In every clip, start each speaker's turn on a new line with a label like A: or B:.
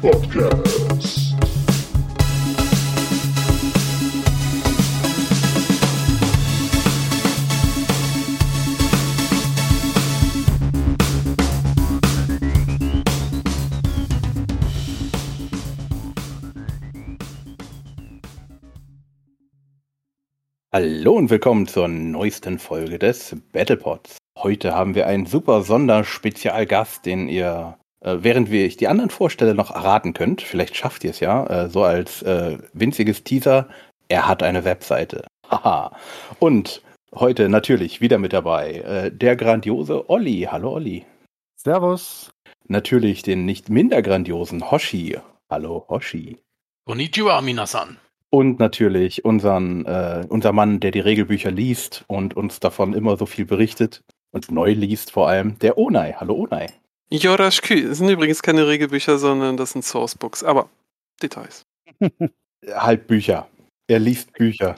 A: Podcast.
B: Hallo und willkommen zur neuesten Folge des Battlepods. Heute haben wir einen super Sonderspezialgast, den ihr, äh, während wir ich die anderen vorstelle, noch erraten könnt. Vielleicht schafft ihr es ja, äh, so als äh, winziges Teaser. Er hat eine Webseite. Haha. Und heute natürlich wieder mit dabei äh, der grandiose Olli. Hallo Olli.
C: Servus.
B: Natürlich den nicht minder grandiosen Hoshi. Hallo Hoshi.
D: Konnichiwa, Minasan.
B: Und natürlich unseren, äh, unser Mann, der die Regelbücher liest und uns davon immer so viel berichtet und neu liest vor allem, der Onai. Hallo Onai.
E: Yorashky, das sind übrigens keine Regelbücher, sondern das sind Sourcebooks. Aber Details.
B: Halt Bücher. Er liest Bücher.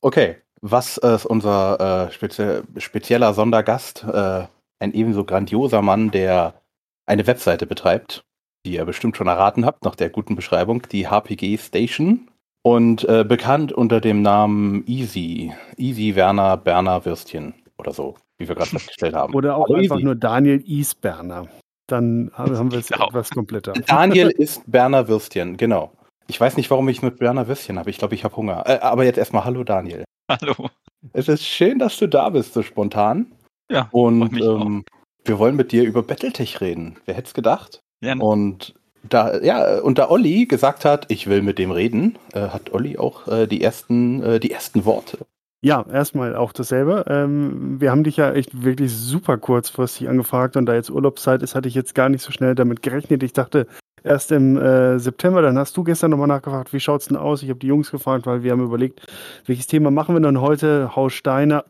B: Okay, was ist unser äh, spezie spezieller Sondergast? Äh, ein ebenso grandioser Mann, der eine Webseite betreibt, die ihr bestimmt schon erraten habt, nach der guten Beschreibung, die HPG Station. Und äh, bekannt unter dem Namen Easy. Easy Werner Berner Würstchen oder so, wie wir gerade festgestellt haben.
C: Oder auch
B: Hallo,
C: einfach
B: Easy.
C: nur Daniel Isberner. Dann haben wir es
D: Genau.
C: etwas kompletter.
B: Daniel ist Berner Würstchen, genau. Ich weiß nicht, warum ich mit Berner Würstchen habe. Ich glaube, ich habe Hunger. Äh, aber jetzt erstmal Hallo Daniel.
D: Hallo.
B: Es ist schön, dass du da bist, so spontan.
D: Ja,
B: Und ähm, wir wollen mit dir über Battletech reden. Wer hätte es gedacht?
D: Gerne.
B: Und da, ja, und da Olli gesagt hat, ich will mit dem reden, äh, hat Olli auch äh, die ersten, äh, die ersten Worte.
C: Ja, erstmal auch dasselbe. Ähm, wir haben dich ja echt wirklich super kurzfristig angefragt und da jetzt Urlaubszeit ist, hatte ich jetzt gar nicht so schnell damit gerechnet. Ich dachte erst im äh, September, dann hast du gestern nochmal nachgefragt, wie schaut's denn aus? Ich habe die Jungs gefragt, weil wir haben überlegt, welches Thema machen wir denn heute? Haus Steiner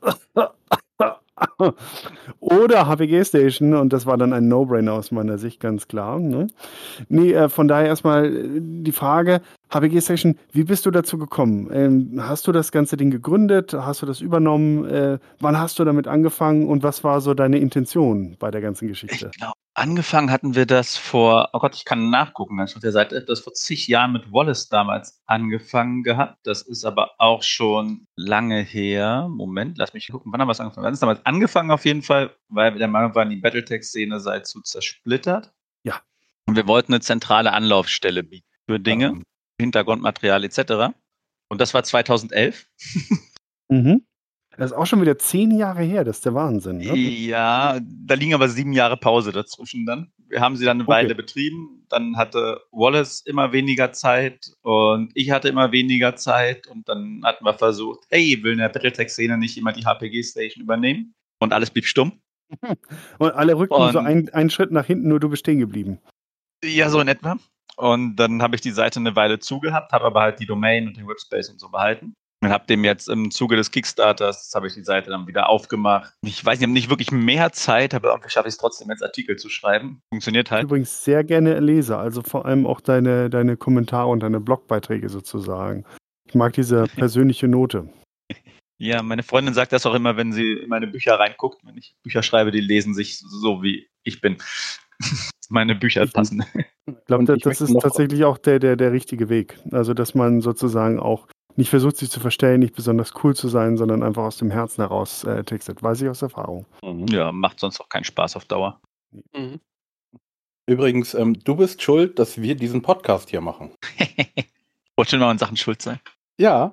C: oder HPG Station und das war dann ein No-Brainer aus meiner Sicht, ganz klar. Ne? Nee, äh, von daher erstmal äh, die Frage, HPG Station, wie bist du dazu gekommen? Ähm, hast du das ganze Ding gegründet? Hast du das übernommen? Äh, wann hast du damit angefangen und was war so deine Intention bei der ganzen Geschichte?
D: Genau. Angefangen hatten wir das vor, oh Gott, ich kann nachgucken, ganz auf der Seite, das vor zig Jahren mit Wallace damals angefangen gehabt. Das ist aber auch schon lange her. Moment, lass mich gucken, wann haben wir es angefangen? Wir haben es damals angefangen auf jeden Fall, weil wir der Meinung waren, die Battletech-Szene sei zu zersplittert.
C: Ja.
D: Und wir wollten eine zentrale Anlaufstelle bieten für Dinge,
B: Ähm,
D: Hintergrundmaterial etc. Und das war 2011.
C: Mhm. Das ist auch schon wieder zehn Jahre her, das ist der Wahnsinn. Ne?
D: Ja, da liegen aber sieben Jahre Pause dazwischen dann. Wir haben sie dann eine
C: Okay.
D: Weile betrieben. Dann hatte Wallace immer weniger Zeit und ich hatte immer weniger Zeit. Und dann hatten wir versucht, hey, will in der Battletech-Szene nicht jemand die HPG-Station übernehmen? Und alles blieb stumm.
C: Und alle rückten
D: Und-
C: so einen, einen Schritt nach hinten, nur du bist stehen geblieben.
D: Ja, so in etwa. Und dann habe ich die Seite eine Weile zugehabt, habe aber halt die Domain und den Webspace und so behalten. Und habe dem jetzt im Zuge des Kickstarters, habe ich die Seite dann wieder aufgemacht. Ich weiß, ich habe nicht wirklich mehr Zeit, aber irgendwie schaffe ich es trotzdem jetzt Artikel zu schreiben. Funktioniert halt.
C: Übrigens sehr gerne lese, also vor allem auch deine, deine Kommentare und deine Blogbeiträge sozusagen. Ich mag diese persönliche Note.
D: Ja, meine Freundin sagt das auch immer, wenn sie in meine Bücher reinguckt. Wenn ich Bücher schreibe, die lesen sich so, wie ich bin. meine Bücher passen.
C: Ich glaube, das, das ist tatsächlich auch der, der, der richtige Weg. Also, dass man sozusagen auch nicht versucht, sich zu verstellen, nicht besonders cool zu sein, sondern einfach aus dem Herzen heraus äh, textet. Weiß ich aus Erfahrung.
D: Ja, macht sonst auch keinen Spaß auf Dauer.
E: Mhm.
B: Übrigens, ähm, du bist schuld, dass wir diesen Podcast hier machen.
D: Wollte schon mal in Sachen schuld sein.
B: Ja,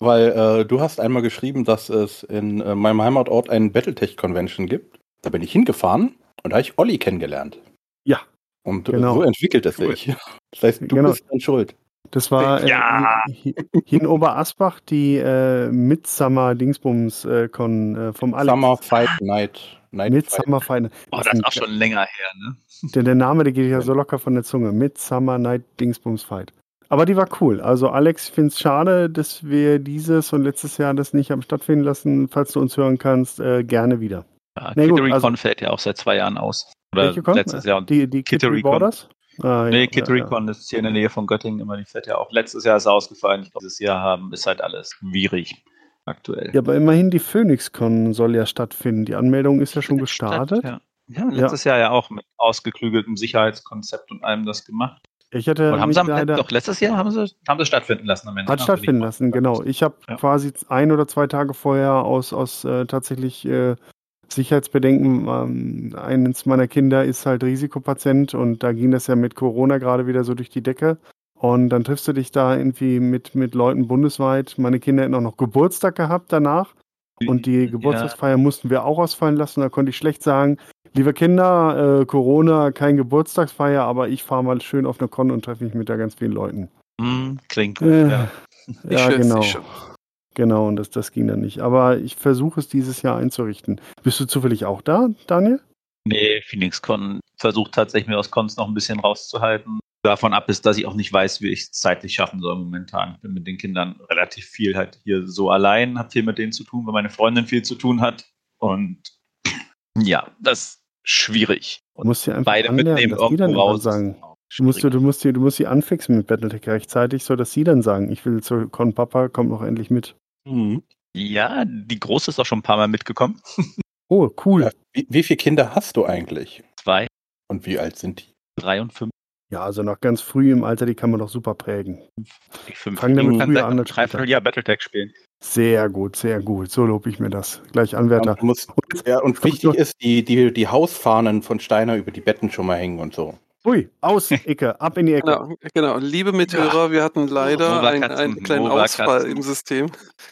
B: weil äh, du hast einmal geschrieben, dass es in äh, meinem Heimatort einen Battletech-Convention gibt. Da bin ich hingefahren und da habe ich Olli kennengelernt.
C: Ja,
B: Und äh,
C: Genau.
B: so entwickelt es
D: Cool.
B: sich. Das heißt, du
C: Genau.
B: bist dann schuld.
C: Das war äh,
D: Ja.
C: hier, hier in Oberasbach die äh, Midsummer Dingsbums äh, Con äh, vom Alex.
B: Summer Fight Night. Night.
C: Midsummer Fight.
D: Oh, das ist auch schon länger her, ne?
C: Der, der Name, der geht ja so locker von der Zunge. Midsummer Night Dingsbums Fight. Aber die war cool. Also Alex, ich finde es schade, dass wir dieses und letztes Jahr das nicht haben stattfinden lassen. Falls du uns hören kannst, äh, gerne wieder.
D: Ja,
C: Nee,
D: Kittery
C: also-
D: Con fällt ja auch seit zwei Jahren aus. Oder
C: Welche Con?
D: letztes Jahr.
C: Die, die
D: Kittery
C: Kittery
D: Con.
C: Borders? Ah, ja,
D: nee,
C: ja,
D: Kittery
C: ja.
D: Ist hier in der Nähe von Göttingen immer. Die fährt ja auch. Letztes Jahr ist sie ausgefallen. Ich glaube, dieses Jahr haben ist halt alles schwierig aktuell.
C: Ja, aber immerhin die PhoenixCon soll ja stattfinden. Die Anmeldung ist ja schon gestartet.
D: ja. Wir haben letztes Jahr ja auch mit ausgeklügeltem Sicherheitskonzept und allem das gemacht.
C: Ich hatte
D: Und haben
C: mich
D: sie am,
C: leider,
D: doch letztes Jahr haben sie, haben sie stattfinden lassen am Ende.
C: hat
D: ne?
C: stattfinden lassen, genau. Ich habe
D: Ja.
C: quasi ein oder zwei Tage vorher aus, aus äh, tatsächlich äh, Sicherheitsbedenken, ähm, eines meiner Kinder ist halt Risikopatient und da ging das ja mit Corona gerade wieder so durch die Decke. Und dann triffst du dich da irgendwie mit, mit Leuten bundesweit. Meine Kinder hätten auch noch Geburtstag gehabt danach. Und die Geburtstagsfeier mussten wir auch ausfallen lassen. Da konnte ich schlecht sagen, liebe Kinder, äh, Corona, kein Geburtstagsfeier, aber ich fahre mal schön auf eine Con und treffe mich mit da ganz vielen Leuten.
D: Hm, klingt gut,
C: Äh,
D: ja.
E: Ich
C: ja,
E: schätze
C: genau. Genau, und das, das ging dann nicht. Aber ich versuche es dieses Jahr einzurichten. Bist du zufällig auch da, Daniel?
D: Nee, PhoenixCon versucht tatsächlich mir aus Cons noch ein bisschen rauszuhalten. Davon ab ist, dass ich auch nicht weiß, wie ich es zeitlich schaffen soll momentan. Ich bin mit den Kindern relativ viel halt hier so allein, habe viel mit denen zu tun, weil meine Freundin viel zu tun hat. Und ja, das ist schwierig.
C: Du musst sie einfach
D: Beide mitnehmen
C: dass die dann
D: raus.
C: sagen. Du musst, du, du, musst du musst sie anfixen mit Battletech rechtzeitig, sodass sie dann sagen, ich will zur Con Papa, kommt noch endlich mit.
B: Mhm.
D: Ja, die Große ist auch schon ein paar Mal mitgekommen.
C: Oh, cool.
B: Ja, wie, wie viele Kinder hast du eigentlich?
D: Zwei,
B: Und wie alt sind die?
D: drei und fünf.
C: Ja, also noch ganz früh im Alter, die kann man doch super prägen.
D: Die fünf.
C: Fang damit früher an später.
D: Dreivierteljahr Battletech spielen.
C: Sehr gut, sehr gut. So lobe ich mir das. Gleich Anwärter.
B: Und, muss, ja, und wichtig ist, die, die, die Hausfahnen von Steiner über die Betten schon mal hängen und so.
C: Ui, aus, Ecke, ab in die Ecke.
E: Genau, genau. Liebe Mithörer, wir hatten leider einen, einen kleinen
D: Nova
E: Ausfall
D: Katzen.
E: im System.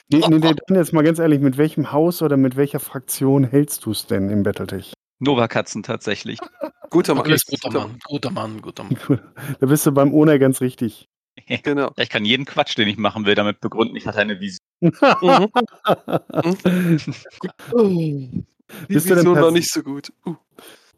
C: Nee, nee, nee, dann jetzt mal ganz ehrlich, mit welchem Haus oder mit welcher Fraktion hältst du es denn im Battletech?
D: Nova-Katzen tatsächlich.
E: Guter Mann.
F: Alles guter Mann, guter Mann, guter Mann.
C: Da bist du beim Ona ganz richtig.
E: Genau.
D: Ich kann jeden Quatsch, den ich machen will, damit begründen, ich hatte eine Vision.
E: Mhm. Die
C: Bist du denn
E: Vision war nicht so gut. Uh.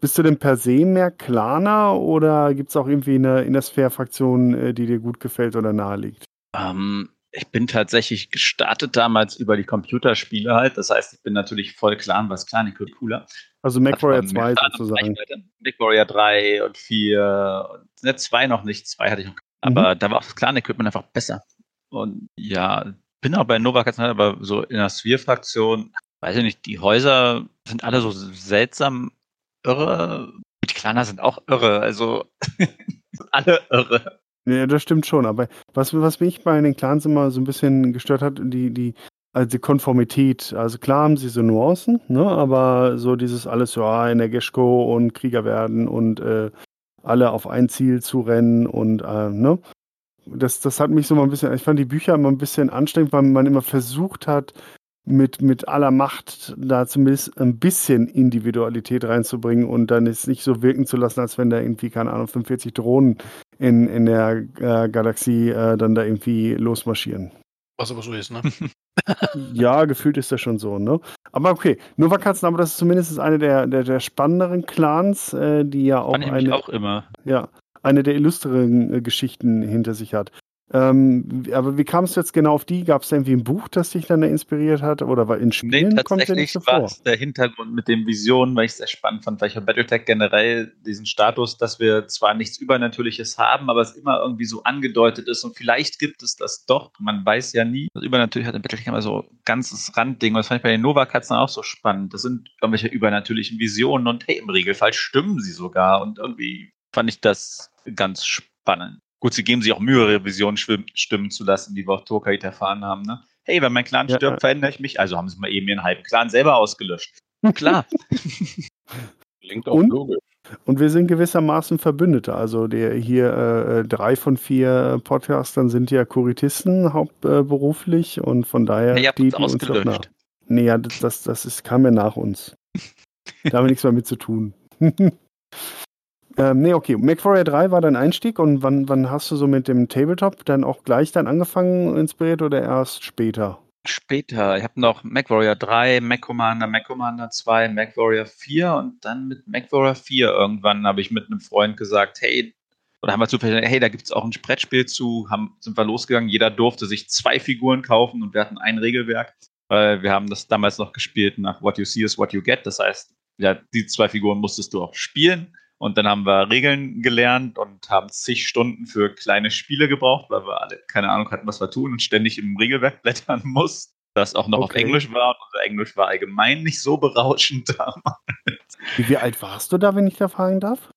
C: Bist du denn per se mehr Klaner oder gibt es auch irgendwie eine Innersphere-Fraktion, äh, die dir gut gefällt oder naheliegt?
D: Ähm, ich bin tatsächlich gestartet damals über die Computerspiele halt. Das heißt, ich bin natürlich voll Clan, was Clan ist cooler.
C: Also MacWarrior
D: man
C: 2
D: mehr Clan-
C: sozusagen.
D: MacWarrior 3 und 4 und ne, 2 noch nicht, 2 hatte ich noch. Aber
C: Mhm.
D: da war auch das Clan-Equipment einfach besser. Und ja, bin auch bei Nova Katzen, aber so in der Sphere-Fraktion, weiß ich nicht, die Häuser sind alle so seltsam irre. Die Klaner sind auch irre, also alle irre.
C: Ja, das stimmt schon. Aber was, was mich bei den Clans immer so ein bisschen gestört hat, die, die, also die Konformität. Also klar haben sie so Nuancen, ne? aber so dieses alles, ja, in der Geschko und Krieger werden und äh, alle auf ein Ziel zu rennen und, äh, ne? Das, das hat mich so mal ein bisschen, ich fand die Bücher immer ein bisschen anstrengend, weil man immer versucht hat, mit, mit aller Macht da zumindest ein bisschen Individualität reinzubringen und dann es nicht so wirken zu lassen, als wenn da irgendwie, keine Ahnung, 45 Drohnen in, in der äh, Galaxie äh, dann da irgendwie losmarschieren.
F: Was aber so ist, ne?
C: Ja, gefühlt ist das schon so, ne? Aber okay, Nova Katzen, aber das ist zumindest eine der, der, der spannenderen Clans, äh, die ja auch eine,
D: auch immer.
C: ja, eine der illustren äh, Geschichten hinter sich hat. Ähm, aber wie kamst du jetzt genau auf die? Gab es irgendwie ein Buch, das dich dann da inspiriert hat? Oder war in
D: Nee,
C: Spielen kommt ja
D: tatsächlich
C: nicht so
D: war
C: vor?
D: es der Hintergrund mit den Visionen, weil ich es sehr spannend fand, weil ich bei Battletech generell diesen Status, dass wir zwar nichts Übernatürliches haben, aber es immer irgendwie so angedeutet ist und vielleicht gibt es das doch, man weiß ja nie. Das Übernatürliche hat in Battletech immer so ein ganzes Randding und das fand ich bei den Nova-Katzen auch so spannend. Das sind irgendwelche übernatürlichen Visionen und hey, im Regelfall stimmen sie sogar und irgendwie fand ich das ganz spannend. Gut, sie geben sich auch Mühe, ihre Visionen schwim- stimmen zu lassen, wie wir auf Tokait erfahren haben. Ne? Hey, wenn mein Clan
C: Ja,
D: stirbt,
C: ja.
D: verändere ich mich. Also haben sie mal eben ihren halben Clan selber ausgelöscht. Klar.
B: Klingt auch
C: Und?
B: logisch.
C: Und wir sind gewissermaßen Verbündete. Also der hier äh, äh, drei von vier Podcastern sind ja Kuritisten hauptberuflich und von daher
D: Ja, uns
C: die uns doch nah.
D: ausgelöscht.
C: Nee, ja, das, das, das ist, kam ja nach uns. da haben wir nichts mehr mit zu tun. ähm, nee, okay. MacWarrior 3 war dein Einstieg und wann, wann hast du so mit dem Tabletop dann auch gleich dann angefangen, inspiriert oder erst später?
D: Später. Ich habe noch MacWarrior 3, Mac Commander, Mac Commander 2, MacWarrior 4 und dann mit MacWarrior 4 irgendwann habe ich mit einem Freund gesagt, hey, oder haben wir zufällig, hey, da gibt es auch ein Brettspiel zu, haben, sind wir losgegangen, jeder durfte sich zwei Figuren kaufen und wir hatten ein Regelwerk. Weil wir haben das damals noch gespielt nach What You See is What You Get. Das heißt, ja, die zwei Figuren musstest du auch spielen. Und dann haben wir Regeln gelernt und haben zig Stunden für kleine Spiele gebraucht, weil wir alle keine Ahnung hatten, was wir tun und ständig im Regelwerk blättern mussten. Das auch noch auf
C: Okay.
D: Englisch war. Und unser Englisch war allgemein nicht so berauschend damals.
C: Wie, wie alt warst du da, wenn ich da fragen darf?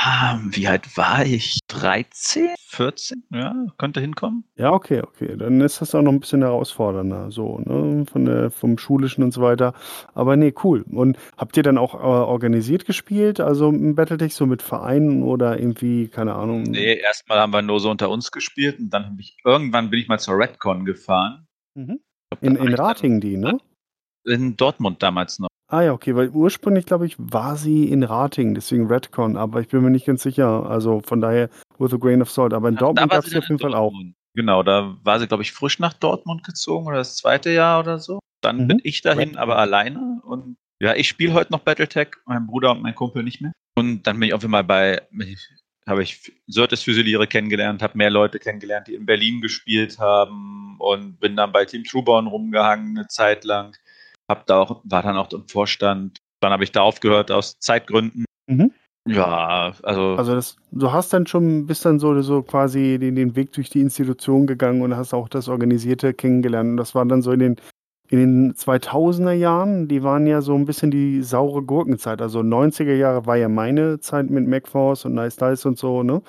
D: Ah, wie alt war ich? 13? 14? Ja, könnte hinkommen.
C: Ja, okay, okay. Dann ist das auch noch ein bisschen herausfordernder, so, ne? Von der, vom Schulischen und so weiter. Aber nee, cool. Und habt ihr dann auch äh, organisiert gespielt? Also im Battletech so mit Vereinen oder irgendwie, keine Ahnung.
D: Nee, erstmal haben wir nur so unter uns gespielt und dann habe ich irgendwann bin ich mal zur Redcon gefahren.
C: Mhm.
D: Glaub,
C: In, in
D: ich dann
C: Rating die, ne?
D: In Dortmund damals noch.
C: Ah ja, okay, weil ursprünglich, glaube ich, war sie in Rating, deswegen Redcon, aber ich bin mir nicht ganz sicher. Also von daher, with a grain of salt. Aber in
D: Da
C: Dortmund gab es auf jeden Fall auch.
D: Genau, da war sie, glaube ich, frisch nach Dortmund gezogen oder das zweite Jahr oder so. Dann
C: Mhm.
D: bin ich dahin,
C: Redcon.
D: aber alleine. Und ja, ich spiele heute noch Battletech, mein Bruder und mein Kumpel nicht mehr. Und dann bin ich auf einmal bei, habe ich Sörtes Füsiliere kennengelernt, habe mehr Leute kennengelernt, die in Berlin gespielt haben und bin dann bei Team Trueborn rumgehangen eine Zeit lang. Hab da auch, war dann auch im Vorstand. Dann habe ich da aufgehört aus Zeitgründen.
C: Mhm.
D: Ja, also,
C: Also das, du hast dann schon, bist dann so, so quasi den, den Weg durch die Institution gegangen und hast auch das Organisierte kennengelernt. Und das war dann so in den, in den 2000er Jahren, die waren ja so ein bisschen die saure Gurkenzeit. Also 90er Jahre war ja meine Zeit mit MacForce und Nice Dice und so, ne?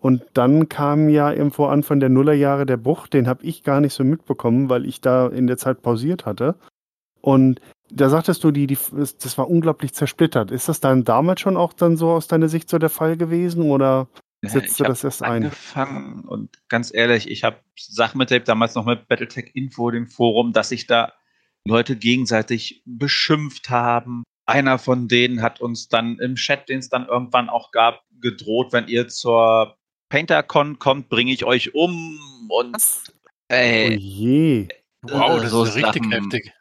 C: Und dann kam ja irgendwo Anfang der Nullerjahre der Bruch, den habe ich gar nicht so mitbekommen, weil ich da in der Zeit pausiert hatte. Und da sagtest du, die, die, das war unglaublich zersplittert. Ist das dann damals schon auch dann so aus deiner Sicht so der Fall gewesen oder
D: Ja,
C: setzt
D: ich
C: du das erst ein?
D: angefangen und ganz ehrlich, ich habe Sachen miterlebt, damals noch mit Battletech Info, dem Forum, dass sich da Leute gegenseitig beschimpft haben. Einer von denen hat uns dann im Chat, den es dann irgendwann auch gab, gedroht, wenn ihr zur PainterCon kommt, bringe ich euch um und
C: Oh
D: ey,
C: je.
F: Wow, das
D: so
F: ist richtig
D: Sachen.
F: heftig.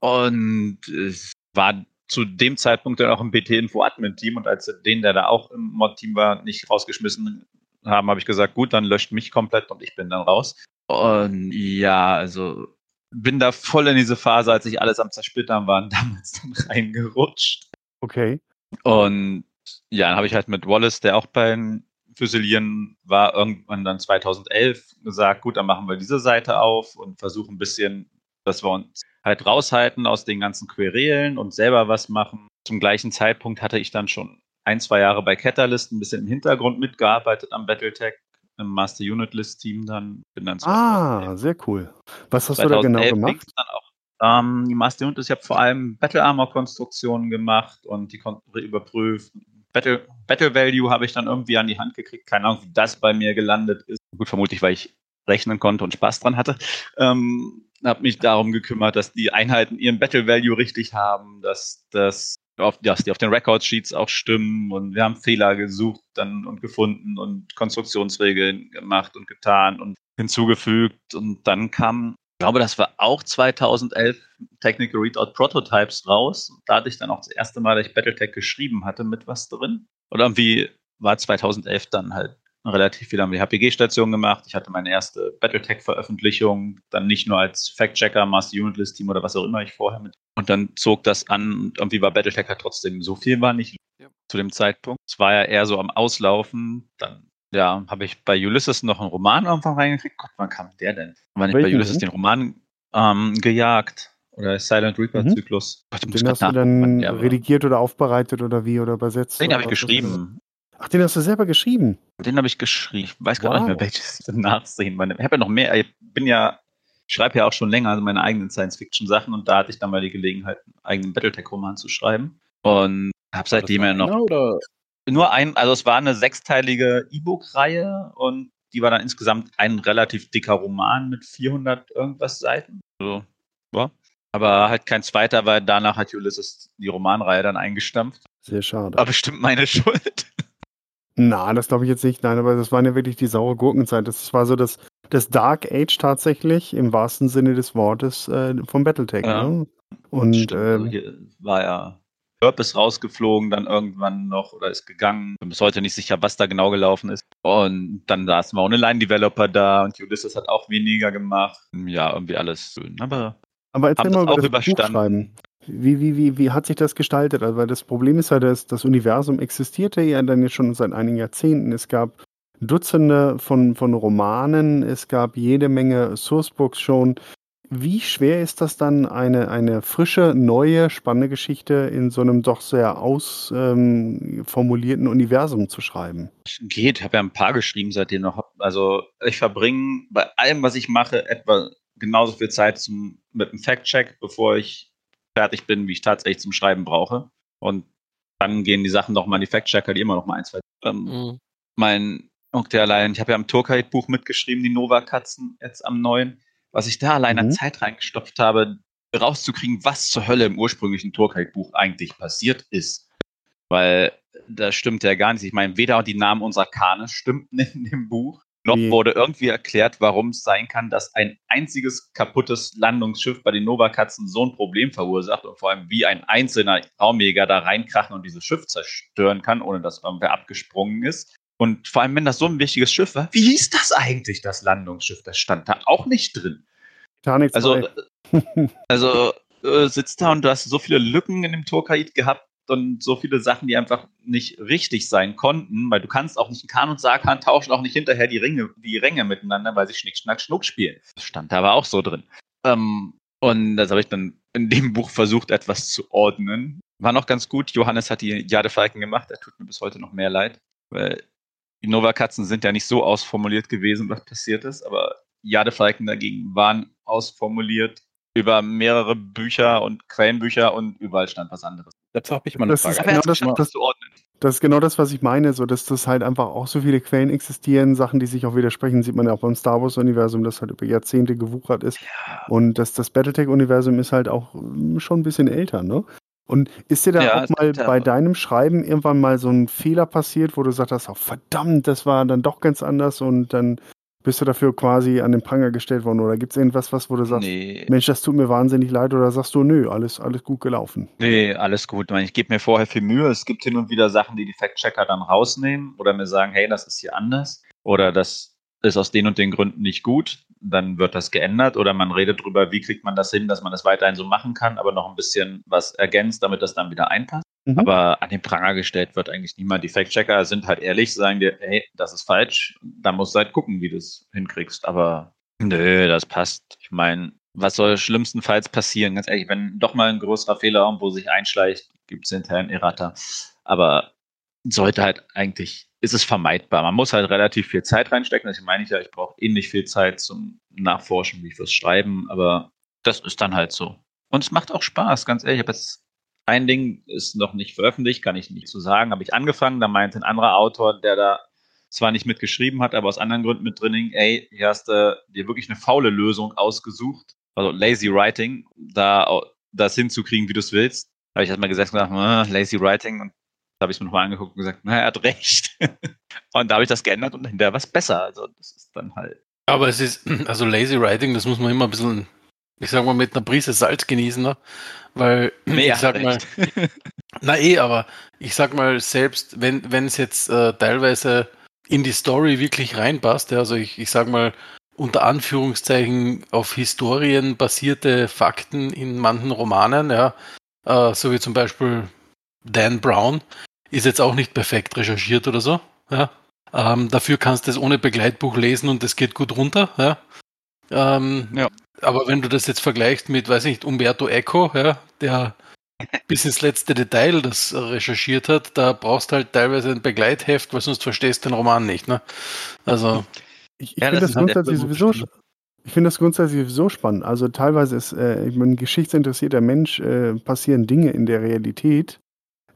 D: Und es war zu dem Zeitpunkt dann auch im BT-Info-Admin-Team und als den, der da auch im Mod-Team war, nicht rausgeschmissen haben, habe ich gesagt, gut, dann löscht mich komplett und ich bin dann raus. Und ja, also bin da voll in diese Phase, als ich alles am Zersplittern war, damals dann reingerutscht.
C: Okay.
D: Und ja, dann habe ich halt mit Wallace, der auch beim Füsilieren war, irgendwann dann 2011 gesagt, gut, dann machen wir diese Seite auf und versuchen ein bisschen, dass wir uns halt raushalten aus den ganzen Querelen und selber was machen. Zum gleichen Zeitpunkt hatte ich dann schon ein, zwei Jahre bei Catalyst ein bisschen im Hintergrund mitgearbeitet am Battletech, im Master Unit List Team dann. Bin dann
C: Ah, sehr cool. Was hast du da genau
D: 2011
C: gemacht?
D: ging's Dann auch. Ähm, die Master Unit ist, ich habe vor allem Battle Armor Konstruktionen gemacht und die kon- überprüft. Battle, Battle Value habe ich dann irgendwie an die Hand gekriegt. Keine Ahnung, wie das bei mir gelandet ist. Gut, vermutlich, weil ich rechnen konnte und Spaß dran hatte. Ähm, habe mich darum gekümmert, dass die Einheiten ihren Battle Value richtig haben, dass das auf, dass die auf den Record Sheets auch stimmen und wir haben Fehler gesucht dann und gefunden und Konstruktionsregeln gemacht und getan und hinzugefügt und dann kam, ich glaube, das war auch 2011 Technical Readout Prototypes raus. Da hatte ich dann auch das erste Mal, dass ich Battletech geschrieben hatte, mit was drin. Und irgendwie war 2011 dann halt relativ viel am HPG-Station gemacht. Ich hatte meine erste Battletech-Veröffentlichung, dann nicht nur als Fact-Checker, Master Unit List Team oder was auch immer ich vorher mit. Und dann zog das an und irgendwie war Battletech halt trotzdem so viel war nicht
E: Ja.
D: zu dem Zeitpunkt. Es war ja eher so am Auslaufen. Dann ja, habe ich bei Ulysses noch einen Roman irgendwann reingekriegt. Gott, wann kam der denn? Wann ich bei Ulysses den Roman ähm, gejagt? Oder Silent Reaper-Zyklus. Gott, ich muss
C: Den hast du dann redigiert oder aufbereitet oder wie oder übersetzt?
D: Den habe ich geschrieben.
C: Ach, den hast du selber geschrieben.
D: Den habe ich geschrieben. Ich weiß gar nicht
C: Wow.
D: mehr, welches nachsehen. Ich habe ja noch mehr. Ich bin ja, ich schreibe ja auch schon länger meine eigenen Science-Fiction-Sachen und da hatte ich dann mal die Gelegenheit, einen eigenen Battletech-Roman zu schreiben. Und habe seitdem ja noch
B: Oder?
D: nur ein, also es war eine sechsteilige E-Book-Reihe und die war dann insgesamt ein relativ dicker Roman mit 400 irgendwas Seiten. So, ja. Aber halt kein zweiter, weil danach hat Ulysses die Romanreihe dann eingestampft.
C: Sehr schade.
D: War bestimmt meine Schuld.
C: Na, das glaube ich jetzt nicht. Nein, aber das war ja wirklich die saure Gurkenzeit. Das war so das, das Dark Age tatsächlich im wahrsten Sinne des Wortes äh, vom Battletech.
D: Ja.
C: Ne? Und
D: Stimmt, also
C: ähm,
D: hier war ja Purpose rausgeflogen, dann irgendwann noch oder ist gegangen. Bin bis heute nicht sicher, was da genau gelaufen ist. Und dann saßen wir ohne Line-Developer da und Ulysses hat auch weniger gemacht. Ja, irgendwie alles schön. Aber
C: aber erzähl
D: haben
C: mal
D: das
C: über
D: auch
C: das
D: überstanden.
C: Wie, wie, wie, wie hat sich das gestaltet? Also, weil das Problem ist ja, dass das Universum existierte ja dann jetzt schon seit einigen Jahrzehnten. Es gab Dutzende von, von Romanen, es gab jede Menge Sourcebooks schon. wie schwer ist das dann, eine, eine frische, neue, spannende Geschichte in so einem doch sehr ausformulierten Universum zu schreiben?
D: Geht, habe ja ein paar geschrieben seitdem noch. Also ich verbringe bei allem, was ich mache, etwa genauso viel Zeit zum, mit dem Fact-Check, bevor ich fertig bin, wie ich tatsächlich zum Schreiben brauche. Und dann gehen die Sachen noch mal in die Fact-Checker, die immer noch mal ein, zwei. Ähm,
E: Mhm.
D: Mein Onkel allein, ich habe ja am Turkite-Buch mitgeschrieben, die Nova-Katzen, jetzt am neuen. Was ich da allein an
C: Mhm.
D: Zeit reingestopft habe, rauszukriegen, was zur Hölle im ursprünglichen Turkite-Buch eigentlich passiert ist. Weil das stimmt ja gar nicht. Ich meine, weder die Namen unserer Kane stimmten in dem Buch, noch wurde irgendwie erklärt, warum es sein kann, dass ein einziges kaputtes Landungsschiff bei den Nova-Katzen so ein Problem verursacht und vor allem wie ein einzelner Raumjäger da reinkrachen und dieses Schiff zerstören kann, ohne dass irgendwer abgesprungen ist. Und vor allem, wenn das so ein wichtiges Schiff war, wie hieß das eigentlich, das Landungsschiff? Das stand da auch nicht drin.
C: Titanic 2.
D: Also, also äh, sitzt da und du hast so viele Lücken in dem Turkait gehabt und so viele Sachen, die einfach nicht richtig sein konnten, weil du kannst auch nicht einen Kahn und Sarkan tauschen, auch nicht hinterher die Ringe, die Ränge miteinander, weil sie Schnick, Schnack, Schnuck spielen. Das stand da aber auch so drin. Ähm, und das habe ich dann in dem Buch versucht, etwas zu ordnen. War noch ganz gut. Johannes hat die Jadefalken gemacht. Er tut mir bis heute noch mehr leid, weil die Nova-Katzen sind ja nicht so ausformuliert gewesen, was passiert ist, aber Jadefalken dagegen waren ausformuliert über mehrere Bücher und Quellenbücher und überall stand was anderes.
B: Dazu habe ich mal eine
C: Das ist
B: Frage.
D: Er
C: genau das- das-
D: das
C: ist genau das, was ich meine, so dass das halt einfach auch so viele Quellen existieren, Sachen, die sich auch widersprechen, sieht man ja auch beim Star Wars-Universum, das halt über Jahrzehnte gewuchert ist. Und das, das Battletech-Universum ist halt auch mm, schon ein bisschen älter, ne? Und ist dir da
D: Ja,
C: auch
D: ist
C: mal bei deinem Schreiben irgendwann mal so ein Fehler passiert, wo du sagst, hast, oh, verdammt, das war dann doch ganz anders und dann bist du dafür quasi an den Pranger gestellt worden? Oder gibt es irgendwas, was, wo du sagst,
D: Nee,
C: Mensch, das tut mir wahnsinnig leid oder sagst du, nö, alles, alles gut gelaufen?
D: nee, alles gut. Ich, ich gebe mir vorher viel Mühe. Es gibt hin und wieder Sachen, die die Fact-Checker dann rausnehmen oder mir sagen, hey, das ist hier anders oder das ist aus den und den Gründen nicht gut. Dann wird das geändert oder man redet drüber, wie kriegt man das hin, dass man das weiterhin so machen kann, aber noch ein bisschen was ergänzt, damit das dann wieder einpasst.
C: Mhm.
D: Aber an den Pranger gestellt wird eigentlich niemand. Die Fact-Checker sind halt ehrlich, sagen dir, hey, das ist falsch. Dann musst du halt gucken, wie du es hinkriegst. Aber nö, das passt. Ich meine, was soll schlimmstenfalls passieren? Ganz ehrlich, wenn doch mal ein größerer Fehler irgendwo sich einschleicht, gibt es hinterher einen Errata. Aber sollte halt eigentlich, ist es vermeidbar. Man muss halt relativ viel Zeit reinstecken. Das meine ich ja, ich brauche ähnlich viel Zeit zum Nachforschen wie fürs Schreiben, aber das ist dann halt so. Und es macht auch Spaß, ganz ehrlich. Ich habe jetzt ein Ding ist noch nicht veröffentlicht, kann ich nicht so sagen. Habe ich angefangen, da meinte ein anderer Autor, der da zwar nicht mitgeschrieben hat, aber aus anderen Gründen mit drin hing, ey, hier hast du dir wirklich eine faule Lösung ausgesucht, also lazy writing, da das hinzukriegen, wie du es willst. Da habe ich erstmal gesagt, gesagt "Ah, lazy writing und da habe ich es mir nochmal angeguckt und gesagt, na, er hat recht. und da habe ich das geändert und hinterher was besser. Also das ist dann halt.
F: Aber es ist, also Lazy Writing, das muss man immer ein bisschen, ich sag mal, mit einer Prise Salz genießen, ne? Weil,
D: Nee,
F: ich sag mal, na eh, aber ich sag mal, selbst wenn wenn es jetzt äh, teilweise in die Story wirklich reinpasst, ja, also ich, ich sag mal, unter Anführungszeichen auf Historien basierte Fakten in manchen Romanen, ja, äh, so wie zum Beispiel Dan Brown, ist jetzt auch nicht perfekt recherchiert oder so, ja. Ähm, dafür kannst du es ohne Begleitbuch lesen und es geht gut runter, ja. Ähm,
D: Ja.
F: Aber wenn du das jetzt vergleichst mit, weiß nicht, Umberto Eco, ja, der bis ins letzte Detail das recherchiert hat, da brauchst du halt teilweise ein Begleitheft, weil sonst verstehst du den Roman nicht, ne? Also,
C: Ich, ich
D: Ja,
C: finde
D: das
C: das,
D: halt
C: grundsätzlich sowieso,
D: Beruf.
C: ich finde das grundsätzlich sowieso spannend. Also teilweise ist, äh, meine, geschichtsinteressierter Mensch äh, passieren Dinge in der Realität.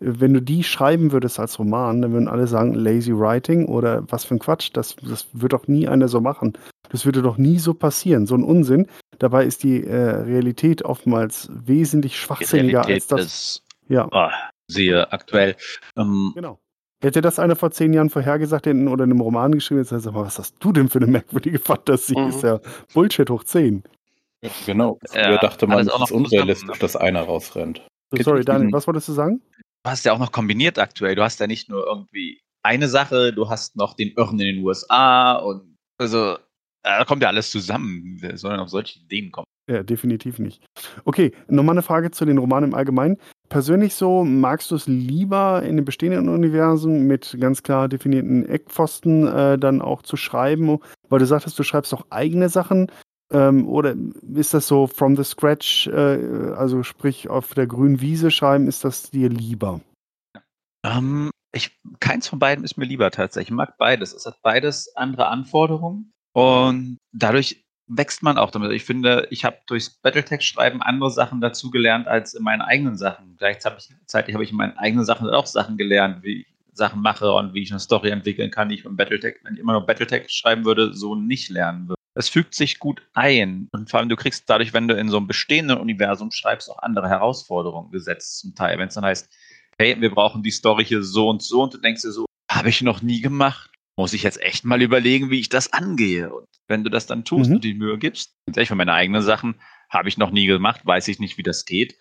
C: Wenn du die schreiben würdest als Roman, dann würden alle sagen, lazy writing oder was für ein Quatsch. Das, das wird doch nie einer so machen. Das würde doch nie so passieren. So ein Unsinn. Dabei ist die äh, Realität oftmals wesentlich schwachsinniger als das.
D: ist,
C: Ja,
D: oh, siehe aktuell. Ähm,
C: genau. Hätte das einer vor zehn Jahren vorhergesagt hätten oder in einem Roman geschrieben, jetzt sag mal, was hast du denn für eine merkwürdige Fantasie?
E: Mhm.
C: Ist ja Bullshit hoch 10.
B: Genau. Früher
D: Ja,
B: dachte man, es ist unrealistisch, dass einer rausrennt.
C: So, sorry, Daniel, was wolltest du sagen?
D: du hast ja auch noch kombiniert aktuell. Du hast ja nicht nur irgendwie eine Sache, du hast noch den Irren in den USA und also da kommt ja alles zusammen. Denn auf solche Ideen kommen?
C: Ja, definitiv nicht. Okay, nochmal eine Frage zu den Romanen im Allgemeinen. Persönlich so, magst du es lieber in dem bestehenden Universum mit ganz klar definierten Eckpfosten äh, dann auch zu schreiben? Weil du sagtest, du schreibst auch eigene Sachen. Ähm, oder ist das so from the scratch, äh, also sprich auf der grünen Wiese schreiben, ist das dir lieber?
D: Ähm, ich, keins von beiden ist mir lieber tatsächlich. Ich mag beides. Es hat beides andere Anforderungen und dadurch wächst man auch damit. Ich finde, ich habe durchs Battletext-Schreiben andere Sachen dazugelernt als in meinen eigenen Sachen. Gleichzeitig habe ich in meinen eigenen Sachen auch Sachen gelernt, wie ich Sachen mache und wie ich eine Story entwickeln kann, die ich im Battletext, wenn ich immer noch Battletext schreiben würde, so nicht lernen würde. Es fügt sich gut ein und vor allem du kriegst dadurch, wenn du in so einem bestehenden Universum schreibst, auch andere Herausforderungen gesetzt zum Teil. Wenn es dann heißt, hey, wir brauchen die Story hier so und so und du denkst dir so, habe ich noch nie gemacht muss ich jetzt echt mal überlegen, wie ich das angehe. Und wenn du das dann tust
C: Mhm.
D: und die Mühe gibst, ich für meine eigenen Sachen habe ich noch nie gemacht, weiß ich nicht, wie das geht.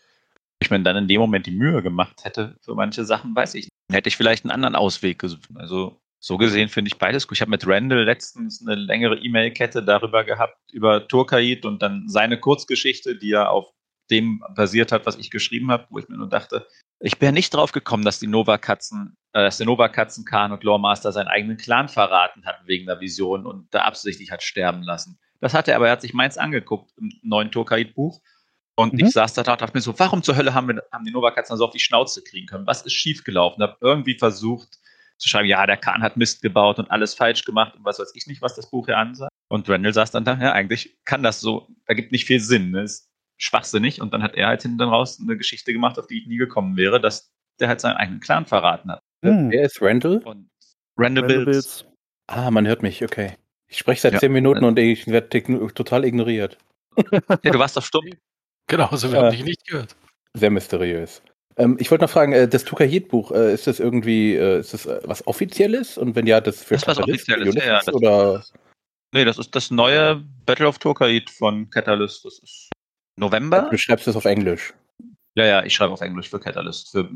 D: Ich mir dann in dem Moment die Mühe gemacht hätte für manche Sachen, weiß ich nicht. Dann hätte ich vielleicht einen anderen Ausweg gesucht. Also so gesehen finde ich beides gut. Ich habe mit Randall letztens eine längere E-Mail-Kette darüber gehabt, über Turkait und dann seine Kurzgeschichte, die ja auf dem basiert hat, was ich geschrieben habe, wo ich mir nur dachte, ich bin ja nicht drauf gekommen, dass die Nova-Katzen, dass der Nova-Katzen-Khan und Loremaster seinen eigenen Clan verraten hat wegen der Vision und da absichtlich hat sterben lassen. Das hat er, aber er hat sich meins angeguckt im neuen Turkait-Buch. Und
C: Mhm.
D: ich saß da und dachte mir so, warum zur Hölle haben, wir, haben die Nova-Katzen so auf die Schnauze kriegen können? Was ist schiefgelaufen? Habe irgendwie versucht zu schreiben, ja, der Khan hat Mist gebaut und alles falsch gemacht und was weiß ich nicht, was das Buch hier ansagt. Und Randall saß dann da, ja, eigentlich kann das so, ergibt nicht viel Sinn. Ne? Ist schwachsinnig. Und dann hat er halt hinten raus eine Geschichte gemacht, auf die ich nie gekommen wäre, dass der halt seinen eigenen Clan verraten hat.
C: Hm.
B: Wer ist Randall?
D: Und Randall. Bills.
B: Ah, man hört mich, okay. Ich spreche seit
D: Ja.
B: zehn Minuten und ich werde total ignoriert.
D: Ja, du warst doch stumm.
F: Genau, also wir
B: Ja.
F: haben dich nicht gehört.
B: Sehr mysteriös. Ähm, ich wollte noch fragen, äh, das Tukahit-Buch, äh, ist das irgendwie, äh, ist das was Offizielles? Und wenn ja, das für
D: Das ist was
B: Catalyst,
D: Offizielles, ja, ja, das-
B: oder
D: Nee, das ist das neue Battle of Turkait von Catalyst. Das ist November.
B: du schreibst das auf Englisch?
D: Ja, ja, ich schreibe auf Englisch für Catalyst. Für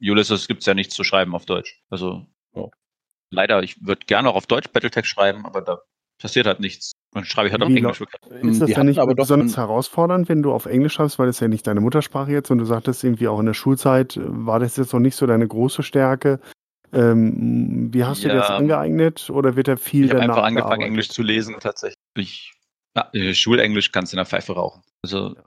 D: Ulysses gibt es ja nichts zu schreiben auf Deutsch. Also
B: Oh.
D: leider, ich würde gerne auch auf Deutsch Battletech schreiben, aber da passiert halt nichts. Dann schreibe ich halt auf Englisch.
C: Ist das dann nicht
B: aber
C: besonders herausfordernd, wenn du auf Englisch schreibst, weil das ja nicht deine Muttersprache jetzt und du sagtest irgendwie auch in der Schulzeit, äh, war das jetzt noch nicht so deine große Stärke? Ähm, wie hast du dir das
D: Ja.
C: angeeignet oder wird da viel
D: Ich habe
C: danach
D: einfach angefangen? Englisch zu lesen, tatsächlich. Ich, ja, äh, Schulenglisch kannst du in der Pfeife rauchen. Also, ja,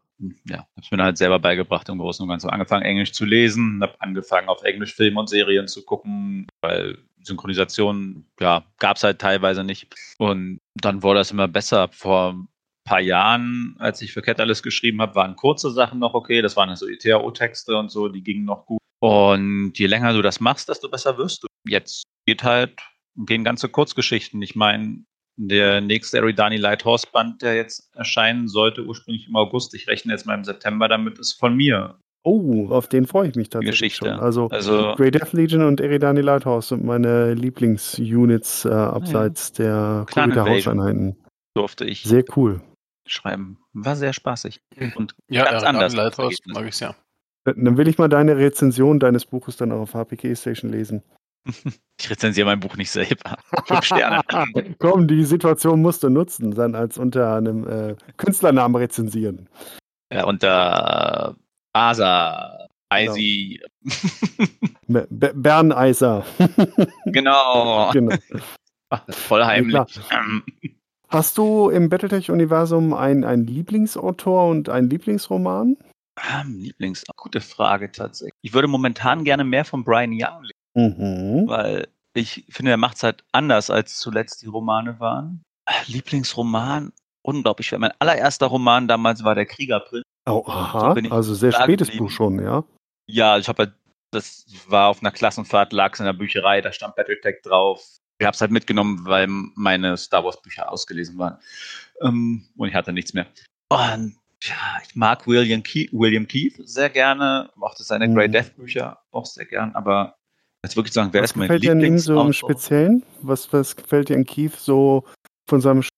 D: habe es mir dann halt selber beigebracht im Großen und Ganzen. Angefangen, Englisch zu lesen, habe angefangen, auf Englisch Filme und Serien zu gucken, weil Synchronisation, ja, gab es halt teilweise nicht. Und dann wurde das immer besser. Vor ein paar Jahren, als ich für Catalyst geschrieben habe, waren kurze Sachen noch okay. Das waren also die TAO-Texte und so, die gingen noch gut. Und je länger du das machst, desto besser wirst du. Jetzt geht halt, gehen ganze Kurzgeschichten. Ich meine, der nächste Eridani Lighthorse Band, der jetzt erscheinen sollte, ursprünglich im August, ich rechne jetzt mal im September damit, ist von mir.
C: Oh, auf den freue ich mich tatsächlich
D: Geschichte.
C: schon. Also,
D: Also,
C: Grey Death Legion und Eridani Lighthouse sind meine Lieblingsunits äh, abseits der
D: Clan
C: Koryta
D: Invasion.
C: Hauseinheiten.
D: durfte ich
C: Sehr cool.
D: schreiben. War sehr spaßig. Und
F: Ja,
D: ganz
F: ja
D: anders.
F: Lighthouse mag ich ja.
C: Dann will ich mal deine Rezension deines Buches dann auch auf HPK Station lesen.
D: Ich rezensiere mein Buch nicht selber. Fünf Sterne.
C: Komm, die Situation musst du nutzen, dann als unter einem äh, Künstlernamen rezensieren.
D: ja, unter Asa, Eisi.
C: Be Be Berneiser.
D: genau.
C: genau.
D: Voll heimlich. Ähm,
C: Hast du im Battletech-Universum einen, Lieblingsautor und einen Lieblingsroman?
D: Ah, Lieblings, gute Frage tatsächlich. Ich würde momentan gerne mehr von Brian Young lesen,
C: Mhm.
D: weil ich finde, er macht es halt anders, als zuletzt die Romane waren. Lieblingsroman, unglaublich. schwer. Mein allererster Roman damals war Der Kriegerprinz.
C: Oh, aha, also sehr spätes
D: geblieben.
C: Buch schon, ja.
D: Ja, ich habe halt, das war auf einer Klassenfahrt, lag es in der Bücherei, da stand Battletech drauf. Ich habe es halt mitgenommen, weil meine Star Wars Bücher ausgelesen waren. Ähm, und ich hatte nichts mehr. Und ja, ich mag William Keith, William Keith sehr gerne, mochte seine
C: Mhm.
D: Grey Death Bücher auch sehr gern, aber jetzt wirklich sagen, wer
C: Was
D: ist mein
C: gefällt dir an ihm so im? Speziellen? Was, was gefällt dir an Keith so von seinem Sch-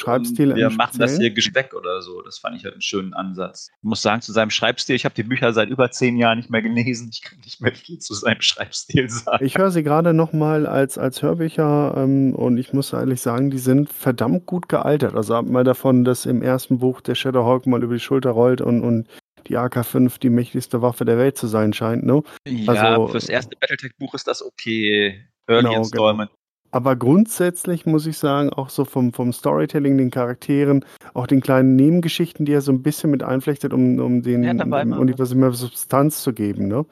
C: Schreibstil
D: Und wir machen das hier Gespeck oder so. Das fand ich halt einen schönen Ansatz. Ich muss sagen, zu seinem Schreibstil, ich habe die Bücher seit über zehn Jahren nicht mehr gelesen. Ich kann nicht mehr viel zu seinem Schreibstil sagen.
C: Ich höre sie gerade nochmal als, als Hörbücher ähm, und ich muss ehrlich sagen, die sind verdammt gut gealtert. Also ab mal davon, dass im ersten Buch der Shadowhawk mal über die Schulter rollt und, und die AK-5 die mächtigste Waffe der Welt zu sein scheint. Ne?
D: Ja,
C: Also-
D: fürs erste Battletech-Buch ist das okay. Early
C: Genau,
D: Installment.
C: Aber grundsätzlich muss ich sagen, auch so vom, vom Storytelling, den Charakteren, auch den kleinen Nebengeschichten, die er so ein bisschen mit einflechtet, um, um den
D: Ja.
C: Universum mehr Substanz zu geben. Ne?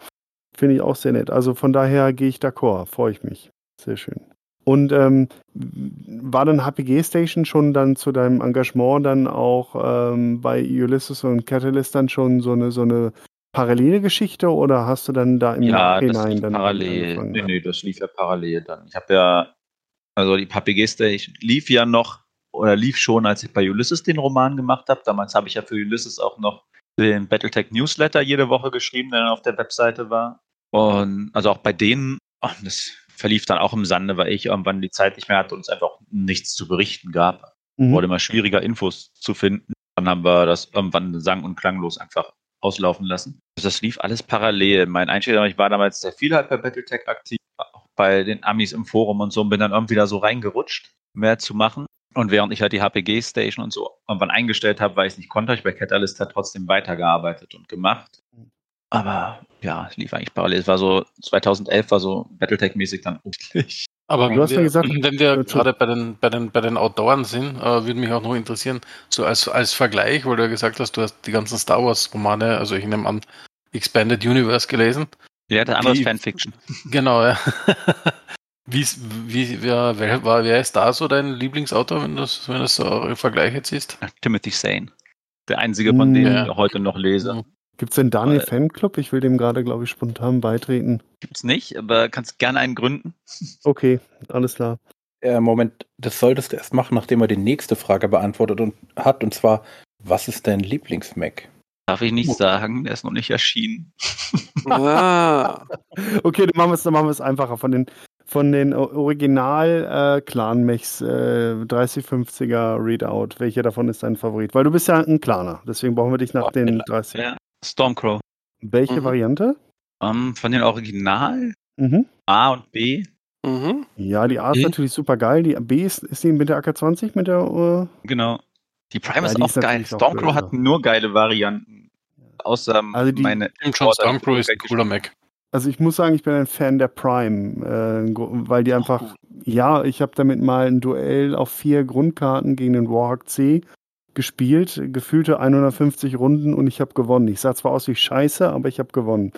C: Finde ich auch sehr nett. Also von daher gehe ich d'accord, freue ich mich. Sehr schön. Und ähm, war dann HPG Station schon dann zu deinem Engagement dann auch ähm, bei Ulysses und Catalyst dann schon so eine, so eine parallele Geschichte oder hast du dann da im
D: Ja, das
C: Nachhinein
D: lief
C: dann
D: parallel. Nee, nee, das lief ja parallel dann. Ich habe ja, also die PPG Station lief ja noch oder lief schon, als ich bei Ulysses den Roman gemacht habe. Damals habe ich ja für Ulysses auch noch den Battletech Newsletter jede Woche geschrieben, der dann auf der Webseite war. Und also auch bei denen, ach, das verlief dann auch im Sande, weil ich irgendwann die Zeit nicht mehr hatte und es einfach nichts zu berichten gab.
C: Mhm.
D: Wurde immer schwieriger, Infos zu finden. Dann haben wir das irgendwann sang- und klanglos einfach auslaufen lassen. Also das lief alles parallel. Mein Einstieg, ich war damals sehr viel halt bei Battletech aktiv, auch bei den Amis im Forum und so und bin dann irgendwie da so reingerutscht, mehr zu machen. Und während ich halt die HPG-Station und so irgendwann eingestellt habe, weil ich es nicht konnte, habe ich bei Catalyst halt trotzdem weitergearbeitet und gemacht. Aber ja, es lief eigentlich parallel. Es war so, 2011 war so Battletech-mäßig dann unglücklich.
F: Aber
C: Du
F: wenn
C: hast ja
F: wir,
C: gesagt-
F: wenn wir
C: Entschuldigung.
F: gerade bei den, bei den, bei den Autoren sind, äh, würde mich auch noch interessieren, so als, als Vergleich, weil du ja gesagt hast, du hast die ganzen Star Wars-Romane, also ich nehme an, Expanded Universe gelesen.
D: Der hatte anderes
F: Die-
D: Fanfiction.
F: Genau, ja. wie, wie, wer, wer, wer ist da so dein Lieblingsautor, wenn du wenn du das so im Vergleich jetzt siehst?
D: Timothy Sane. Der einzige von
C: Mm.
D: denen,
F: Ja.
D: ich heute noch lese.
C: Gibt es denn da einen
D: Äh,
C: Fanclub? Ich will dem gerade, glaube ich, spontan beitreten.
D: Gibt's nicht, aber kannst gerne einen gründen.
C: Okay, alles klar.
B: Äh, Moment, das solltest du erst machen, nachdem er die nächste Frage beantwortet und, hat. Und zwar, was ist dein Lieblings-Mac?
D: Darf ich nicht sagen, der ist noch nicht erschienen.
E: Ah,
C: Okay, dann machen wir es dann machen wir es einfacher. Von den, von den O- Original äh, Clan-Mechs äh, 3050er Readout, welcher davon ist dein Favorit? Weil du bist ja ein Claner, deswegen brauchen wir dich nach
B: Boah,
C: den
B: ja.
C: 30.
D: Ja. Stormcrow.
C: Welche
E: Mhm.
C: Variante?
D: Ähm, von den Original
C: Mhm.
D: A und B.
E: mhm.
C: Ja, die A ist natürlich super geil. Die B ist, ist die mit der AK-20 mit der äh,
D: Genau. Die Prime
C: Ja,
D: ist
C: die
D: auch
C: ist
D: geil. Stormcrow hat nur geile Varianten. Außer
C: Also die-
D: meine.
F: Schon, Stormcrow ist ein cooler Mac.
C: Also ich muss sagen, ich bin ein Fan der Prime, äh, weil die einfach, ja, ich habe damit mal ein Duell auf vier Grundkarten gegen den Warhawk C gespielt, gefühlte 150 Runden und ich habe gewonnen. Ich sah zwar aus wie Scheiße, aber ich habe gewonnen.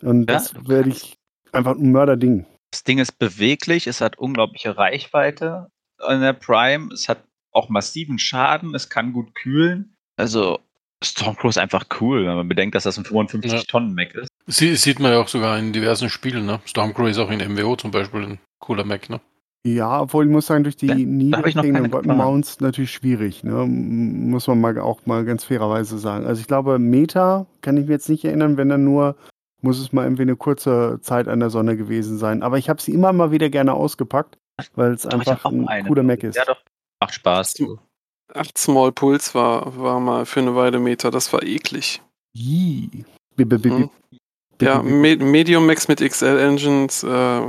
C: Und
D: Ja.
C: das werde ich einfach ein Mörderding.
D: Das Ding ist beweglich, es hat unglaubliche Reichweite in der Prime, es hat auch massiven Schaden, es kann gut kühlen. Also Stormcrow ist einfach cool, wenn man bedenkt, dass das ein 55
F: Ja.
D: Tonnen Mac ist.
F: Sie, sieht man ja auch sogar in diversen Spielen. Ne? Stormcrow ist auch in MWO zum Beispiel ein cooler Mac. Ne?
C: Ja, obwohl ich muss sagen, durch die
D: Ja, da
C: niedrigen. Mounts natürlich schwierig, ne? Muss man mal auch mal ganz fairerweise sagen. Also ich glaube, Meta kann ich mir jetzt nicht erinnern, wenn dann nur, muss es mal irgendwie eine kurze Zeit an der Sonne gewesen sein. Aber ich habe sie immer mal wieder gerne ausgepackt, weil es einfach ein
D: eine,
C: cooler Mac ist.
D: Ja, doch. Macht Spaß. Du.
E: 8 Small Pulse war, war mal für eine Weile Meter, das war eklig.
C: Yee. Bi- bi- bi- bi-
E: Hm. Ja, Me Medium Max mit XL Engines äh,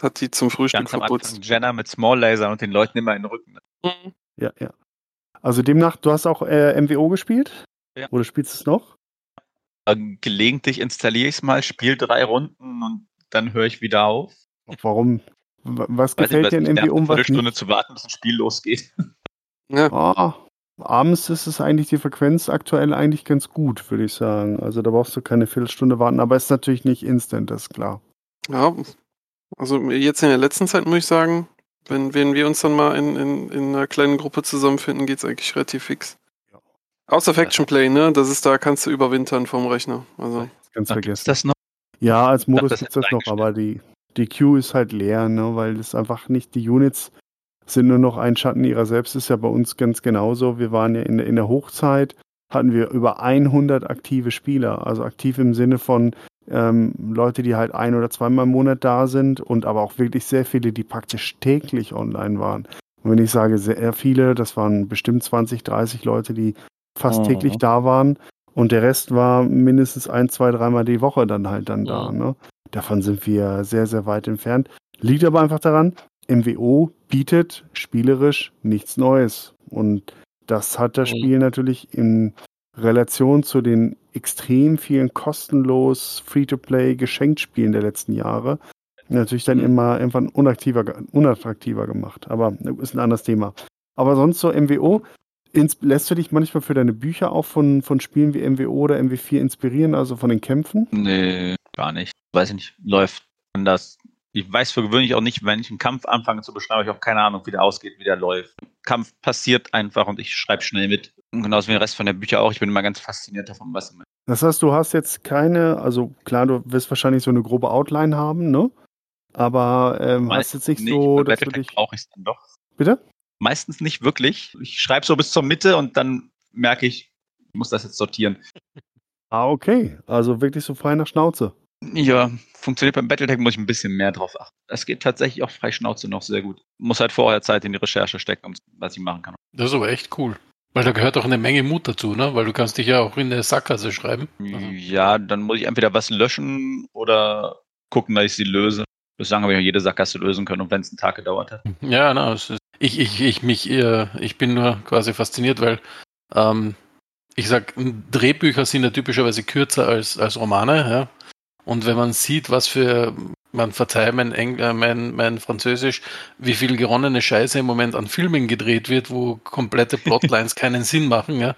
E: hat die zum Frühstück
D: Ganz am
E: verputzt.
D: Anfang Jenna mit Small Laser und den Leuten immer in den Rücken.
E: Mhm.
C: ja, ja. Also demnach, du hast auch äh, MWO gespielt?
D: Ja.
C: Oder spielst du es noch?
D: Gelegentlich installiere ich es mal, spiele drei Runden und dann höre ich wieder auf.
C: Warum? Was
D: Weiß
C: gefällt dir in
D: es
C: MWO?
D: eine
C: Was
D: Viertelstunde
C: nicht?
D: zu warten, bis ein Spiel losgeht.
E: Ja,
C: Ah, abends ist es eigentlich die Frequenz aktuell eigentlich ganz gut, würde ich sagen. Also da brauchst du keine Viertelstunde warten, aber ist natürlich nicht instant, das ist klar.
E: ja, also jetzt in der letzten Zeit muss ich sagen, wenn, wenn wir uns dann mal in, in, in einer kleinen Gruppe zusammenfinden, geht's eigentlich relativ fix.
C: Ja.
E: Außer Faction Play, ne? Das ist da, kannst du überwintern vom Rechner. Also,
C: Ganz vergessen.
D: das noch?
C: Ja, als Modus
D: das
C: gibt es das noch, aber die, die Queue ist halt leer, ne, weil es einfach nicht, die Units sind nur noch ein Schatten ihrer selbst, ist ja bei uns ganz genauso. Wir waren ja in, der- in der Hochzeit, hatten wir über 100 aktive Spieler, also aktiv im Sinne von ähm, Leute, die halt ein oder zweimal im Monat da sind und aber auch wirklich sehr viele, die praktisch täglich online waren. Und wenn ich sage sehr viele, das waren bestimmt 20, 30 Leute, die fast
B: Mhm.
C: täglich da waren. Und der Rest war mindestens ein, zwei, dreimal die Woche dann halt dann da.
F: Mhm.
C: Ne? Davon sind wir sehr, sehr weit entfernt. Liegt aber einfach daran, MWO bietet spielerisch nichts Neues. Und das hat das
F: Mhm.
C: Spiel natürlich in Relation zu den extrem vielen kostenlos Free-to-Play Geschenkspielen der letzten Jahre Natürlich dann
D: Mhm.
C: immer irgendwann unaktiver, unattraktiver gemacht. Aber ist ein anderes Thema. Aber sonst so MWO, ins, lässt du dich manchmal für deine Bücher auch von, von Spielen wie MWO oder MW4 inspirieren, also von den Kämpfen?
D: Nee, gar nicht. Weiß ich nicht. Läuft anders. Ich weiß für gewöhnlich auch nicht, wenn ich einen Kampf anfange zu beschreiben, habe ich auch keine Ahnung, wie der ausgeht, wie der läuft. Kampf passiert einfach und ich schreibe schnell mit. Und genauso wie der Rest von der Bücher auch. Ich bin immer ganz fasziniert davon, was immer.
C: Das heißt, du hast jetzt keine, also klar, du wirst wahrscheinlich so eine grobe Outline haben, ne? Aber ähm, hast jetzt nicht so,
D: bei
C: dass du dich.
D: brauche ich dann doch.
C: Bitte?
D: Meistens nicht wirklich. Ich schreibe so bis zur Mitte und dann merke ich, ich muss das jetzt sortieren.
C: Ah, okay. Also wirklich so frei nach Schnauze.
D: Ja, funktioniert beim Battletech, muss ich ein bisschen mehr drauf achten. Es geht tatsächlich auch frei Schnauze noch sehr gut. Muss halt vorher Zeit in die Recherche stecken, um was ich machen kann.
F: Das ist aber echt cool. Weil da gehört auch eine Menge Mut dazu, ne? Weil du kannst dich ja auch in eine Sackgasse schreiben. Also,
D: Ja, dann muss ich entweder was löschen oder gucken, dass ich sie löse. Bislang habe ich ja jede Sackgasse lösen können, und wenn es einen Tag gedauert hat.
F: Ja, na, ist, ich, ich, ich, mich, äh, ich bin nur quasi fasziniert, weil ähm, ich sag, Drehbücher sind ja typischerweise kürzer als, als Romane, ja. Und wenn man sieht, was für, man verzeiht mein, Eng, äh, mein, mein Französisch, wie viel geronnene Scheiße im Moment an Filmen gedreht wird, wo komplette Plotlines keinen Sinn machen, ja,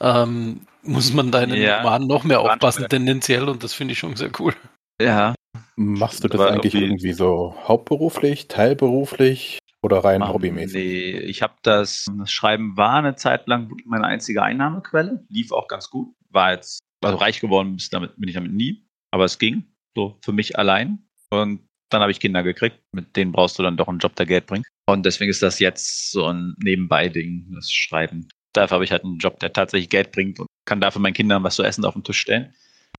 F: ähm, muss man da in einem
D: Ja.
F: Roman noch mehr aufpassen, tendenziell, und das finde ich schon sehr cool.
D: Ja.
B: Machst du das
D: Aber
B: eigentlich
D: irgendwie-
B: irgendwie so hauptberuflich, teilberuflich oder rein hobbymäßig?
D: Nee, ich habe das, das Schreiben war eine Zeit lang meine einzige Einnahmequelle, lief auch ganz gut, war jetzt, also reich geworden bis damit, bin ich damit nie, aber es ging, so für mich allein. Und dann habe ich Kinder gekriegt, mit denen brauchst du dann doch einen Job, der Geld bringt. Und deswegen ist das jetzt so ein Nebenbei-Ding, das Schreiben. Dafür habe ich halt einen Job, der tatsächlich Geld bringt und kann dafür meinen Kindern was zu essen auf den Tisch stellen.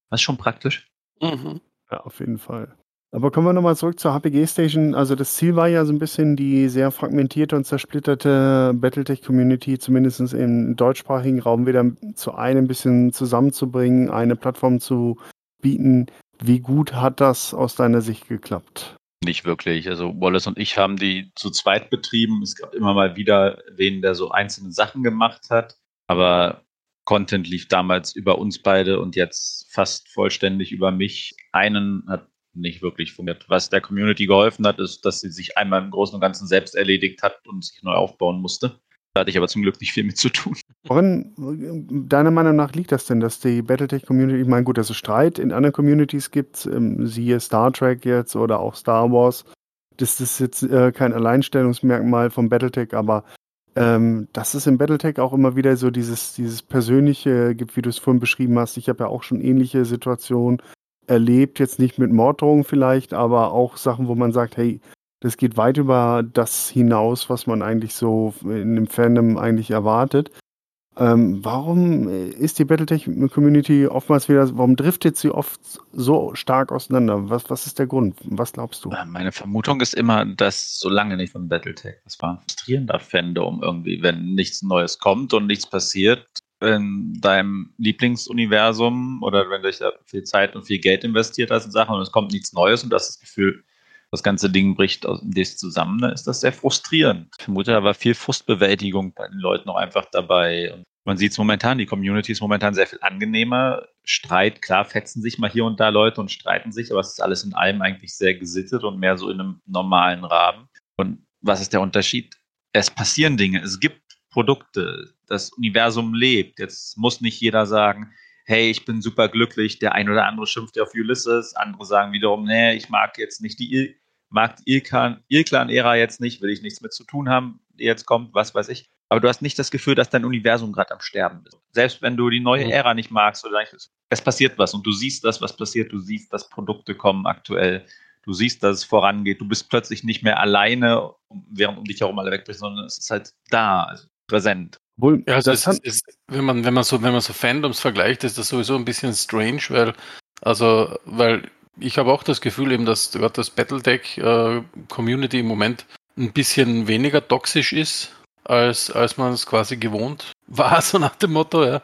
D: Das ist schon praktisch.
E: Mhm.
C: Ja, auf jeden Fall. Aber kommen wir nochmal zurück zur HPG Station. Also das Ziel war ja so ein bisschen die sehr fragmentierte und zersplitterte Battletech-Community, zumindest im deutschsprachigen Raum, wieder zu einem bisschen zusammenzubringen, eine Plattform zu bieten. Wie gut hat das aus deiner Sicht geklappt?
D: Nicht wirklich. Also Wallace und ich haben die zu zweit betrieben. Es gab immer mal wieder wen, der so einzelne Sachen gemacht hat. Aber Content lief damals über uns beide und jetzt fast vollständig über mich. Einen hat nicht wirklich funktioniert. Was der Community geholfen hat, ist, dass sie sich einmal im Großen und Ganzen selbst erledigt hat und sich neu aufbauen musste. Da hatte ich aber zum Glück nicht viel mit zu tun.
C: Worin, deiner Meinung nach, liegt das denn, dass die Battletech-Community, ich meine, gut, dass es Streit in anderen Communities gibt, ähm, siehe Star Trek jetzt oder auch Star Wars, das ist jetzt äh, kein Alleinstellungsmerkmal von Battletech, aber ähm, dass es im Battletech auch immer wieder so dieses, dieses Persönliche gibt, wie du es vorhin beschrieben hast. Ich habe ja auch schon ähnliche Situationen erlebt, jetzt nicht mit Morddrohungen vielleicht, aber auch Sachen, wo man sagt, hey, das geht weit über das hinaus, was man eigentlich so in dem Fandom eigentlich erwartet. Ähm, warum ist die Battletech-Community oftmals wieder, warum driftet sie oft so stark auseinander? Was, was ist der Grund? Was glaubst du?
D: Meine Vermutung ist immer, dass solange nicht von Battletech, das war ein frustrierender Fandom irgendwie, wenn nichts Neues kommt und nichts passiert in deinem Lieblingsuniversum oder wenn du da viel Zeit und viel Geld investiert hast in Sachen und es kommt nichts Neues und du hast das Gefühl, das ganze Ding bricht zusammen, dann ist das sehr frustrierend. Ich vermute, da war viel Frustbewältigung bei den Leuten auch einfach dabei. Und man sieht es momentan, die Community ist momentan sehr viel angenehmer. Streit, klar, fetzen sich mal hier und da Leute und streiten sich, aber es ist alles in allem eigentlich sehr gesittet und mehr so in einem normalen Rahmen. Und was ist der Unterschied? Es passieren Dinge, es gibt Produkte, das Universum lebt. Jetzt muss nicht jeder sagen, hey, ich bin super glücklich, der ein oder andere schimpft ja auf Ulysses, andere sagen wiederum, nee, ich mag jetzt nicht die mag die Ilklan-Ära jetzt nicht, will ich nichts mit zu tun haben, die jetzt kommt, was weiß ich. Aber du hast nicht das Gefühl, dass dein Universum gerade am Sterben ist. Selbst wenn du die neue
F: Mhm.
D: Ära nicht magst, oder nicht, es passiert was und du siehst das, was passiert, du siehst, dass Produkte kommen aktuell, du siehst, dass es vorangeht, du bist plötzlich nicht mehr alleine, während um dich herum alle wegbricht, sondern es ist halt da, also präsent.
C: Obwohl,
F: Ja, also
C: das
F: ist, ist, wenn man, wenn man so, wenn man so Fandoms vergleicht, ist das sowieso ein bisschen strange, weil, also, weil ich habe auch das Gefühl eben, dass gerade das Battletech äh, Community im Moment ein bisschen weniger toxisch ist, als, als man es quasi gewohnt war, so nach dem Motto, ja.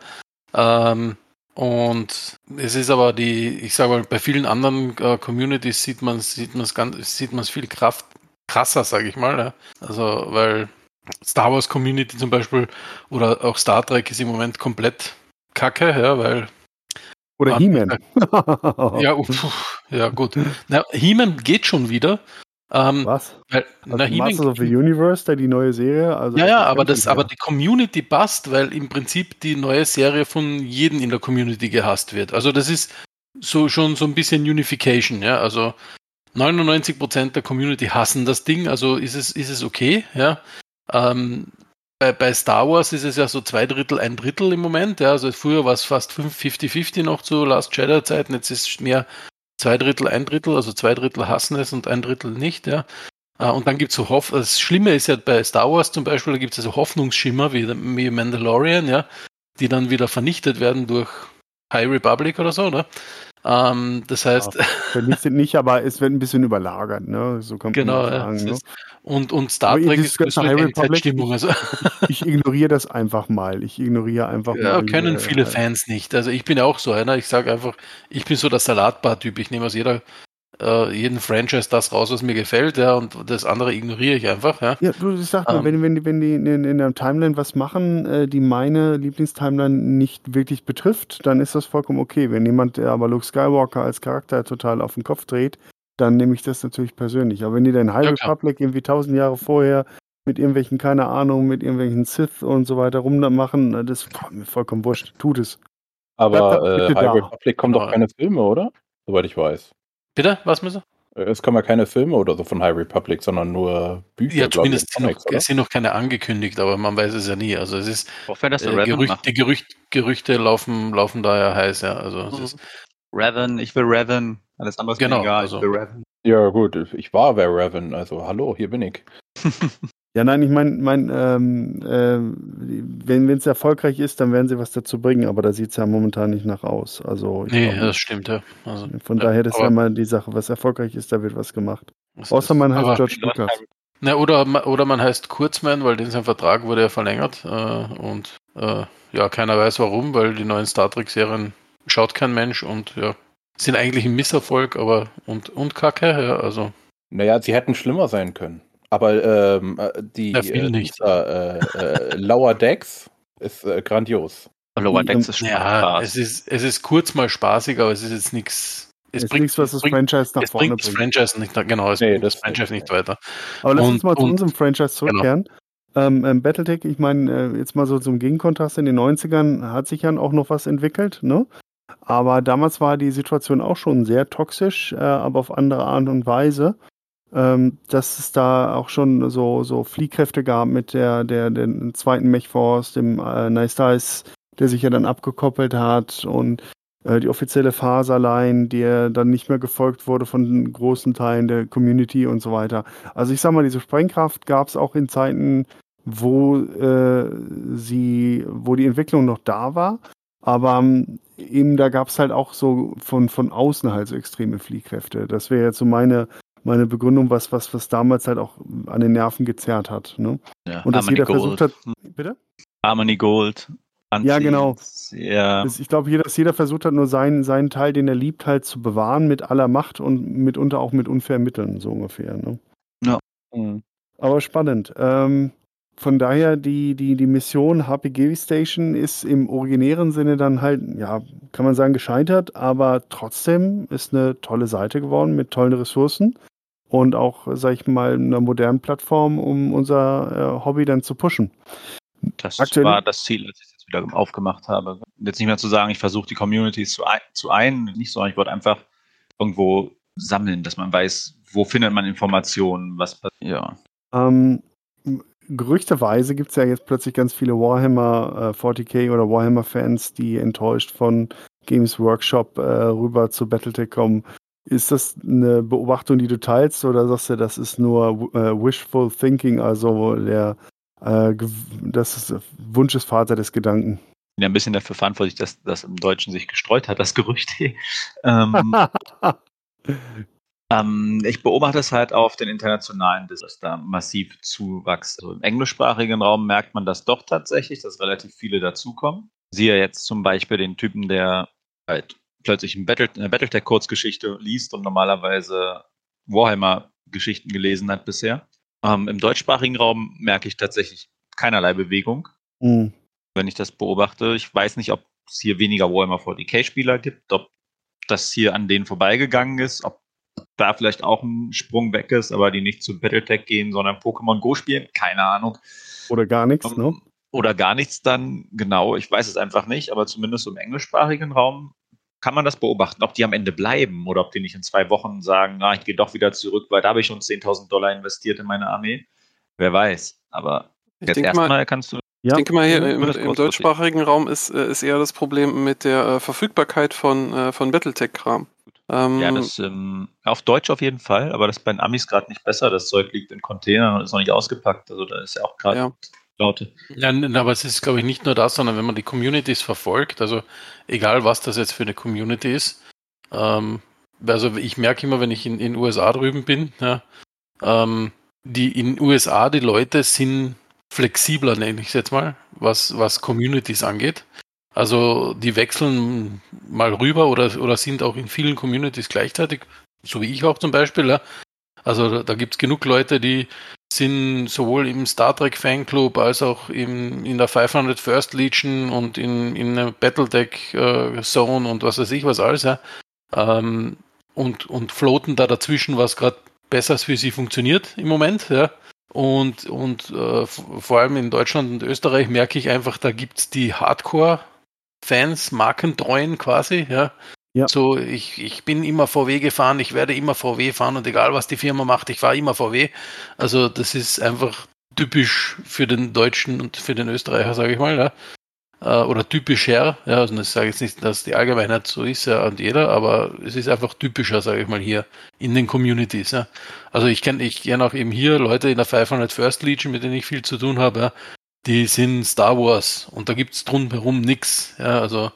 F: Ähm, und es ist aber die, ich sage mal, bei vielen anderen äh, Communities sieht man sieht man es ganz, sieht man es viel Kraft, krasser, sage ich mal. Ja. Also, weil Star Wars Community zum Beispiel oder auch Star Trek ist im Moment komplett kacke, ja, weil
C: oder He-Man.
F: ja, uff, Ja, gut. Na, He-Man geht schon wieder. Ähm,
C: Was?
F: weil,
C: Also
F: na,
C: Masters of the Universe, da die neue Serie? Also
F: Ja, ja, aber, das, aber die Community passt, weil im Prinzip die neue Serie von jedem in der Community gehasst wird. Also das ist so schon so ein bisschen Unification, ja. Also 99% der Community hassen das Ding, also ist es, ist es okay, ja. Ähm, bei, bei Star Wars ist es ja so zwei Drittel, ein Drittel im Moment, ja. Also früher war es fast 50-50 noch zu Last Jedi-Zeiten, jetzt ist es mehr zwei Drittel, ein Drittel, also zwei Drittel hassen es und ein Drittel nicht, ja. Äh, Und dann gibt es so Hoff das Schlimme ist ja bei Star Wars zum Beispiel, da gibt es ja so Hoffnungsschimmer wie, wie Mandalorian, ja, die dann wieder vernichtet werden durch High Republic oder so, ne? Ähm, das heißt,
C: Vernichtet nicht, aber es wird ein bisschen überlagert, ne? So kann
F: genau,
C: man
F: ja,
C: sagen.
F: das
C: Ne?
F: und, und Star
C: Aber
F: Trek ist
C: ganze High Republic,
F: Endzeitstimmung. Also,
C: Ich ignoriere das einfach mal. Ich ignoriere einfach
F: ja,
C: mal.
F: können
C: diese-
F: viele Fans nicht. Also ich bin ja auch so einer, ich sage einfach, ich bin so der Salatbar-Typ. Ich nehme aus jeder, äh, jeden Franchise das raus, was mir gefällt, ja, und das andere ignoriere ich einfach, ja.
C: Ja, du ich sag mal,
F: Ähm.
C: wenn, wenn, die- wenn die in, in der Timeline was machen, äh, die meine Lieblingstimeline nicht wirklich betrifft, dann ist das vollkommen okay. Wenn jemand, der aber Luke Skywalker als Charakter total auf den Kopf dreht, dann nehme ich das natürlich persönlich. Aber wenn die dann High
F: Ja.
C: Republic irgendwie tausend Jahre vorher mit irgendwelchen, keine Ahnung, mit irgendwelchen Sith und so weiter rummachen, na, das ist mir vollkommen wurscht. Tut es.
B: Aber äh, High
C: da.
B: Republic kommen
F: Genau.
B: doch keine Filme, oder? Soweit ich weiß.
F: Bitte? Was müssen
B: Äh, Es kommen ja keine Filme oder so von High Republic, sondern nur Bücher.
F: Ja, zumindest sind noch,
B: Comics, oder?
F: es sind noch keine angekündigt, aber man weiß es ja nie. Also es ist
D: Auch wenn das
F: äh, Gerücht, die Gerücht, Gerüchte laufen, laufen da ja heiß, ja. Also es
D: Mhm.
F: ist,
D: Raven, ich will Raven. Alles andere ist
F: Genau,
D: mir egal.
F: also-
D: Ich will Raven.
B: Ja, gut, ich war Wer Raven, also hallo, hier bin ich.
C: Ja, nein, ich meine, mein, ähm, ähm, wenn es erfolgreich ist, dann werden sie was dazu bringen, aber da sieht es ja momentan nicht nach aus. Also ich
F: nee,
C: glaub,
F: das stimmt, ja. Also,
C: von
F: ja,
C: daher, das ist ja mal die Sache, was erfolgreich ist, da wird was gemacht.
F: das
C: Außer man heißt
F: aber-
C: George Lucas.
F: Na, oder, oder man heißt Kurzman, weil den sein Vertrag wurde ja verlängert äh, und äh, ja, keiner weiß warum, weil die neuen Star Trek-Serien schaut kein Mensch und ja, sind eigentlich ein Misserfolg, aber und, und Kacke, ja, also
B: Naja, sie hätten schlimmer sein können. Aber ähm, äh, die
F: Ja, viel
B: äh,
F: nicht.
B: äh, äh, Lower Decks ist äh, grandios.
D: Lower Decks ist schon
F: ja,
D: Spaß.
F: es ist, es ist kurz mal spaßig, aber es ist jetzt nichts.
C: Es ist nichts, was das Franchise nach
F: es
C: vorne
F: bringt das
C: bringt.
F: Franchise nicht, genau, es
B: Nee,
F: bringt das
C: Genau.
B: das
F: Franchise
B: nicht,
F: weiter.
C: Aber lass
F: Und-
C: uns mal zu
F: und-
C: unserem Franchise zurückkehren. Ähm, ähm, Battletech, ich meine, äh, jetzt mal so zum Gegenkontrast in den 90ern hat sich ja auch noch was entwickelt, ne? Aber damals war die Situation auch schon sehr toxisch, äh, aber auf andere Art und Weise. Ähm, dass es da auch schon so, so Fliehkräfte gab mit der, der, der zweiten Mechforce, dem äh, Nice Dice, der sich ja dann abgekoppelt hat und äh, die offizielle Faserline, die dann nicht mehr gefolgt wurde von großen Teilen der Community und so weiter. Also ich sag mal, diese Sprengkraft gab es auch in Zeiten, wo äh, sie, wo die Entwicklung noch da war, aber ähm, eben da gab es halt auch so von, von außen halt so extreme Fliehkräfte. Das wäre jetzt so meine, meine Begründung, was, was, was damals halt auch an den Nerven gezerrt hat. Ne?
D: ja,
C: Und dass jeder
D: Gold.
C: versucht hat. Bitte?
D: Harmony Gold.
C: Ja, genau.
D: Ja,
C: ich glaube, jeder, dass jeder versucht hat, nur seinen, seinen Teil, den er liebt, halt zu bewahren mit aller Macht und mitunter auch mit unfairen Mitteln, so ungefähr. Ne?
B: Mhm.
C: Aber spannend. Ähm, von daher, die, die, die Mission HPG Station ist im originären Sinne dann halt, ja, kann man sagen, gescheitert, aber trotzdem ist eine tolle Seite geworden mit tollen Ressourcen und auch, sag ich mal, einer modernen Plattform, um unser äh, Hobby dann zu pushen.
D: das
C: aktuell-
D: war das Ziel, als ich es jetzt wieder aufgemacht habe. Jetzt nicht mehr zu sagen, ich versuche die Communities zu, ein, zu ein, nicht so, ich wollte einfach irgendwo sammeln, dass man weiß, wo findet man Informationen, was passiert. Ja.
C: Ähm, gerüchteweise gibt es ja jetzt plötzlich ganz viele Warhammer äh, 40k oder Warhammer-Fans, die enttäuscht von Games Workshop äh, rüber zu Battletech kommen. Ist das eine Beobachtung, die du teilst, oder sagst du, das ist nur äh, wishful thinking, also der äh, das ist Wunsch ist Vater des Gedanken?
D: bin ja ein bisschen dafür verantwortlich, dass das im Deutschen sich gestreut hat, das Gerücht. ähm, ähm, ich beobachte es halt auf den internationalen, dass da massiv Zuwachs. Also Im englischsprachigen Raum merkt man das doch tatsächlich, dass relativ viele dazukommen. Siehe jetzt zum Beispiel den Typen, der halt plötzlich ein Battle, eine Battletech-Kurzgeschichte liest und normalerweise Warhammer-Geschichten gelesen hat bisher. Ähm, Im deutschsprachigen Raum merke ich tatsächlich keinerlei Bewegung
C: Hm.
D: wenn ich das beobachte. Ich weiß nicht, ob es hier weniger Warhammer 40k-Spieler gibt, ob das hier an denen vorbeigegangen ist, ob da vielleicht auch ein Sprung weg ist, aber die nicht zu Battletech gehen, sondern Pokémon Go spielen, keine Ahnung.
C: Oder gar nichts,
D: um,
C: ne?
D: Oder gar nichts dann, genau, ich weiß es einfach nicht, aber zumindest im englischsprachigen Raum kann man das beobachten, ob die am Ende bleiben oder ob die nicht in zwei Wochen sagen, ah, ich gehe doch wieder zurück, weil da habe ich schon 10.000 Dollar investiert in meine Armee. Wer weiß. Aber
E: Ich
D: jetzt
E: denke mal,
D: erstmal kannst du.
E: ich denke mal hier
C: Ja,
E: im, im deutschsprachigen Raum ist, äh, ist eher das Problem mit der äh, Verfügbarkeit von, äh, von Battletech-Kram. Ähm,
D: Ja, das ähm, auf Deutsch auf jeden Fall, aber das ist bei den Amis gerade nicht besser. Das Zeug liegt in Containern und ist noch nicht ausgepackt. Also da ist ja auch gerade
E: Ja.
D: Laute.
F: Ja, aber es ist, glaube ich, nicht nur das, sondern wenn man die Communities verfolgt, also egal was das jetzt für eine Community ist, ähm, also ich merke immer, wenn ich in den USA drüben bin, ja, ähm, die in USA, die Leute sind flexibler, nenne ich es jetzt mal, was, was Communities angeht. Also die wechseln mal rüber oder, oder sind auch in vielen Communities gleichzeitig, so wie ich auch zum Beispiel. Ja. Also da, da gibt es genug Leute, die sind sowohl im Star Trek Fanclub als auch im, in der 500 First Legion und in, in der Battletech äh, Zone und was weiß ich was alles, ja. Ähm, und, und floaten da dazwischen, was gerade besser für sie funktioniert im Moment, ja. Und, und äh, vor allem in Deutschland und Österreich merke ich einfach, da gibt es die Hardcore-Fans, Markentreuen quasi, ja.
C: Ja.
F: So, ich, ich bin immer VW gefahren, ich werde immer VW fahren und egal was die Firma macht, ich fahre immer VW. Also das ist einfach typisch für den Deutschen und für den Österreicher, sage ich mal, ja. Äh, Oder typischer, ja, also ich sage jetzt nicht, dass die Allgemeinheit so ist, ja, und jeder, aber es ist einfach typischer, sage ich mal, hier in den Communities, ja. Also ich kenne ich kenn auch eben hier Leute in der 500 First Legion, mit denen ich viel zu tun habe, ja, die sind Star Wars und da gibt's drumherum nix, ja, also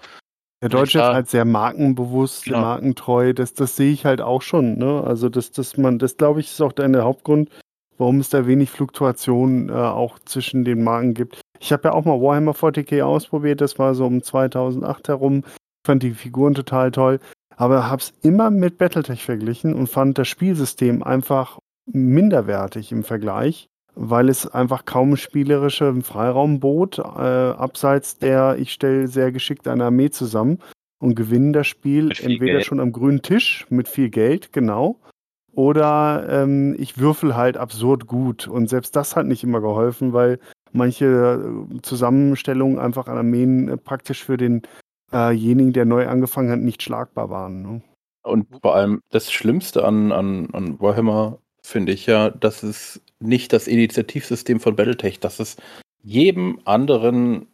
C: Der Deutsche
F: Ja.
C: ist halt sehr markenbewusst,
F: Genau.
C: markentreu. Das, das sehe ich halt auch schon. Ne? Also das, das man, das glaube ich, ist auch der, der Hauptgrund, warum es da wenig Fluktuation äh, auch zwischen den Marken gibt. Ich habe ja auch mal Warhammer 40k ausprobiert. Das war so um 2008 herum. Fand die Figuren total toll, aber habe es immer mit BattleTech verglichen und fand das Spielsystem einfach minderwertig im Vergleich, weil es einfach kaum spielerischen Freiraum bot, äh, abseits der, ich stelle sehr geschickt eine Armee zusammen und gewinne das Spiel entweder
D: Geld.
C: schon am grünen Tisch mit viel Geld, genau, oder ähm, ich würfel halt absurd gut. Und selbst das hat nicht immer geholfen, weil manche äh, Zusammenstellungen einfach an Armeen äh, praktisch für denjenigen, der neu angefangen hat, nicht schlagbar waren. Ne?
B: Und vor allem das Schlimmste an, an, an Warhammer finde ich ja, dass es nicht das Initiativsystem von Battletech, das ist jedem anderen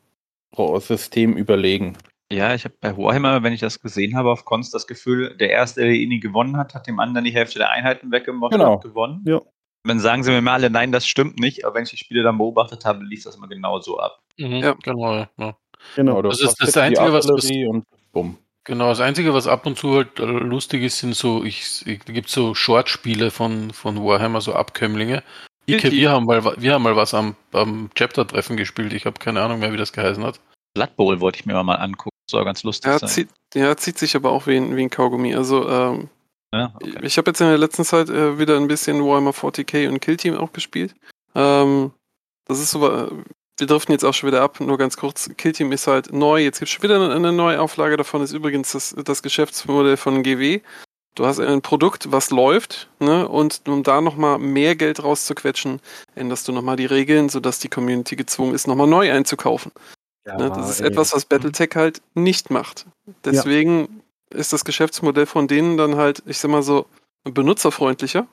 B: System überlegen.
D: Ja, ich habe bei Warhammer, wenn ich das gesehen habe auf Cons, das Gefühl, der Erste, der ihn gewonnen hat, hat dem anderen die Hälfte der Einheiten weggemocht
B: Genau.
D: und gewonnen.
C: Ja.
D: Dann sagen sie mir mal alle, nein, das stimmt nicht. Aber wenn ich die Spiele dann beobachtet habe, lief das immer genau so ab.
F: mhm,
E: Ja.
F: genau, ja.
C: Genau.
B: du
F: Das ist
B: hast
F: das Einzige, was-
B: und bumm.
F: Genau, das Einzige, was ab und zu halt äh, lustig ist, sind so, ich, ich da gibt's so Short-Spiele von, von Warhammer, so Abkömmlinge. Ike,
E: Guilty.
F: wir haben mal, wir haben mal was am, am Chapter-Treffen gespielt. Ich habe keine Ahnung mehr, wie das geheißen hat.
D: Blood Bowl wollte ich mir mal angucken. Soll ganz lustig
E: Ja,
D: sein.
E: zieht, ja, zieht sich aber auch wie ein, wie ein Kaugummi. Also, ähm,
D: Ja, okay.
E: ich habe jetzt in der letzten Zeit äh, wieder ein bisschen Warhammer 40k und Kill Team auch gespielt. Ähm, das ist so, äh, wir driften jetzt auch schon wieder ab, nur ganz kurz. Kill Team ist halt neu, jetzt gibt es schon wieder eine, eine neue Auflage davon, ist übrigens das, das Geschäftsmodell von GW. Du hast ein Produkt, was läuft, ne? und um da nochmal mehr Geld rauszuquetschen, änderst du nochmal die Regeln, sodass die Community gezwungen ist, nochmal neu einzukaufen. Ne, das ist
C: ey.
E: etwas, was Battletech halt nicht macht. Deswegen ist das Geschäftsmodell von denen dann halt, ich sag mal so, benutzerfreundlicher,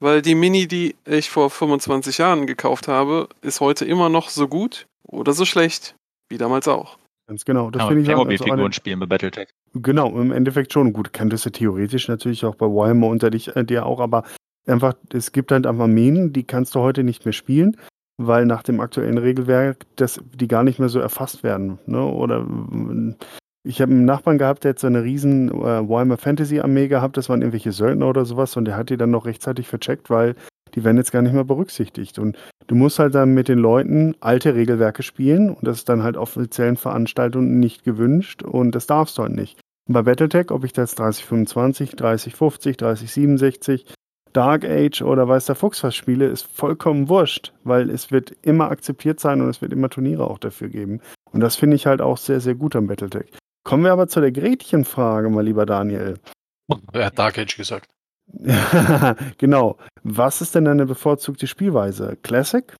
E: weil die Mini, die ich vor 25 Jahren gekauft habe, ist heute immer noch so gut oder so schlecht wie damals auch.
C: Ganz genau. Das
D: Kann
C: finde ich auch. Also
D: Playmobil-Figuren
C: eine,
D: spielen bei Battletech.
C: Genau, im Endeffekt schon. Gut, könntest du theoretisch natürlich auch bei Warhammer unter dich, äh, dir auch, aber einfach, es gibt halt einfach Armeen, die kannst du heute nicht mehr spielen, weil nach dem aktuellen Regelwerk das, die gar nicht mehr so erfasst werden. Ne? Oder mm, ich habe einen Nachbarn gehabt, der hat so eine riesen äh, Warhammer Fantasy Armee gehabt, das waren irgendwelche Söldner oder sowas und der hat die dann noch rechtzeitig vercheckt, weil die werden jetzt gar nicht mehr berücksichtigt. Und du musst halt dann mit den Leuten alte Regelwerke spielen und das ist dann halt offiziellen Veranstaltungen nicht gewünscht und das darfst du halt nicht. Bei Battletech, ob ich das 3025, 3050, 3067, Dark Age oder weiß der Fuchs was spiele, ist vollkommen wurscht, weil es wird immer akzeptiert sein und es wird immer Turniere auch dafür geben. Und das finde ich halt auch sehr, sehr gut am Battletech. Kommen wir aber zu der Gretchenfrage, mal lieber Daniel.
F: Er hat Dark Age gesagt.
C: genau. Was ist denn deine bevorzugte Spielweise? Classic?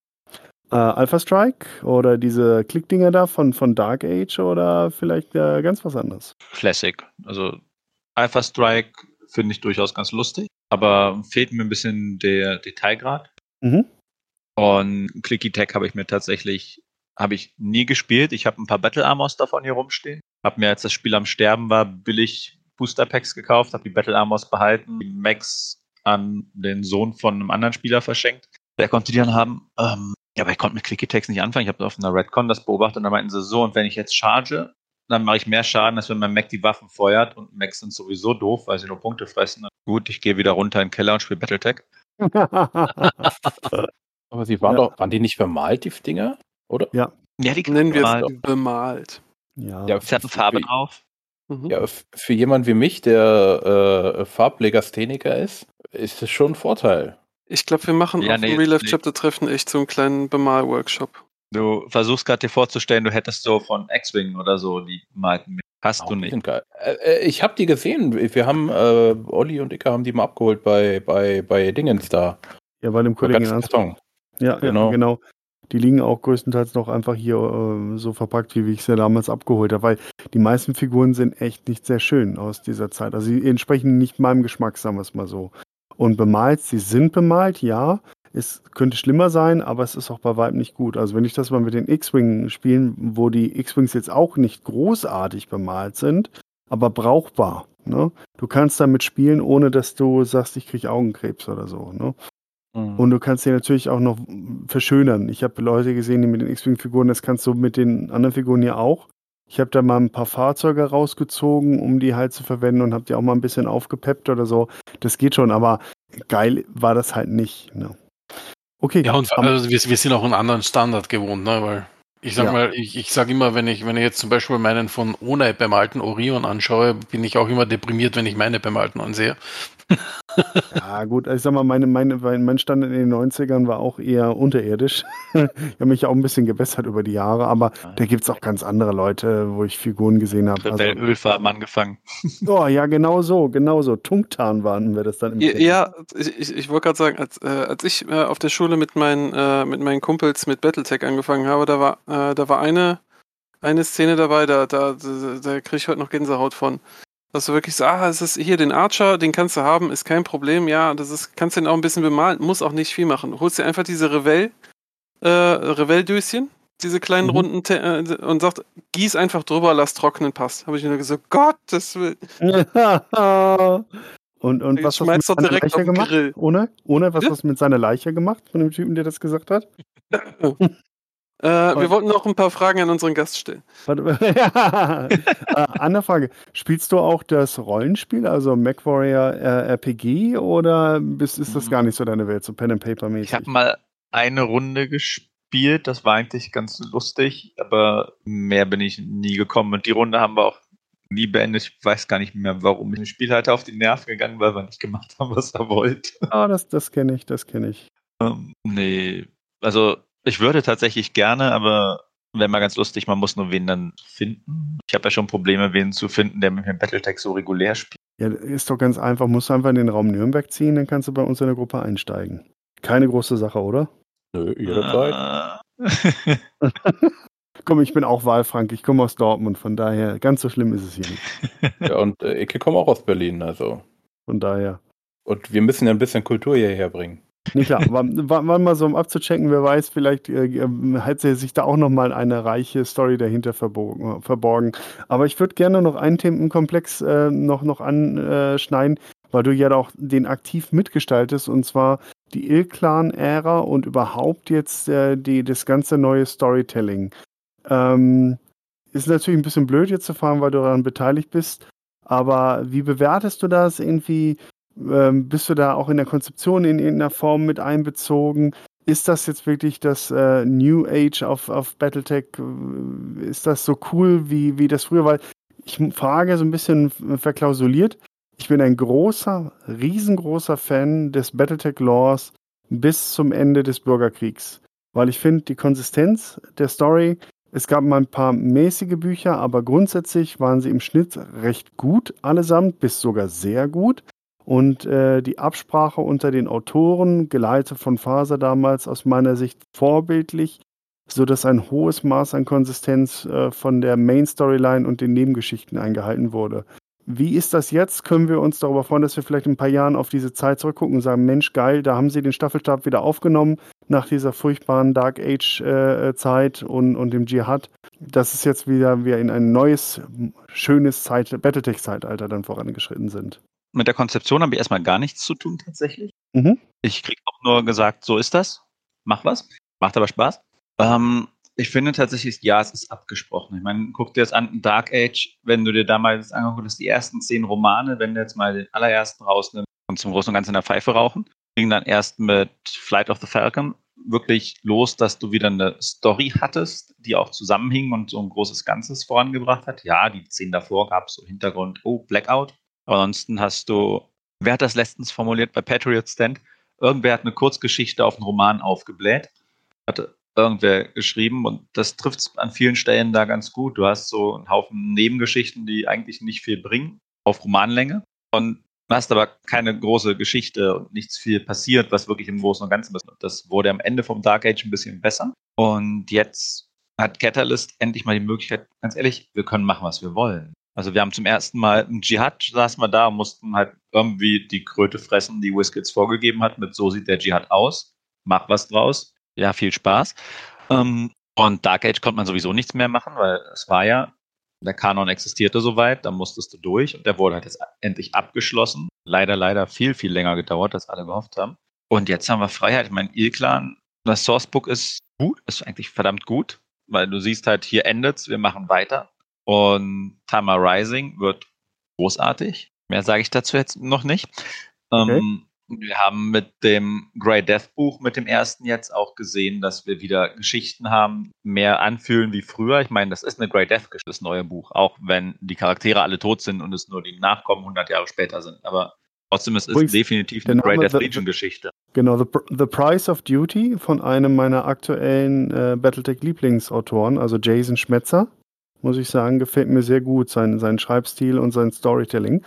C: Äh, Alpha Strike? Oder diese Klickdinger da von, von Dark Age? Oder vielleicht äh, ganz was anderes?
D: Classic. Also Alpha Strike finde ich durchaus ganz lustig, aber fehlt mir ein bisschen der Detailgrad.
C: Mhm.
D: Und Clicky Tech habe ich mir tatsächlich, habe ich nie gespielt. Ich habe ein paar Battle Armors davon hier rumstehen. Habe mir, als das Spiel am Sterben war, billig Booster Packs gekauft, habe die Battle Armors behalten, die Max an den Sohn von einem anderen Spieler verschenkt. Der konnte die dann haben. Ähm, ja, aber ich konnte mit Clicky Techs nicht anfangen. Ich habe auf einer Redcon das beobachtet und dann meinten sie so, und wenn ich jetzt charge, dann mache ich mehr Schaden, als wenn mein Mac die Waffen feuert und Macs sind sowieso doof, weil sie nur Punkte fressen. Gut, ich gehe wieder runter in den Keller und spiele Battletech.
B: Aber sie waren
C: Ja.
B: doch, waren die nicht bemalt, die Dinger? Oder?
C: ja.
D: Ja, die
E: Nennen wir es bemalt.
C: Ja.
B: Ja,
D: Sie hatten Farbe drauf.
E: Mhm.
B: Ja, für jemand wie mich, der äh, Farblegastheniker ist, ist es schon ein Vorteil.
E: Ich glaube, wir machen
D: Ja,
E: auf
D: nee,
E: dem Real Life
D: nee.
E: Chapter Treffen echt so einen kleinen Bemal-Workshop.
D: Du versuchst gerade dir vorzustellen, du hättest so von X-Wing oder so die gemalten. Hast
B: Auch
D: du nicht.
B: Äh, äh, ich habe die gesehen. Wir haben, äh, Olli und Ika haben die mal abgeholt bei, bei, bei Dingens da.
C: ja, bei dem Kollegen.
B: Karton.
C: Ja, genau.
B: Genau.
C: ja, genau. Die liegen auch größtenteils noch einfach hier äh, so verpackt, wie ich sie damals abgeholt habe, weil die meisten Figuren sind echt nicht sehr schön aus dieser Zeit. Also sie entsprechen nicht meinem Geschmack, sagen wir es mal so. Und bemalt, sie sind bemalt, ja. Es könnte schlimmer sein, aber es ist auch bei weitem nicht gut. Also wenn ich das mal mit den X-Wing spielen, wo die X-Wings jetzt auch nicht großartig bemalt sind, aber brauchbar. Ne? Du kannst damit spielen, ohne dass du sagst, ich kriege Augenkrebs oder so. Ne?
B: Mhm.
C: Und du kannst sie natürlich auch noch verschönern. Ich habe Leute gesehen, die mit den X-Wing-Figuren, das kannst du mit den anderen Figuren ja auch. Ich habe da mal ein paar Fahrzeuge rausgezogen, um die halt zu verwenden und habe die auch mal ein bisschen aufgepeppt oder so. Das geht schon, aber geil war das halt nicht. Ne? Okay.
F: Ja, und also wir, wir sind auch einen anderen Standard gewohnt, ne? Weil ich sag
C: Ja.
F: mal, ich, ich sage immer, wenn ich, wenn ich jetzt zum Beispiel meinen von ohne bemalten Orion anschaue, bin ich auch immer deprimiert, wenn ich meine bemalten ansehe.
C: Ja, gut, ich sag mal, meine, meine, mein mein Standard in den 90ern war auch eher unterirdisch. ich habe mich auch ein bisschen gebessert über die Jahre, aber da gibt es auch ganz andere Leute, wo ich Figuren gesehen habe. Also,
D: Rebellölfarben angefangen.
C: oh, ja, genau so, genau so. Tungtan waren wir das dann im
E: Ja, ja ich, ich, ich wollte gerade sagen, als, äh, als ich äh, auf der Schule mit meinen, äh, mit meinen Kumpels mit Battletech angefangen habe, da war, äh, da war eine, eine Szene dabei, da, da, da, da kriege ich heute noch Gänsehaut von. Dass du wirklich so, ah, es ist hier den Archer, den kannst du haben, ist kein Problem, ja, das ist, kannst du den auch ein bisschen bemalen, muss auch nicht viel machen. Holst dir einfach diese Revell, äh, Revelldöschen, diese kleinen
C: Mhm.
E: runden Te äh, und sagt, gieß einfach drüber, lass trocknen, passt. Habe ich nur gesagt, Gottes Willen.
C: und, und
E: Ich
C: was hast du mit seiner Leiche gemacht?
E: Grill.
C: Ohne? Ohne? Was hast du mit seiner Leiche gemacht, von dem Typen, der das gesagt hat?
E: Äh, wir wollten noch ein paar Fragen an unseren Gast stellen.
C: Warte, ja. äh, andere Frage. Spielst du auch das Rollenspiel, also MacWarrior äh, RPG, oder bist, ist das
D: Mhm.
C: gar nicht so deine Welt, so Pen and Paper mäßig?
D: Ich habe mal eine Runde gespielt, das war eigentlich ganz lustig, aber mehr bin ich nie gekommen. Und die Runde haben wir auch nie beendet. Ich weiß gar nicht mehr, warum. Ich dem Spielleiter auf die Nerven gegangen, weil wir nicht gemacht haben, was er wollte.
C: Ah, das, das kenne ich, das kenne ich.
D: Ähm, nee, also ich würde tatsächlich gerne, aber wäre mal ganz lustig, man muss nur wen dann finden. Ich habe ja schon Probleme, wen zu finden, der mit dem Battletech so regulär spielt.
C: Ja, ist doch ganz einfach. Musst du einfach in den Raum Nürnberg ziehen, dann kannst du bei uns in der Gruppe einsteigen. Keine große Sache, oder?
B: Nö, jederzeit.
D: Äh,
C: Komm, ich bin auch Wahlfrank, ich komme aus Dortmund, von daher, ganz so schlimm ist es hier nicht.
B: Ja, und äh, ich komme auch aus Berlin, also.
C: Von daher.
B: Und wir müssen ja ein bisschen Kultur hierher bringen.
C: Nee, klar, war, war, war mal so, um abzuchecken, wer weiß, vielleicht äh, ähm, sich da auch nochmal eine reiche Story dahinter verborgen. verborgen. Aber ich würde gerne noch einen Themenkomplex äh, noch, noch anschneiden, weil du ja auch den aktiv mitgestaltest, und zwar die Il-Clan-Ära und überhaupt jetzt äh, die, das ganze neue Storytelling. Ähm, ist natürlich ein bisschen blöd jetzt zu fahren, weil du daran beteiligt bist. Aber wie bewertest du das irgendwie? Ähm, bist du da auch in der Konzeption in irgendeiner Form mit einbezogen? Ist das jetzt wirklich das äh, New Age auf, auf Battletech? Ist das so cool, wie, wie das früher war? Ich frage so ein bisschen verklausuliert. Ich bin ein großer, riesengroßer Fan des Battletech-Lores bis zum Ende des Bürgerkriegs. Weil ich finde, die Konsistenz der Story Es gab mal ein paar mäßige Bücher, aber grundsätzlich waren sie im Schnitt recht gut allesamt, bis sogar sehr gut. Und äh, die Absprache unter den Autoren, geleitet von Faser damals aus meiner Sicht vorbildlich, sodass ein hohes Maß an Konsistenz äh, von der Main Storyline und den Nebengeschichten eingehalten wurde. Wie ist das jetzt? Können wir uns darüber freuen, dass wir vielleicht in ein paar Jahren auf diese Zeit zurückgucken und sagen, Mensch, geil, da haben sie den Staffelstab wieder aufgenommen nach dieser furchtbaren Dark Age äh, Zeit und, und dem Dschihad. Das ist jetzt wieder wir in ein neues, schönes Zeit, Battletech-Zeitalter dann vorangeschritten sind.
D: Mit der Konzeption habe ich erstmal gar nichts zu tun tatsächlich.
C: Mhm.
D: Ich kriege auch nur gesagt, so ist das. Mach was. Macht aber Spaß. Ähm, ich finde tatsächlich, ja, es ist abgesprochen. Ich meine, guck dir das an, Dark Age, wenn du dir damals angeguckt hast, die ersten zehn Romane, wenn du jetzt mal den allerersten rausnimmst und zum Großen und Ganzen in der Pfeife rauchen, ging dann erst mit Flight of the Falcon wirklich los, dass du wieder eine Story hattest, die auch zusammenhing und so ein großes Ganzes vorangebracht hat. Ja, die zehn davor gab es so Hintergrund, oh, Blackout. Aber ansonsten hast du, wer hat das letztens formuliert bei Patriot Stand? Irgendwer hat eine Kurzgeschichte auf einen Roman aufgebläht, hatte irgendwer geschrieben und das trifft es an vielen Stellen da ganz gut. Du hast so einen Haufen Nebengeschichten, die eigentlich nicht viel bringen auf Romanlänge und hast aber keine große Geschichte und nichts viel passiert, was wirklich im Großen und Ganzen ist. Das wurde am Ende vom Dark Age ein bisschen besser und jetzt hat Catalyst endlich mal die Möglichkeit, ganz ehrlich, wir können machen, was wir wollen. Also wir haben zum ersten Mal im Dschihad saßen wir da und mussten halt irgendwie die Kröte fressen, die Whiskets vorgegeben hat, mit so sieht der Dschihad aus, mach was draus ja, viel Spaß. Ähm, und Dark Age konnte man sowieso nichts mehr machen, weil es war ja, der Kanon existierte soweit, da musstest du durch und der wurde halt jetzt endlich abgeschlossen. Leider, leider viel, viel länger gedauert, als alle gehofft haben. Und jetzt haben wir Freiheit. Ich meine, Il-Clan, das Sourcebook ist gut, ist eigentlich verdammt gut, weil du siehst halt, hier endet's, wir machen weiter. Und Tama Rising wird großartig. Mehr sage ich dazu jetzt noch nicht. Okay. Ähm, wir haben mit dem Grey Death Buch, mit dem ersten jetzt auch gesehen, dass wir wieder Geschichten haben, mehr anfühlen wie früher. Ich meine, das ist eine Grey Death Geschichte, das neue Buch, auch wenn die Charaktere alle tot sind und es nur die Nachkommen 100 Jahre später sind. Aber trotzdem, es ist Übrigens, definitiv eine Grey Death Legion Geschichte.
C: Genau, The, The, Price of Duty von einem meiner aktuellen äh, Battletech Lieblingsautoren, also Jason Schmetzer. Muss ich sagen, gefällt mir sehr gut, sein, sein Schreibstil und sein Storytelling.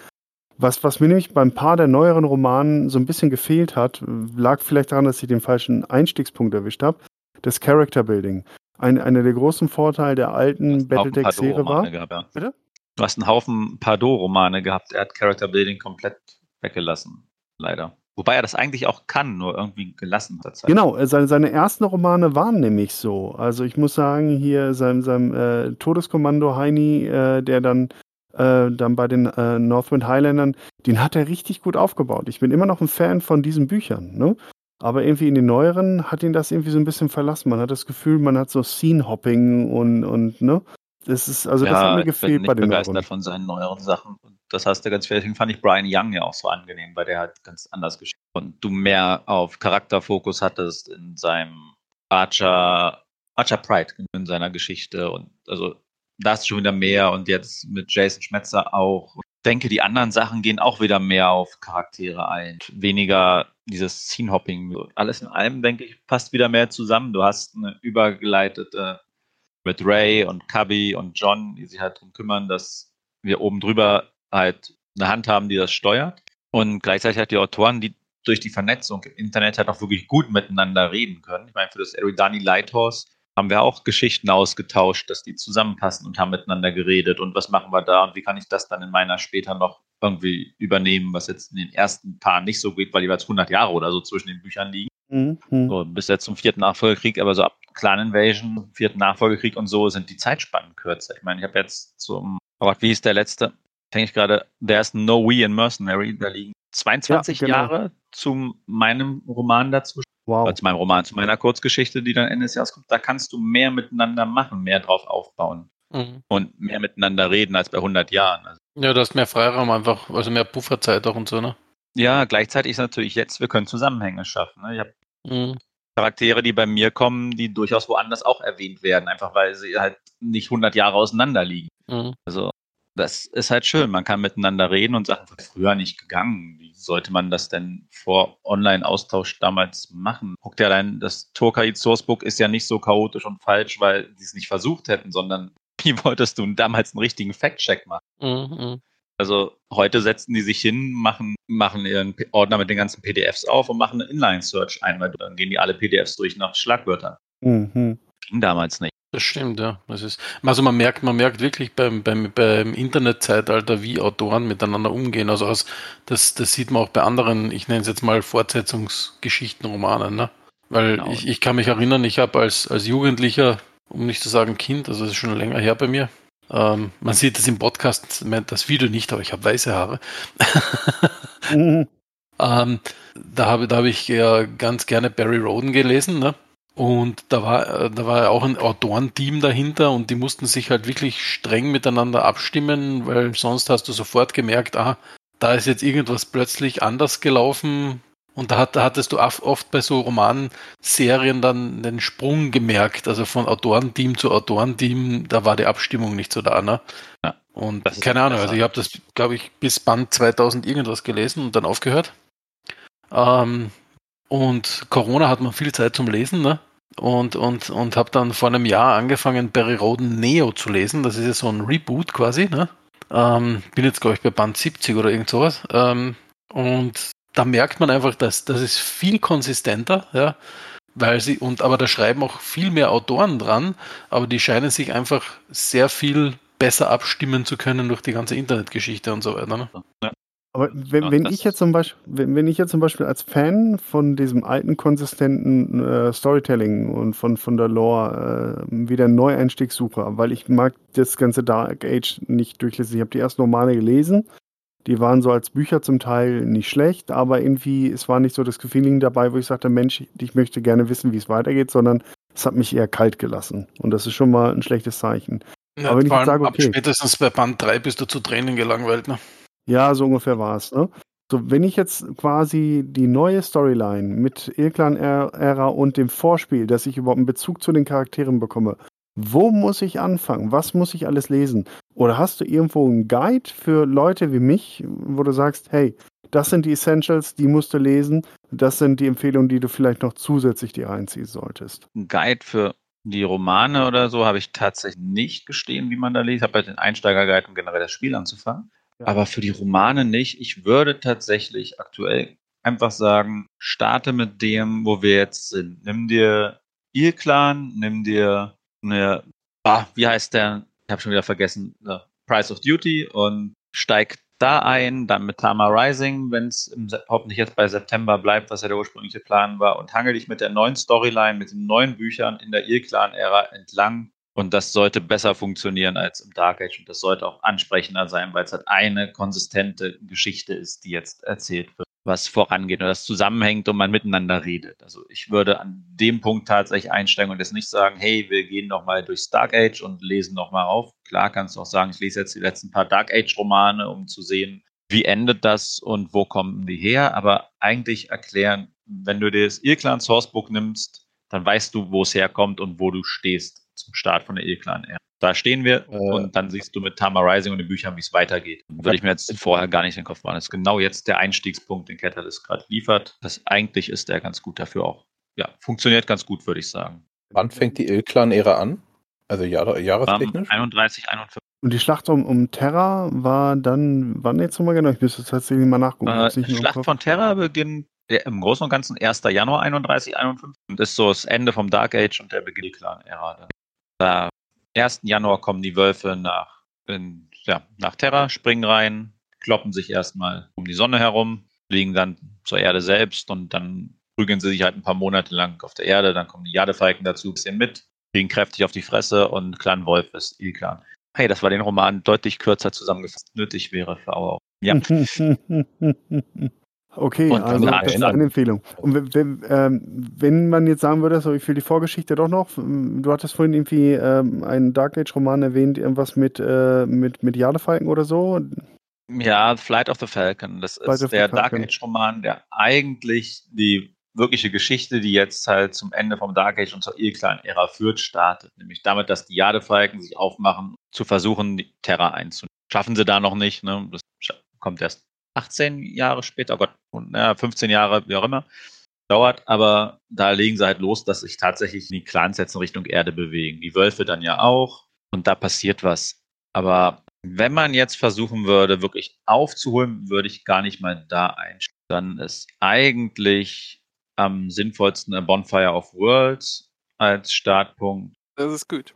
C: Was, was mir nämlich beim paar der neueren Romanen so ein bisschen gefehlt hat, lag vielleicht daran, dass ich den falschen Einstiegspunkt erwischt habe. Das Character Building. Ein, einer der großen Vorteile der alten Battletech-Serie war.
D: Gehabt, ja. Bitte? Du hast einen Haufen Pardo-Romane gehabt. Er hat Character Building komplett weggelassen. Leider. Wobei er das eigentlich auch kann, nur irgendwie gelassen hat.
C: Genau, äh, seine, seine ersten Romane waren nämlich so. Also ich muss sagen, hier sein, sein äh, Todeskommando Heini, äh, der dann äh, dann bei den äh, Northwind Highlandern, den hat er richtig gut aufgebaut. Ich bin immer noch ein Fan von diesen Büchern, ne? Aber irgendwie in den neueren hat ihn das irgendwie so ein bisschen verlassen. Man hat das Gefühl, man hat so Scene-Hopping und, und, ne? Das ist, also
D: ja,
C: das hat mir gefehlt
D: ich bin bei den begeistert von seinen neueren Sachen. Und das hast du ganz viel. Deswegen fand ich Brian Young ja auch so angenehm, weil der halt ganz anders geschrieben und du mehr auf Charakterfokus hattest in seinem Archer, Archer Pride in seiner Geschichte und also da ist schon wieder mehr und jetzt mit Jason Schmetzer auch. Ich denke, die anderen Sachen gehen auch wieder mehr auf Charaktere ein. Weniger dieses Scene-Hopping. Alles in allem, denke ich, passt wieder mehr zusammen. Du hast eine übergeleitete mit Ray und Cubby und John, die sich halt darum kümmern, dass wir oben drüber halt eine Hand haben, die das steuert. Und gleichzeitig halt die Autoren, die durch die Vernetzung im Internet halt auch wirklich gut miteinander reden können. Ich meine, für das Eridani Lighthorse haben wir auch Geschichten ausgetauscht, dass die zusammenpassen und haben miteinander geredet und was machen wir da und wie kann ich das dann in meiner später noch irgendwie übernehmen, was jetzt in den ersten paar nicht so geht, weil jeweils 100 Jahre oder so zwischen den Büchern liegen. Mhm. So, bis jetzt zum vierten Nachfolgekrieg, aber so ab Clan Invasion, vierten Nachfolgekrieg und so sind die Zeitspannen kürzer. Ich meine, ich habe jetzt zum, oh wie ist der letzte? Denke ich gerade, der ist No We in Mercenary, da liegen 22 ja, genau. Jahre zu meinem Roman dazwischen. Wow. Zu meinem Roman, zu meiner Kurzgeschichte, die dann Ende des Jahres kommt, da kannst du mehr miteinander machen, mehr drauf aufbauen mhm. und mehr miteinander reden als bei 100 Jahren. Also
F: ja, du hast mehr Freiraum einfach, also mehr Pufferzeit auch und so, ne?
D: Ja, gleichzeitig ist natürlich jetzt, wir können Zusammenhänge schaffen. Ne? Ich habe mhm. Charaktere, die bei mir kommen, die durchaus woanders auch erwähnt werden, einfach weil sie halt nicht 100 Jahre auseinander liegen. Mhm. Also das ist halt schön. Man kann miteinander reden und Sachen früher nicht gegangen. Wie sollte man das denn vor Online-Austausch damals machen? Guckt ja allein, das Tokai Sourcebook ist ja nicht so chaotisch und falsch, weil sie es nicht versucht hätten, sondern wie wolltest du damals einen richtigen Fact-Check machen?
F: Mhm.
D: Also heute setzen die sich hin, machen, machen ihren Ordner mit den ganzen PDFs auf und machen eine Inline-Search ein, weil dann gehen die alle PDFs durch nach Schlagwörtern.
C: Mhm.
D: Ging damals nicht.
F: Das stimmt, ja. Das ist, also man merkt, man merkt wirklich beim, beim, beim Internetzeitalter, wie Autoren miteinander umgehen. Also aus, das, das sieht man auch bei anderen, ich nenne es jetzt mal Fortsetzungsgeschichten, Romanen, ne? Weil
D: Genau.
F: ich, ich kann mich erinnern, ich habe als, als Jugendlicher, um nicht zu sagen Kind, also das ist schon länger her bei mir, ähm, man sieht das im Podcast, das Video nicht, aber ich habe weiße Haare.
C: Mhm.
F: Ähm, da habe da habe ich ja ganz gerne Barry Roden gelesen, ne? Und da war, äh, da war ja auch ein Autorenteam dahinter und die mussten sich halt wirklich streng miteinander abstimmen, weil sonst hast du sofort gemerkt, ah, da ist jetzt irgendwas plötzlich anders gelaufen. Und da, hat, da hattest du oft, bei so Romanserien dann den Sprung gemerkt, also von Autorenteam zu Autorenteam, da war die Abstimmung nicht so da, ne?
D: Ja,
F: und keine Ahnung, also ich habe das, glaube ich, bis Band 2000 irgendwas gelesen und dann aufgehört. Ähm, und Corona hat man viel Zeit zum Lesen, ne? Und, und, und habe dann vor einem Jahr angefangen, Barry Roden Neo zu lesen. Das ist ja so ein Reboot quasi, ne? Ähm, bin jetzt, glaube ich, bei Band 70 oder irgend sowas. Ähm, und da merkt man einfach, dass das ist viel konsistenter, ja. Weil sie, und aber da schreiben auch viel mehr Autoren dran, aber die scheinen sich einfach sehr viel besser abstimmen zu können durch die ganze Internetgeschichte und so weiter. Ne?
C: Aber wenn,
D: Ja,
C: wenn ich jetzt zum Beispiel, wenn, wenn ich jetzt zum Beispiel als Fan von diesem alten, konsistenten äh, Storytelling und von, von der Lore äh, wieder einen Neueinstieg suche, weil ich mag das ganze Dark Age nicht durchlesen. Ich habe die ersten Romane gelesen, die waren so als Bücher zum Teil nicht schlecht, aber irgendwie, es war nicht so das Feeling dabei, wo ich sagte, Mensch, ich möchte gerne wissen, wie es weitergeht, sondern es hat mich eher kalt gelassen. Und das ist schon mal ein schlechtes Zeichen.
F: Ja,
C: Aber wenn ich jetzt sage,
F: ab
C: okay.
F: spätestens bei Band 3 bist du zu Tränen gelangweilt. Ne?
C: Ja, so ungefähr war es. Ne? So, wenn ich jetzt quasi die neue Storyline mit Ilklan-Ära und dem Vorspiel, dass ich überhaupt einen Bezug zu den Charakteren bekomme, wo muss ich anfangen? Was muss ich alles lesen? Oder hast du irgendwo einen Guide für Leute wie mich, wo du sagst, hey, das sind die Essentials, die musst du lesen. Das sind die Empfehlungen, die du vielleicht noch zusätzlich dir reinziehen solltest.
D: Ein Guide für die Romane oder so habe ich tatsächlich nicht gestehen, wie man da liest. Ich habe halt den Einsteiger-Guide, um generell das Spiel anzufangen.
C: Ja.
D: Aber für die Romane nicht. Ich würde tatsächlich aktuell einfach sagen, starte mit dem, wo wir jetzt sind. Nimm dir Ilklan, nimm dir eine, ah, wie heißt der? Ich habe schon wieder vergessen, ne, Price of Duty und steig da ein, dann mit Tama Rising, wenn es hoffentlich jetzt bei September bleibt, was ja der ursprüngliche Plan war, und hangel dich mit der neuen Storyline, mit den neuen Büchern in der Ilklan-Ära entlang. Und das sollte besser funktionieren als im Dark Age und das sollte auch ansprechender sein, weil es halt eine konsistente Geschichte ist, die jetzt erzählt wird, was vorangeht und das zusammenhängt und man miteinander redet. Also ich würde an dem Punkt tatsächlich einsteigen und jetzt nicht sagen, hey, wir gehen nochmal durchs Dark Age und lesen nochmal auf. Klar kannst du auch sagen, ich lese jetzt die letzten paar Dark Age Romane, um zu sehen, wie endet das und wo kommen die her, aber eigentlich erklären, wenn du dir das Irklan Sourcebook nimmst, dann weißt du, wo es herkommt und wo du stehst zum Start von der Irklan Ära. Da stehen wir
B: Äh.
D: und dann siehst du mit Tama Rising und den Büchern, wie es weitergeht. Würde ich mir jetzt vorher gar nicht in den Kopf machen. Das ist genau jetzt der Einstiegspunkt, den Catalyst gerade liefert. Das eigentlich ist der ganz gut dafür auch. Ja, funktioniert ganz gut, würde ich sagen.
B: Wann fängt die Ilklan-Ära an? Also Jahre, jahrestechnisch?
D: 31, 41.
C: Und die Schlacht um, um Terra war dann, wann jetzt nochmal genau? Ich müsste tatsächlich mal nachgucken.
D: Äh,
C: im
D: Schlacht von Terra beginnt ja, im Großen und Ganzen 1. Januar 31, 51 und ist so das Ende vom Dark Age und der Beginn der Clan-Ära. Da 1. Januar kommen die Wölfe nach, in, ja, nach Terra, springen rein, kloppen sich erstmal um die Sonne herum, fliegen dann zur Erde selbst und dann prügeln sie sich halt ein paar Monate lang auf der Erde, dann kommen die Jadefalken dazu, ein bisschen mit, kriegen kräftig auf die Fresse und Clan Wolf ist Il-Clan. Hey, das war den Roman deutlich kürzer zusammengefasst, nötig wäre für Auer. Ja.
C: Okay,
D: Und
C: also das ist eine Empfehlung. Und wenn, wenn, ähm, wenn man jetzt sagen würde, so ich will die Vorgeschichte doch noch, ähm, du hattest vorhin irgendwie ähm, einen Dark Age-Roman erwähnt, irgendwas mit, äh, mit, mit Jadefalken oder so.
D: Ja, Flight of the Falcon. Das
C: Flight
D: ist der Dark. Age-Roman, der eigentlich die wirkliche Geschichte, die jetzt halt zum Ende vom Dark Age und zur Ilklan-Ära führt, startet. Nämlich damit, dass die Jadefalken sich aufmachen, zu versuchen, Terra einzunehmen. schaffen sie da noch nicht. Ne? Das kommt erst 18 Jahre später, oh Gott, und, ja, 15 Jahre, wie auch immer. Dauert, aber da legen sie halt los, dass sich tatsächlich die Clans jetzt in Richtung Erde bewegen. Die Wölfe dann ja auch und da passiert was. Aber wenn man jetzt versuchen würde, wirklich aufzuholen, würde ich gar nicht mal da einsteigen. Dann ist eigentlich am sinnvollsten ein Bonfire of Worlds als Startpunkt.
E: Das ist gut.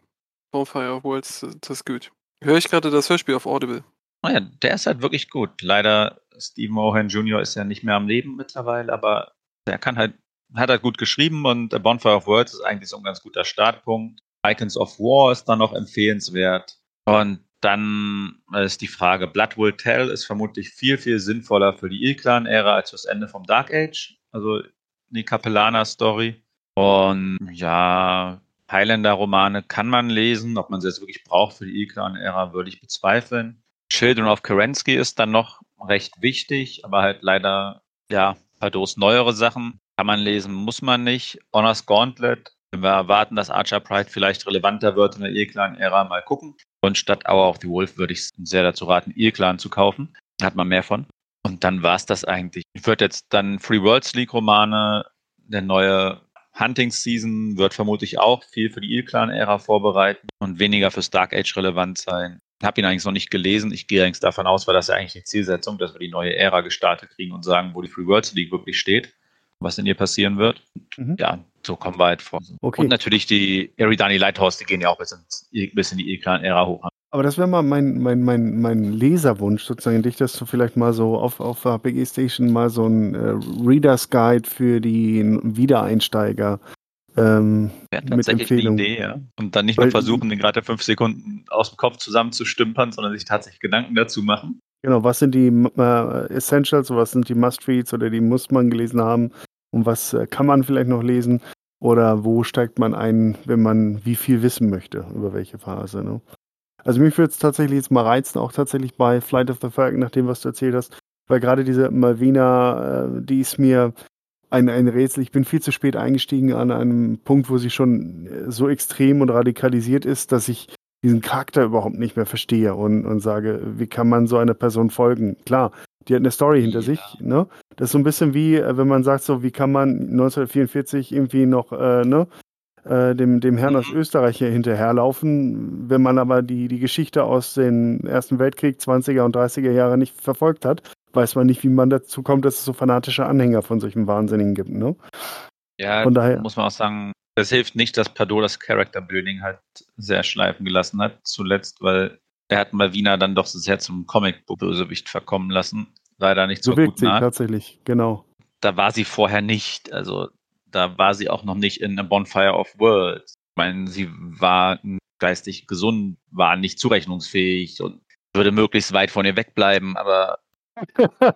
E: Bonfire of Worlds, das ist gut. Höre ich gerade das Hörspiel auf Audible.
D: Naja, der ist halt wirklich gut. Leider, Stephen Owen Jr. ist ja nicht mehr am Leben mittlerweile, aber der kann halt, hat halt gut geschrieben und A Bonfire of Worlds ist eigentlich so ein ganz guter Startpunkt. Icons of War ist dann noch empfehlenswert. Und dann ist die Frage, Blood Will Tell ist vermutlich viel, viel sinnvoller für die Ilklan-Ära als das Ende vom Dark Age. Also die Capellana-Story. Und ja, Highlander-Romane kann man lesen. Ob man sie jetzt wirklich braucht für die Ilklan-Ära, würde ich bezweifeln. Children of Kerensky ist dann noch recht wichtig, aber halt leider, ja, Pardos neuere Sachen kann man lesen, muss man nicht. Honors Gauntlet, wenn wir erwarten, dass Archer Pride vielleicht relevanter wird in der Ilklan-Ära, mal gucken. Und statt Hour of the Wolf würde ich sehr dazu raten, Ilklan zu kaufen. Da hat man mehr von. Und dann war es das eigentlich. Ich würde jetzt dann Free Worlds League Romane, der neue Hunting Season wird vermutlich auch viel für die Ilklan-Ära vorbereiten und weniger fürs Dark Age relevant sein. Ich habe ihn eigentlich noch nicht gelesen. Ich gehe eigentlich davon aus, weil das ja eigentlich die Zielsetzung, dass wir die neue Ära gestartet kriegen und sagen, wo die Free Worlds League wirklich steht, was in ihr passieren wird.
C: Mhm.
D: Ja, so kommen wir halt vor.
C: Okay.
D: Und natürlich die Eridani Lighthouse, die gehen ja auch bis, ins, bis in die Ilklan-Ära hoch.
C: Aber das wäre mal mein, mein, mein, mein Leserwunsch, sozusagen, dich, dass du vielleicht mal so auf, auf HPG Station mal so ein äh, Reader's Guide für die Wiedereinsteiger ähm, mit
D: tatsächlich eine
C: Empfehlung.
D: Idee, ja. Und dann nicht nur versuchen, den gerade fünf Sekunden aus dem Kopf zusammenzustümpern, sondern sich tatsächlich Gedanken dazu machen.
C: Genau, was sind die äh, Essentials, was sind die Must-Reads oder die muss man gelesen haben und was äh, kann man vielleicht noch lesen oder wo steigt man ein, wenn man wie viel wissen möchte, über welche Phase. Ne? Also mich würde es tatsächlich jetzt mal reizen, auch tatsächlich bei Flight of the Falcon, nach dem, was du erzählt hast, weil gerade diese Malvina, äh, die ist mir ein, ein Rätsel. Ich bin viel zu spät eingestiegen an einem Punkt, wo sie schon äh, so extrem und radikalisiert ist, dass ich diesen Charakter überhaupt nicht mehr verstehe und, und sage, wie kann man so einer Person folgen? Klar, die hat eine Story hinter
D: Ja.
C: sich, ne? Das ist so ein bisschen wie, äh, wenn man sagt, so, wie kann man 1944 irgendwie noch, äh, ne? äh, dem, dem Herrn aus
D: Mhm.
C: Österreich hier hinterherlaufen, wenn man aber die, die Geschichte aus dem Ersten Weltkrieg, 20er und 30er Jahre nicht verfolgt hat, weiß man nicht, wie man dazu kommt, dass es so fanatische Anhänger von solchen Wahnsinnigen gibt. Ne?
D: Ja,
C: Von daher-
D: muss man auch sagen, das hilft nicht, dass Pardot das Character Building halt sehr schleifen gelassen hat, zuletzt, weil er hat Malvina dann doch sehr zum Comic-Bösewicht verkommen lassen. Leider nicht
C: So
D: so gut
C: sie tatsächlich, genau.
D: Da war sie vorher nicht, also da war sie auch noch nicht in A Bonfire of Worlds. Ich meine, sie war geistig gesund, war nicht zurechnungsfähig und würde möglichst weit von ihr wegbleiben, aber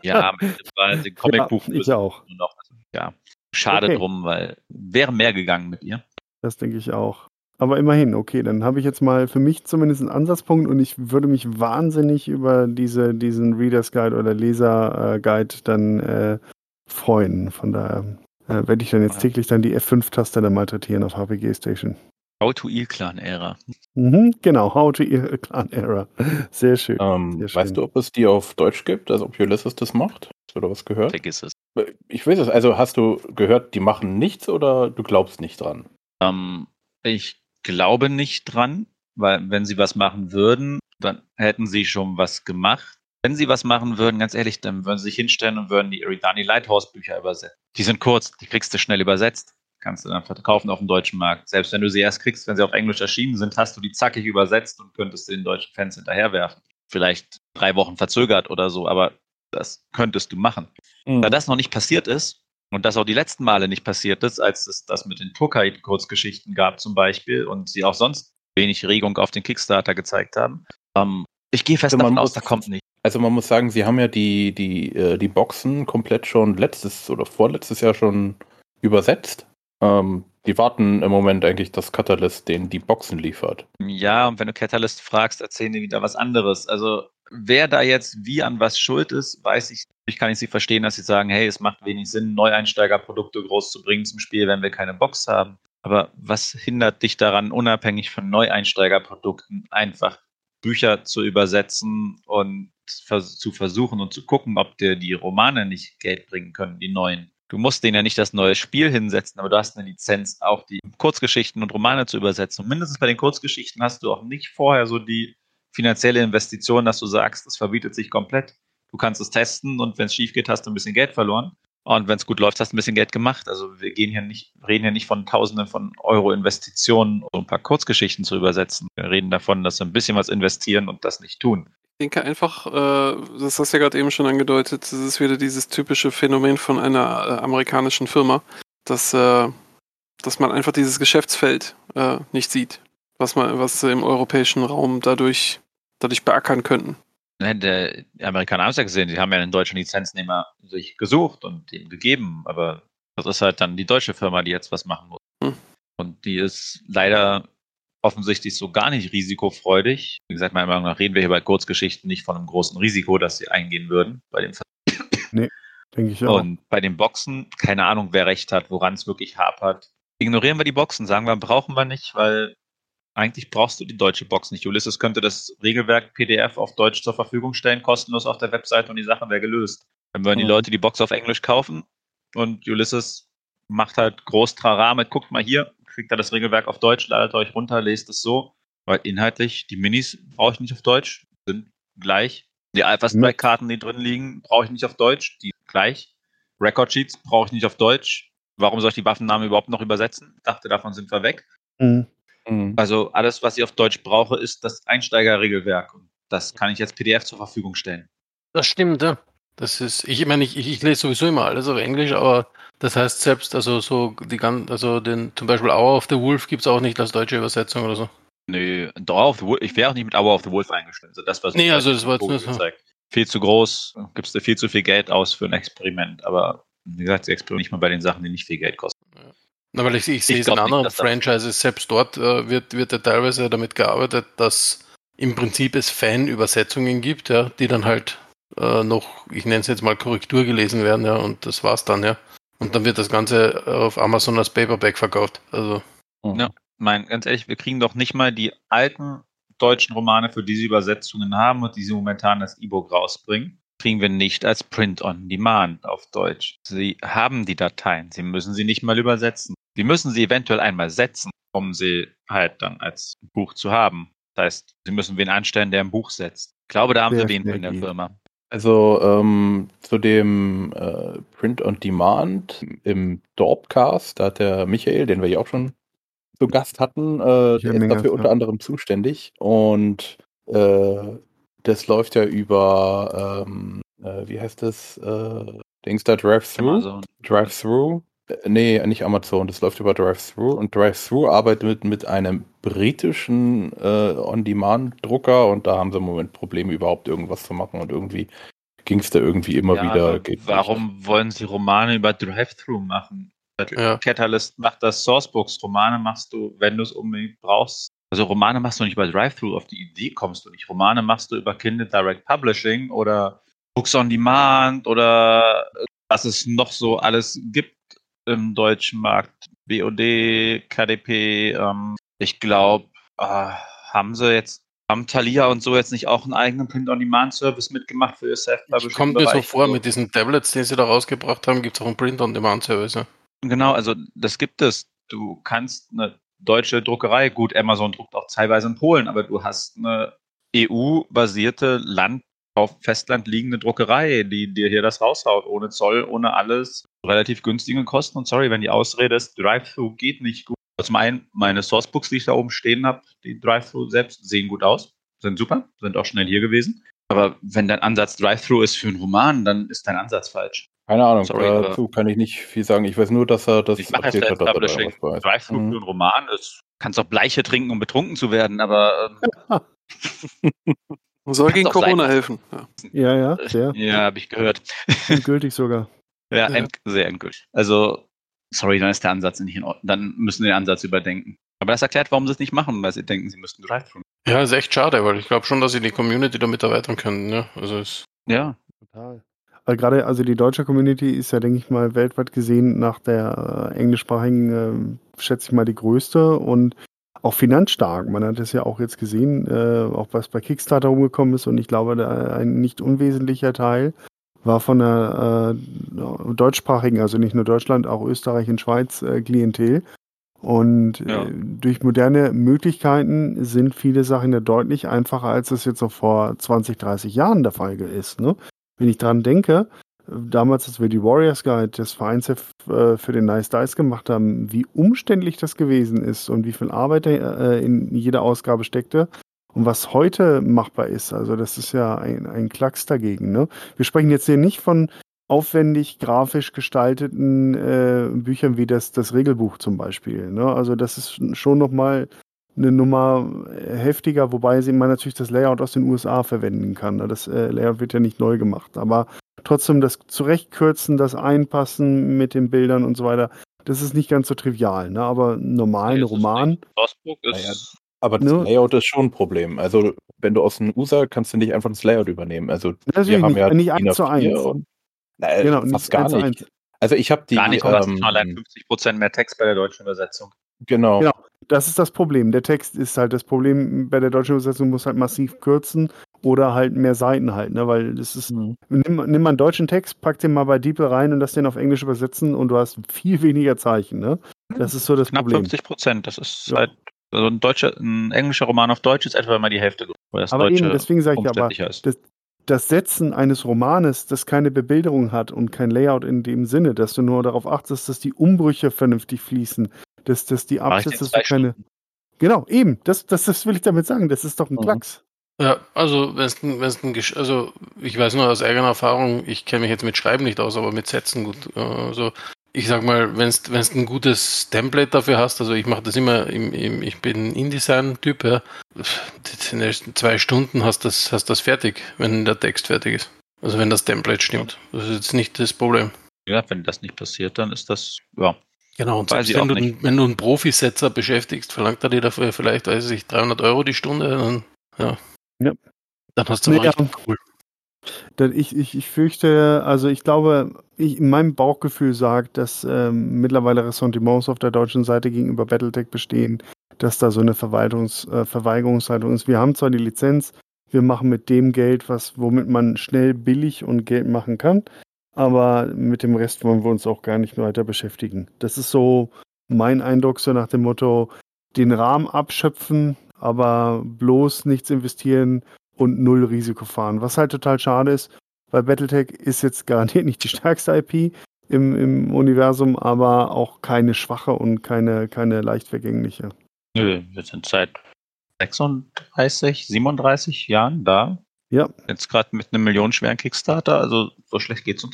D: ja, am Ende war sie Comicbuch
C: ja, ich auch.
D: noch. Also, ja, schade
C: Okay.
D: drum, weil wäre mehr gegangen mit ihr.
C: Das denke ich auch. Aber immerhin, okay, dann habe ich jetzt mal für mich zumindest einen Ansatzpunkt und ich würde mich wahnsinnig über diese, diesen Reader's Guide oder Leser äh, Guide dann äh, freuen. Von daher äh, werde ich dann jetzt täglich dann die F5-Taste dann malträtieren auf HPG Station.
D: How to Clan-Ära.
C: Mhm, genau, How to Ear Clan Era. Sehr schön.
B: Ähm,
C: Sehr schön.
B: weißt du, ob es die auf Deutsch gibt? Also ob Ulysses das macht? Hast du da was gehört?
D: Vergiss es.
B: Ich weiß es. Also hast du gehört, die machen nichts oder du glaubst nicht dran?
D: Ähm, ich glaube nicht dran, weil wenn sie was machen würden, dann hätten sie schon was gemacht. Wenn sie was machen würden, ganz ehrlich, dann würden sie sich hinstellen und würden die Eridani Lighthouse Bücher übersetzen. Die sind kurz, die kriegst du schnell übersetzt. Kannst du dann verkaufen auf dem deutschen Markt. Selbst wenn du sie erst kriegst, wenn sie auf Englisch erschienen sind, hast du die zackig übersetzt und könntest den deutschen Fans hinterherwerfen. Vielleicht drei Wochen verzögert oder so, aber das könntest du machen. Da das noch nicht passiert ist und das auch die letzten Male nicht passiert ist, als es das mit den Turkai-Kurzgeschichten gab zum Beispiel und sie auch sonst wenig Regung auf den Kickstarter gezeigt haben, ähm, ich gehe fest
B: Also
D: davon aus, da kommt nicht.
B: Also man muss sagen, sie haben ja die, die, äh, die Boxen komplett schon letztes oder vorletztes Jahr schon übersetzt. Ähm, die warten im Moment eigentlich, dass Catalyst denen die Boxen liefert.
D: Ja, und wenn du Catalyst fragst, erzählen die wieder was anderes. Also wer da jetzt wie an was schuld ist, weiß ich. Ich kann ich sie verstehen, dass sie sagen, hey, es macht wenig Sinn, Neueinsteigerprodukte groß zu bringen zum Spiel, wenn wir keine Box haben. Aber was hindert dich daran, unabhängig von Neueinsteigerprodukten einfach Bücher zu übersetzen und zu versuchen und zu gucken, ob dir die Romane nicht Geld bringen können, die neuen. Du musst denen ja nicht das neue Spiel hinsetzen, aber du hast eine Lizenz, auch die Kurzgeschichten und Romane zu übersetzen. Und mindestens bei den Kurzgeschichten hast du auch nicht vorher so die finanzielle Investition, dass du sagst, das verbietet sich komplett. Du kannst es testen und wenn es schief geht, hast du ein bisschen Geld verloren. Und wenn es gut läuft, hast du ein bisschen Geld gemacht. Also wir gehen hier nicht, reden hier nicht von Tausenden von Euro Investitionen, um ein paar Kurzgeschichten zu übersetzen. Wir reden davon, dass wir ein bisschen was investieren und das nicht tun.
E: Ich denke einfach, äh, das hast du ja gerade eben schon angedeutet, das ist wieder dieses typische Phänomen von einer äh, amerikanischen Firma, dass, äh, dass man einfach dieses Geschäftsfeld äh, nicht sieht, was man, was sie im europäischen Raum dadurch, dadurch beackern könnten.
D: Die Amerikaner haben es ja gesehen, die haben ja einen deutschen Lizenznehmer sich gesucht und ihm gegeben, aber das ist halt dann die deutsche Firma, die jetzt was machen muss.
E: Hm.
D: Und die ist leider offensichtlich so gar nicht risikofreudig. Wie gesagt, meiner Meinung nach reden wir hier bei Kurzgeschichten nicht von einem großen Risiko, das sie eingehen würden bei dem
C: Denke ich auch.
D: Und bei den Boxen, keine Ahnung, wer recht hat, woran es wirklich hapert. Ignorieren wir die Boxen, sagen wir, brauchen wir nicht, weil eigentlich brauchst du die deutsche Box nicht. Ulysses könnte das Regelwerk PDF auf Deutsch zur Verfügung stellen, kostenlos auf der Webseite und die Sache wäre gelöst. Dann würden die. Leute die Box auf Englisch kaufen und Ulysses macht halt groß Trara mit, guckt mal hier, kriegt er das Regelwerk auf Deutsch, ladet euch runter, lest es so. Weil inhaltlich, die Minis brauche ich nicht auf Deutsch, sind gleich. Die Alpha Strike Karten, die drin liegen, brauche ich nicht auf Deutsch, die sind gleich. Record Sheets brauche ich nicht auf Deutsch. Warum soll ich die Waffennamen überhaupt noch übersetzen? Ich dachte, davon sind wir weg.
C: Mhm.
B: Mhm.
D: Also alles, was ich auf Deutsch brauche, ist das Einsteigerregelwerk. Und das kann ich jetzt PDF zur Verfügung stellen.
F: Das stimmt, ja. Das ist, ich meine, ich, ich, ich lese sowieso immer alles auf Englisch, aber das heißt selbst, also so die ganzen, also den, zum Beispiel Hour of the Wolf gibt es auch nicht als deutsche Übersetzung oder so.
D: Nö, Hour of the Wolf, ich wäre auch nicht mit Hour of the Wolf eingestellt. Also das, was
F: Nee, also das war jetzt nur so.
D: Viel zu groß, gibst du viel zu viel Geld aus für ein Experiment. Aber wie gesagt, sie experimentieren nicht mal bei den Sachen, die nicht viel Geld kosten.
F: Na, weil ich, ich sehe es in anderen Franchises, selbst dort äh, wird, wird ja teilweise damit gearbeitet, dass im Prinzip es Fan-Übersetzungen gibt, ja, die dann halt äh, noch, ich nenne es jetzt mal Korrektur gelesen werden, ja, und das war's dann, ja. Und dann wird das Ganze auf Amazon als Paperback verkauft. Also,
D: Ja. Mein, ganz ehrlich, wir kriegen doch nicht mal die alten deutschen Romane, für die sie Übersetzungen haben und die sie momentan als E-Book rausbringen, kriegen wir nicht als Print on Demand auf Deutsch. Sie haben die Dateien, sie müssen sie nicht mal übersetzen. Sie müssen sie eventuell einmal setzen, um sie halt dann als Buch zu haben. Das heißt, sie müssen wen anstellen, der ein Buch setzt. Ich glaube, da haben
C: Sehr
D: sie wen in der. Firma.
B: Also ähm, zu dem äh, Print on Demand im Dorpcast, da hat der Michael, den wir ja auch schon zu Gast hatten, äh, der ist dafür
C: ja.
B: unter anderem zuständig und äh, das läuft ja über, ähm, äh, wie heißt das, äh, Dings da, Drive-Thru?
D: Amazon.
B: Äh, Nee, nicht Amazon, das läuft über Drive-Thru und Drive-Thru arbeitet mit, mit einem britischen äh, On-Demand-Drucker und da haben sie im Moment Probleme, überhaupt irgendwas zu machen und irgendwie ging es da irgendwie immer
D: Ja,
B: wieder. geht nicht.
D: warum wollen sie Romane über Drive-Thru machen?
F: Ja.
D: Catalyst macht das Sourcebooks. Romane machst du, wenn du es unbedingt brauchst. Also Romane machst du nicht über Drive-Thru, auf die Idee kommst du nicht. Romane machst du über Kindle Direct Publishing oder Books on Demand oder was es noch so alles gibt im deutschen Markt. BOD, KDP, ähm, ich glaube, äh, haben sie jetzt, haben Thalia und so jetzt nicht auch einen eigenen Print-on-Demand-Service mitgemacht für ihr Self-Publishing?
F: kommt mir so vor, mit diesen Tablets, die sie da rausgebracht haben, gibt es auch einen Print-on-Demand-Service. Ja.
D: Genau, also das gibt es. Du kannst eine deutsche Druckerei, gut, Amazon druckt auch teilweise in Polen, aber du hast eine EU-basierte Land auf Festland liegende Druckerei, die dir hier das raushaut, ohne Zoll, ohne alles, relativ günstige Kosten. Und sorry, wenn die Ausrede ist, Drive-Thru geht nicht gut. Zum einen, meine Sourcebooks, die ich da oben stehen habe, die Drive-Thru selbst, sehen gut aus, sind super, sind auch schnell hier gewesen. Aber wenn dein Ansatz Drive-Thru ist für einen Roman, dann ist dein Ansatz falsch.
B: Keine Ahnung,
D: Sorry,
B: dazu kann ich nicht viel sagen. Ich weiß nur, dass er das
D: Ich mache jetzt
B: erzählt hat.
D: Drive-Thru
B: Mhm.
D: für einen Roman ist, kannst auch Bleiche trinken, um betrunken zu werden, aber ähm,
E: Soll gegen Corona
D: sein.
E: helfen. Ja.
C: Ja, ja, sehr
D: ja, habe ich gehört.
C: endgültig sogar.
D: Ja,
F: Ja.
D: end, sehr endgültig. Also, sorry, dann ist der Ansatz nicht in Ordnung. Dann müssen wir den Ansatz überdenken. Aber das erklärt, warum sie es nicht machen, weil sie denken, sie müssten Drive-Thru.
F: ja, ist echt schade, weil ich glaube schon, dass sie die Community damit erweitern können. Ja. Also es,
D: Ja,
C: Total. Weil gerade, also die deutsche Community ist ja, denke ich mal, weltweit gesehen nach der äh, englischsprachigen, äh, schätze ich mal, die größte und auch finanzstark. Man hat es ja auch jetzt gesehen, äh, auch was bei Kickstarter rumgekommen ist und ich glaube, da ein nicht unwesentlicher Teil war von der äh, deutschsprachigen, also nicht nur Deutschland, auch Österreich und Schweiz äh, Klientel. Und
D: Ja.
C: äh, durch moderne Möglichkeiten sind viele Sachen ja deutlich einfacher, als es jetzt noch vor 20, 30 Jahren der Fall ist. Ne? Wenn ich dran denke, damals, als wir die Warriors Guide, das Vereinsheft äh, für den Nice Dice gemacht haben, wie umständlich das gewesen ist und wie viel Arbeit äh, in jeder Ausgabe steckte und was heute machbar ist. Also das ist ja ein, ein Klacks dagegen. Ne? Wir sprechen jetzt hier nicht von aufwendig grafisch gestalteten äh, Büchern wie das, das Regelbuch zum Beispiel. Ne? Also das ist schon nochmal eine Nummer äh, heftiger, wobei man natürlich das Layout aus den USA verwenden kann. Ne? Das Layout wird ja nicht neu gemacht, aber trotzdem das Zurechtkürzen, das Einpassen mit den Bildern und so weiter, das ist nicht ganz so trivial. Ne? Aber normal, ein
D: Nee, es ist
C: Roman.
D: Frostburg
B: Naja,
D: ist.
B: Aber das
C: Ne?
B: Layout ist schon ein Problem. Also, wenn du aus den USA kannst du nicht einfach das Layout übernehmen. Also,
C: Natürlich
B: wir haben
C: nicht,
B: ja
C: nicht
B: DIN
C: eins zu
B: A4
C: eins.
B: Und, na, äh,
C: Genau,
B: fast
C: nicht
B: gar
C: eins zu
B: nicht.
C: eins.
B: Also, ich habe die.
D: Gar nicht, aber es sind
B: ähm,
D: allein 50% mehr Text bei der deutschen Übersetzung.
B: Genau.
C: Genau. Das ist das Problem. Der Text ist halt das Problem. Bei der deutschen Übersetzung muss halt massiv kürzen oder halt mehr Seiten halt, ne? Weil das ist.
B: Mhm.
C: Nimm, nimm mal einen deutschen Text, pack den mal bei DeepL rein und lass den auf Englisch übersetzen und du hast viel weniger Zeichen, ne? Das ist so das
D: Knapp
C: Problem.
D: 50 Prozent. Das ist
C: Ja.
D: halt. Also ein, deutscher, ein englischer Roman auf Deutsch ist etwa mal die Hälfte,
C: Aber
D: Deutsche
C: eben, deswegen sage ich aber, das, das Setzen eines Romanes, das keine Bebilderung hat und kein Layout in dem Sinne, dass du nur darauf achtest, dass die Umbrüche vernünftig fließen, dass, dass die Absätze, du
D: zwei
C: keine.
D: Stunden.
C: Genau, eben, das, das, das will ich damit sagen. Das ist doch ein
B: Mhm.
C: Klacks.
F: Ja, also wenn es ein, wenn's ein, Gesch- also ich weiß nur aus eigener Erfahrung, ich kenne mich jetzt mit Schreiben nicht aus, aber mit Sätzen gut. Also ich sag mal, wenn es ein gutes Template dafür hast, also ich mache das immer, im, im, ich bin InDesign-Typ, ja, in zwei Stunden hast das, hast das fertig, wenn der Text fertig ist. Also wenn das Template stimmt. Das ist jetzt nicht das Problem.
D: Ja, wenn das nicht passiert, dann ist das, ja.
F: Genau, und selbst wenn du,
D: nicht.
F: wenn du einen Profisetzer beschäftigst, verlangt er dir dafür vielleicht, weiß ich, 300 Euro die Stunde, dann, ja.
C: Ja.
F: Dann hast du
C: Nee,
F: richtig cool.
C: Denn ich, ich, ich fürchte, also ich glaube, ich, mein Bauchgefühl sagt, dass ähm, mittlerweile Ressentiments auf der deutschen Seite gegenüber Battletech bestehen, dass da so eine Verwaltungs, äh, Verweigerungshaltung ist. Wir haben zwar die Lizenz, wir machen mit dem Geld was, womit man schnell billig und Geld machen kann, aber mit dem Rest wollen wir uns auch gar nicht mehr weiter beschäftigen. Das ist so mein Eindruck, so nach dem Motto, den Rahmen abschöpfen, aber bloß nichts investieren und null Risiko fahren. Was halt total schade ist, weil Battletech ist jetzt garantiert nicht die stärkste IP im, im Universum, aber auch keine schwache und keine, keine leicht vergängliche.
D: Nö, wir sind seit 36, 37 Jahren da.
C: Ja,
D: Jetzt gerade mit einem millionenschweren Kickstarter, also so schlecht geht's uns.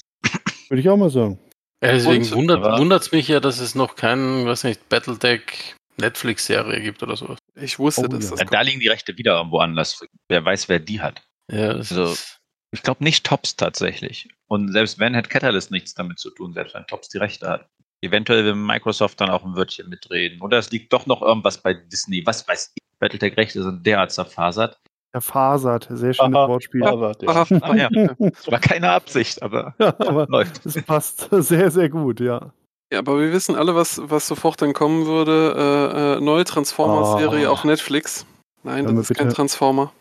C: Würde ich auch mal sagen.
F: Ja, deswegen
D: Und-
F: wundert es mich ja, dass es noch keinen, weiß nicht, Battletech Netflix-Serie gibt oder sowas.
E: Ich wusste,
C: Oh,
E: dass
C: ja.
E: das
D: Da, da liegen die Rechte wieder irgendwo anders. Wer weiß, wer die hat.
F: Ja, das
D: Also-
F: ist,
D: Ich glaube nicht Tops tatsächlich. Und selbst wenn, hat Catalyst nichts damit zu tun, selbst wenn Tops die Rechte hat. Eventuell will Microsoft dann auch ein Wörtchen mitreden. Oder es liegt doch noch irgendwas bei Disney. Was weiß ich. Battletech-Rechte sind derart zerfasert.
C: Herr Fasert, sehr schönes
B: Aha,
C: Wortspiel.
B: Aber der,
E: Aha,
D: Ah, ja. Das war keine Absicht, aber
C: Ja, aber
D: läuft.
C: es passt sehr, sehr gut, ja.
E: Ja, aber wir wissen alle, was, was sofort dann kommen würde. Äh, äh, neue Transformers-Serie
B: Oh.
E: auf Netflix. Nein,
C: Können
E: das ist kein
C: bitte-
E: Transformer.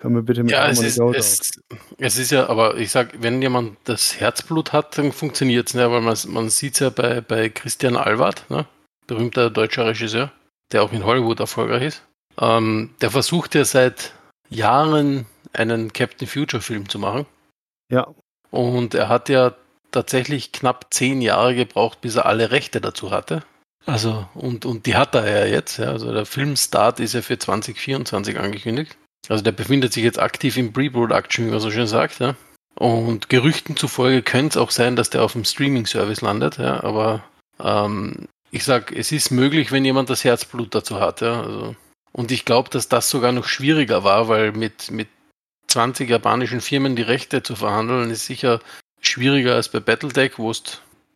C: Können wir bitte mit
F: ja, es ist, es, es ist ja, aber ich sag, wenn jemand das Herzblut hat, dann funktioniert es, ne? weil man, man sieht es ja bei, bei Christian Alward, ne? berühmter deutscher Regisseur, der auch in Hollywood erfolgreich ist. Ähm, der versucht ja seit Jahren einen Captain Future Film zu machen.
C: Ja,
F: Und er hat ja tatsächlich knapp zehn Jahre gebraucht, bis er alle Rechte dazu hatte. Also, und, und die hat er ja jetzt. Ja. Also der Filmstart ist ja für 2024 angekündigt. Also der befindet sich jetzt aktiv im Pre-Production, wie man so schön sagt. Ja. Und Gerüchten zufolge könnte es auch sein, dass der auf dem Streaming-Service landet. Ja. Aber ähm, ich sag, es ist möglich, wenn jemand das Herzblut dazu hat. Ja. Also, und ich glaube, dass das sogar noch schwieriger war, weil mit, mit 20 japanischen Firmen die Rechte zu verhandeln, ist sicher schwieriger als bei Battletech, wo du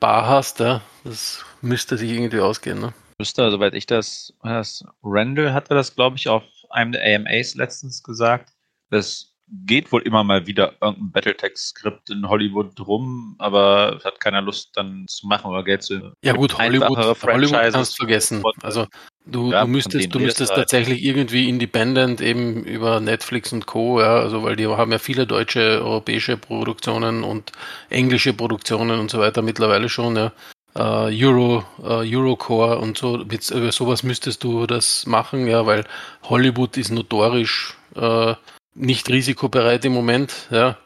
F: Bar hast, ja. Das müsste sich irgendwie ausgehen, ne?
D: Müsste, soweit ich das, das Randall hatte das, glaube ich, auf einem der AMAs letztens gesagt, dass geht wohl immer mal wieder irgendein Battletech-Skript in Hollywood rum, aber hat keiner Lust dann zu machen oder Geld zu.
F: Ja gut, Hollywood, Hollywood kannst du vergessen. Also du,
D: Ja,
F: du müsstest, du müsstest
D: halt.
F: tatsächlich irgendwie independent eben über Netflix und Co. Ja, also weil die haben ja viele deutsche, europäische Produktionen und englische Produktionen und so weiter mittlerweile schon, ja. Äh, Euro, äh, Eurocore und so, mit, über sowas müsstest du das machen, ja, weil Hollywood ist notorisch äh, nicht risikobereit im Moment, ja.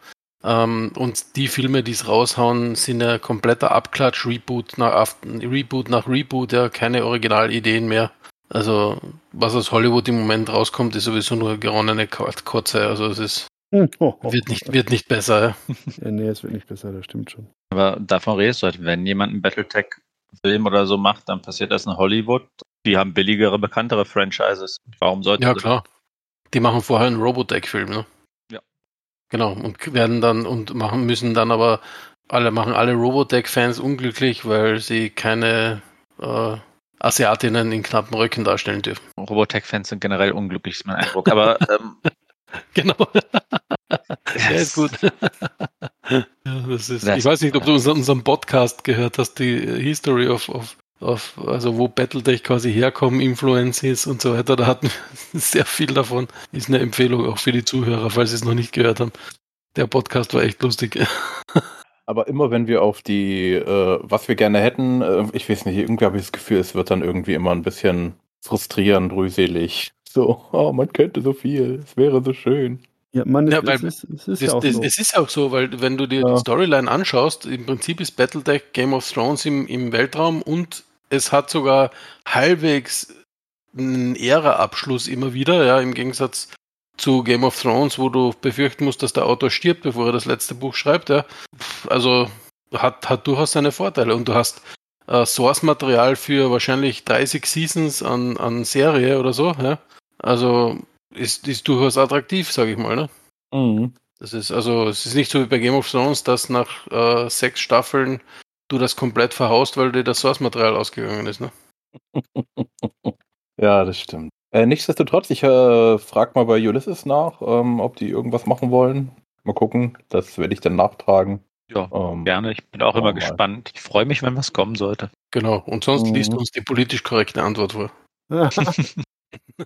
F: Ähm, und die Filme, die es raushauen, sind ja kompletter Abklatsch, Reboot nach Reboot nach Reboot, ja, keine Originalideen mehr. Also, was aus Hollywood im Moment rauskommt, ist sowieso nur geronnene Ko- Kotze. Also, es ist, wird, nicht, wird nicht besser. Ja.
C: Ja, nee, es wird nicht besser, das stimmt schon.
D: Aber davon redest du halt, wenn jemand einen Battletech-Film oder so macht, dann passiert das in Hollywood. Die haben billigere, bekanntere Franchises. Warum sollte
F: Ja,
D: das-
F: klar. Die machen vorher einen Robotech-Film, ne?
D: Ja.
F: Genau, und werden dann und machen müssen dann aber alle machen alle Robotech-Fans unglücklich, weil sie keine äh, Asiatinnen in knappen Röcken darstellen dürfen.
D: Robotech-Fans sind generell unglücklich, ist mein Eindruck. Aber ähm,
F: Genau. Ja, ist gut. ja, das ist,
D: Das-
F: ich weiß nicht, ob du unseren, unseren Podcast gehört hast, die History of, of, of, also wo Battletech quasi herkommen, Influences und so weiter. Da hatten wir sehr viel davon. Ist eine Empfehlung auch für die Zuhörer, falls sie es noch nicht gehört haben. Der Podcast war echt lustig.
B: Aber immer wenn wir auf die, äh, was wir gerne hätten, äh, ich weiß nicht, irgendwie habe ich das Gefühl, es wird dann irgendwie immer ein bisschen frustrierend, rühselig. So, oh, man könnte so viel, es wäre so schön.
C: Ja, man,
F: Ja,
C: es,
F: weil
C: es ist, es ist
F: Das,
C: ja auch
F: das,
C: so.
F: Es ist auch so, weil wenn du dir
B: Ja.
F: die Storyline anschaust, im Prinzip ist Battletech Game of Thrones im, im Weltraum und es hat sogar halbwegs einen Ära-Abschluss immer wieder, ja, im Gegensatz zu Game of Thrones, wo du befürchten musst, dass der Autor stirbt, bevor er das letzte Buch schreibt, ja. Also hat, hat durchaus seine Vorteile und du hast äh, Source-Material für wahrscheinlich 30 Seasons an, an Serie oder so, ja. Also ist, ist durchaus attraktiv, sage ich mal, ne?
B: Mhm.
F: Das ist also, es ist nicht so wie bei Game of Thrones, dass nach äh, sechs Staffeln du das komplett verhaust, weil dir das Source-Material ausgegangen ist. Ne?
B: Ja, das stimmt. Äh, nichtsdestotrotz, ich äh, frage mal bei Ulysses nach, ähm, ob die irgendwas machen wollen. Mal gucken, das werde ich dann nachtragen.
D: ja,
B: Ähm,
D: gerne. Ich bin auch immer
B: mal.
D: gespannt. Ich freue mich, wenn was kommen sollte.
F: Genau. Und sonst
B: Mhm.
F: liest du uns die politisch korrekte Antwort vor.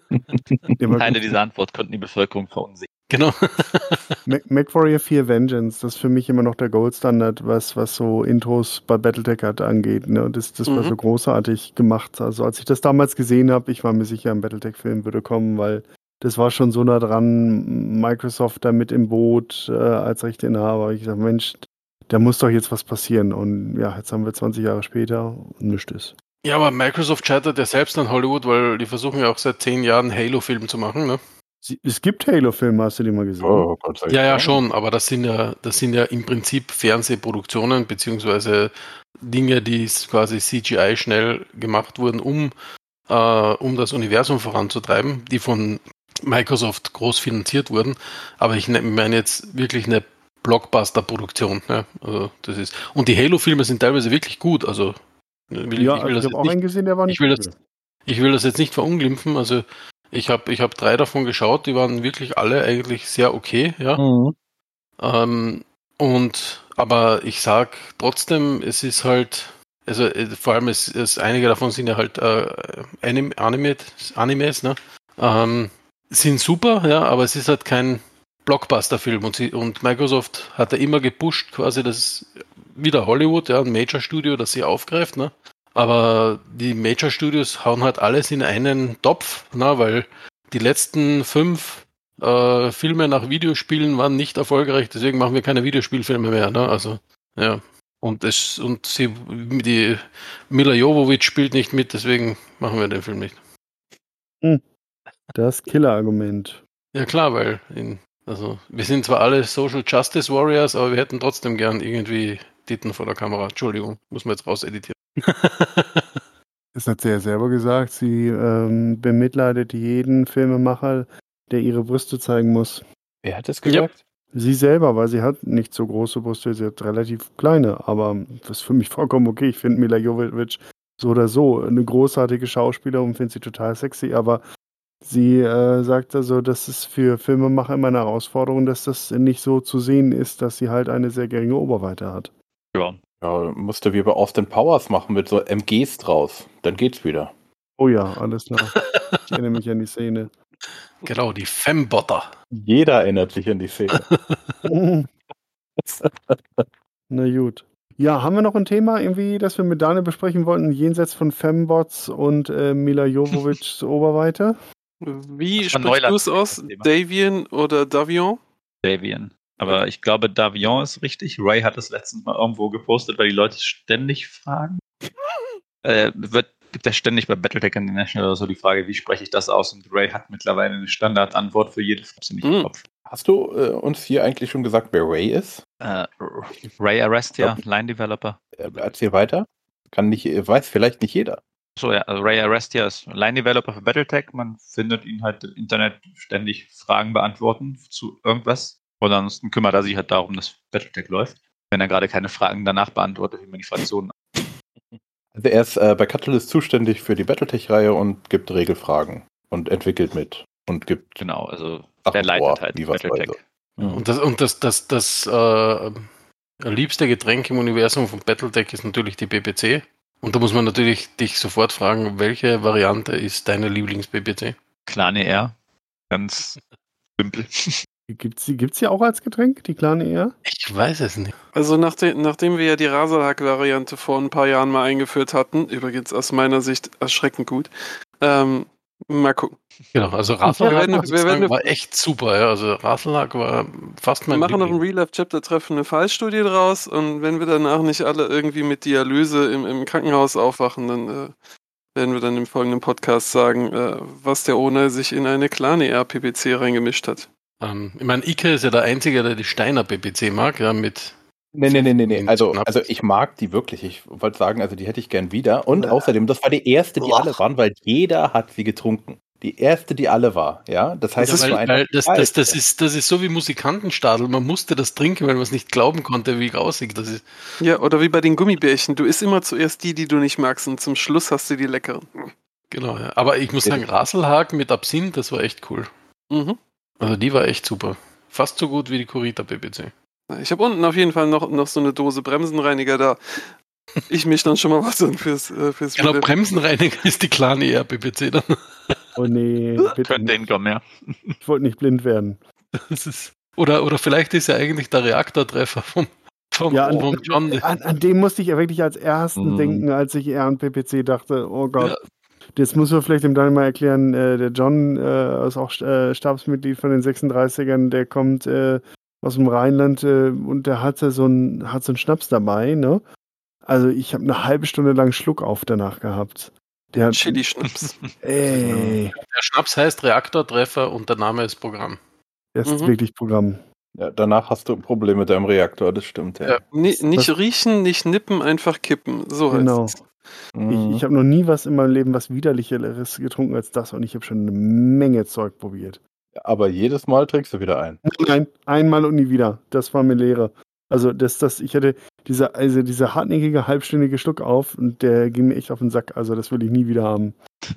D: Keine dieser Antwort könnten die Bevölkerung verunsichern.
F: Genau.
C: Mac, Mac Warrior 4 Vengeance, das ist für mich immer noch der Goldstandard, was, was so Intros bei Battletech hat angeht. Ne? Und das, das war
F: Mhm.
C: so großartig gemacht. Also als ich das damals gesehen habe, ich war mir sicher, ein Battletech-Film würde kommen, weil das war schon so nah dran. Microsoft da mit im Boot äh, als Rechteinhaber. Ich sage, Mensch, da muss doch jetzt was passieren. Und ja, jetzt haben wir 20 Jahre später und nichts ist.
F: Ja, aber Microsoft scheitert ja selbst an Hollywood, weil die versuchen ja auch seit zehn Jahren Halo-Film zu machen. Ne?
C: Es gibt Halo-Filme, hast du die mal gesehen?
B: oh Gott sei
F: Ja, ja,
B: Dank.
F: schon, aber das sind ja, das sind ja im Prinzip Fernsehproduktionen, beziehungsweise Dinge, die quasi CGI schnell gemacht wurden, um, äh, um das Universum voranzutreiben, die von Microsoft groß finanziert wurden. Aber ich ne- meine jetzt wirklich eine Blockbuster-Produktion. Ne? Also das ist, und die Halo-Filme sind teilweise wirklich gut. Also will,
C: Ja,
F: ich, will
C: also
F: das
C: ich
F: jetzt
C: habe auch
F: nicht
C: einen gesehen, der war nicht
F: ich will das- ich will das jetzt nicht verunglimpfen. Also ich habe ich hab drei davon geschaut, die waren wirklich alle eigentlich sehr okay, ja.
B: Mhm.
F: Ähm, und aber ich sag trotzdem, es ist halt, also äh, vor allem es, es einige davon sind ja halt äh, Anim, Animate, Animes, ne? Ähm, sind super, ja, aber es ist halt kein Blockbuster-Film und, sie, und Microsoft hat ja immer gepusht, quasi das wieder Hollywood, ja, ein Major-Studio, das sie aufgreift, ne? Aber die Major-Studios hauen halt alles in einen Topf, na, weil die letzten fünf äh, Filme nach Videospielen waren nicht erfolgreich, deswegen machen wir keine Videospielfilme mehr. Ne? Also, ja. Und es und sie die Mila Jovovich spielt nicht mit, deswegen machen wir den Film nicht.
C: Das Killer-Argument.
F: Ja klar, weil in, also wir sind zwar alle Social Justice Warriors, aber wir hätten trotzdem gern irgendwie Titten vor der Kamera. Entschuldigung, muss man jetzt rauseditieren.
C: Das hat sie ja selber gesagt. Sie ähm, bemitleidet jeden Filmemacher, der ihre Brüste zeigen muss.
B: Wer hat das
F: Ja.
B: gesagt?
C: Sie selber, weil sie hat nicht so große Brüste, sie hat relativ kleine, aber das ist für mich vollkommen okay. Ich finde Mila Jovovich so oder so eine großartige Schauspielerin und finde sie total sexy, aber Sie äh, sagt also, dass es für Filmemacher immer eine Herausforderung, dass das nicht so zu sehen ist, dass sie halt eine sehr geringe Oberweite hat.
D: Ja.
B: Ja, musste wie bei Austin Powers machen mit so MGs draus. Dann geht's wieder.
C: Oh ja, alles klar. Ich erinnere mich an die Szene.
F: Genau, die Fembotter.
B: Jeder erinnert sich an die Szene.
C: Na gut. Ja, haben wir noch ein Thema irgendwie, das wir mit Daniel besprechen wollten, jenseits von Fembots und äh, Mila Jovovics Oberweite?
E: Wie sprichst du es aus? Davian oder Davion?
D: Davian. Aber ich glaube, Davion ist richtig. Ray hat es letztens mal irgendwo gepostet, weil die Leute ständig fragen. äh, wird, gibt ja ständig bei Battletech International oder so die Frage, wie spreche ich das aus? Und Ray hat mittlerweile eine Standardantwort für jede Frage nicht im
E: Hm.
D: Kopf.
B: Hast du äh, uns hier eigentlich schon gesagt, wer Ray ist?
D: Äh, Ray Arestia, Line Developer.
B: Äh, erzähl weiter. Kann nicht, äh, weiß vielleicht nicht jeder.
D: So, ja, also Ray Arestia ist Line Developer für Battletech. Man findet ihn halt im Internet ständig Fragen beantworten zu irgendwas. Und ansonsten kümmert er sich halt darum, dass Battletech läuft. Wenn er gerade keine Fragen danach beantwortet, wie man die Fraktionen.
B: Also er ist äh, bei Catalyst zuständig für die Battletech-Reihe und gibt Regelfragen und entwickelt mit und gibt
D: Genau, also
B: Sachen
D: der leitet
B: vor,
D: halt Battletech.
B: weiß.
F: Und das, und das, das, das äh, liebste Getränk im Universum von Battletech ist natürlich die BBC. Und da muss man natürlich dich sofort fragen, welche Variante ist deine Lieblings-BBC?
D: Clan ER. Ganz simpel.
C: Gibt's die gibt's ja auch als Getränk, die kleine eher?
F: Ich weiß es nicht.
E: Also nachdem, nachdem wir ja die Rasalhack-Variante vor ein paar Jahren mal eingeführt hatten, übrigens aus meiner Sicht erschreckend gut, ähm, mal gucken.
F: Genau, also
E: Wir wir werden-
F: war echt super. Ja. Also Rasselhack war fast
E: Wir
F: mein
E: machen auf dem
F: Liebling.
E: Real Life Chapter Treffen eine Fallstudie draus und wenn wir danach nicht alle irgendwie mit Dialyse im, im Krankenhaus aufwachen, dann äh, werden wir dann im folgenden Podcast sagen, äh, was der Ona sich in eine kleine RPPC reingemischt hat.
F: Ähm, ich meine, Ike ist ja der Einzige, der die Steiner BBC mag, ja, mit
B: Nee, nee, nee, nee, nee.
F: Mit
B: Also, also ich mag die wirklich. Ich wollte sagen, also die hätte ich gern wieder. Und
E: Ja.
B: außerdem, das war die erste, die
E: Boah.
B: alle waren, weil jeder hat sie getrunken. Die erste, die alle war, ja. Das heißt,
F: Ja,
B: es war
F: weil,
B: einfach
F: weil das, das, das, ist, das ist so wie Musikantenstadel. Man musste das trinken, weil man es nicht glauben konnte, wie grausig das ist.
E: Ja, oder wie bei den Gummibärchen. Du isst immer zuerst die, die du nicht magst und zum Schluss hast du die leckeren.
F: Genau, ja. Aber ich muss sagen, Rasselhack mit Absinth, das war echt cool.
E: Mhm.
F: Also die war echt super. Fast so gut wie die Kurita BBC.
E: Ich habe unten auf jeden Fall noch, noch so eine Dose Bremsenreiniger da. Ich mich dann schon mal was an fürs, äh, fürs
F: Genau,
E: Video-
F: Bremsenreiniger ist die kleine ER-BBC dann.
C: Oh nee,
D: Könnte
C: nicht.
D: hinkommen, ja.
C: Ich wollte nicht blind werden.
F: Das ist, oder, oder vielleicht ist ja eigentlich der Reaktortreffer vom, vom,
C: Ja, an,
F: vom John.
C: an, an dem musste ich ja wirklich als ersten
B: Mhm.
C: denken, als ich eher an PPC dachte, oh Gott.
F: Ja.
C: Jetzt muss man vielleicht dem Daniel mal erklären, äh, der John äh, ist auch äh, Stabsmitglied von den 36ern, der kommt äh, aus dem Rheinland äh, und der hatte so einen hat so einen Schnaps dabei, ne? Also ich habe eine halbe Stunde lang Schluck auf danach gehabt. Der
E: Chili-Schnaps.
C: Ey,
F: Der Schnaps heißt Reaktortreffer und der Name ist Programm.
C: das ist
E: Mhm.
C: wirklich Programm.
B: Ja, danach hast du ein Problem mit deinem Reaktor, das stimmt, ja.
F: Ja.
E: Ni- nicht
C: das-
E: riechen, nicht nippen, einfach kippen. So heißt
C: Genau.
E: es.
B: Mhm.
C: Ich, ich habe noch nie was in meinem Leben was widerlicheres getrunken als das und ich habe schon eine Menge Zeug probiert.
B: Aber jedes Mal trinkst du wieder ein.
C: Nein, einmal und nie wieder. Das war mir Lehre. Also das, das, ich hatte diese, also diese hartnäckige halbstündige Schluck auf und der ging mir echt auf den Sack. Also das will ich nie wieder haben.
E: Ich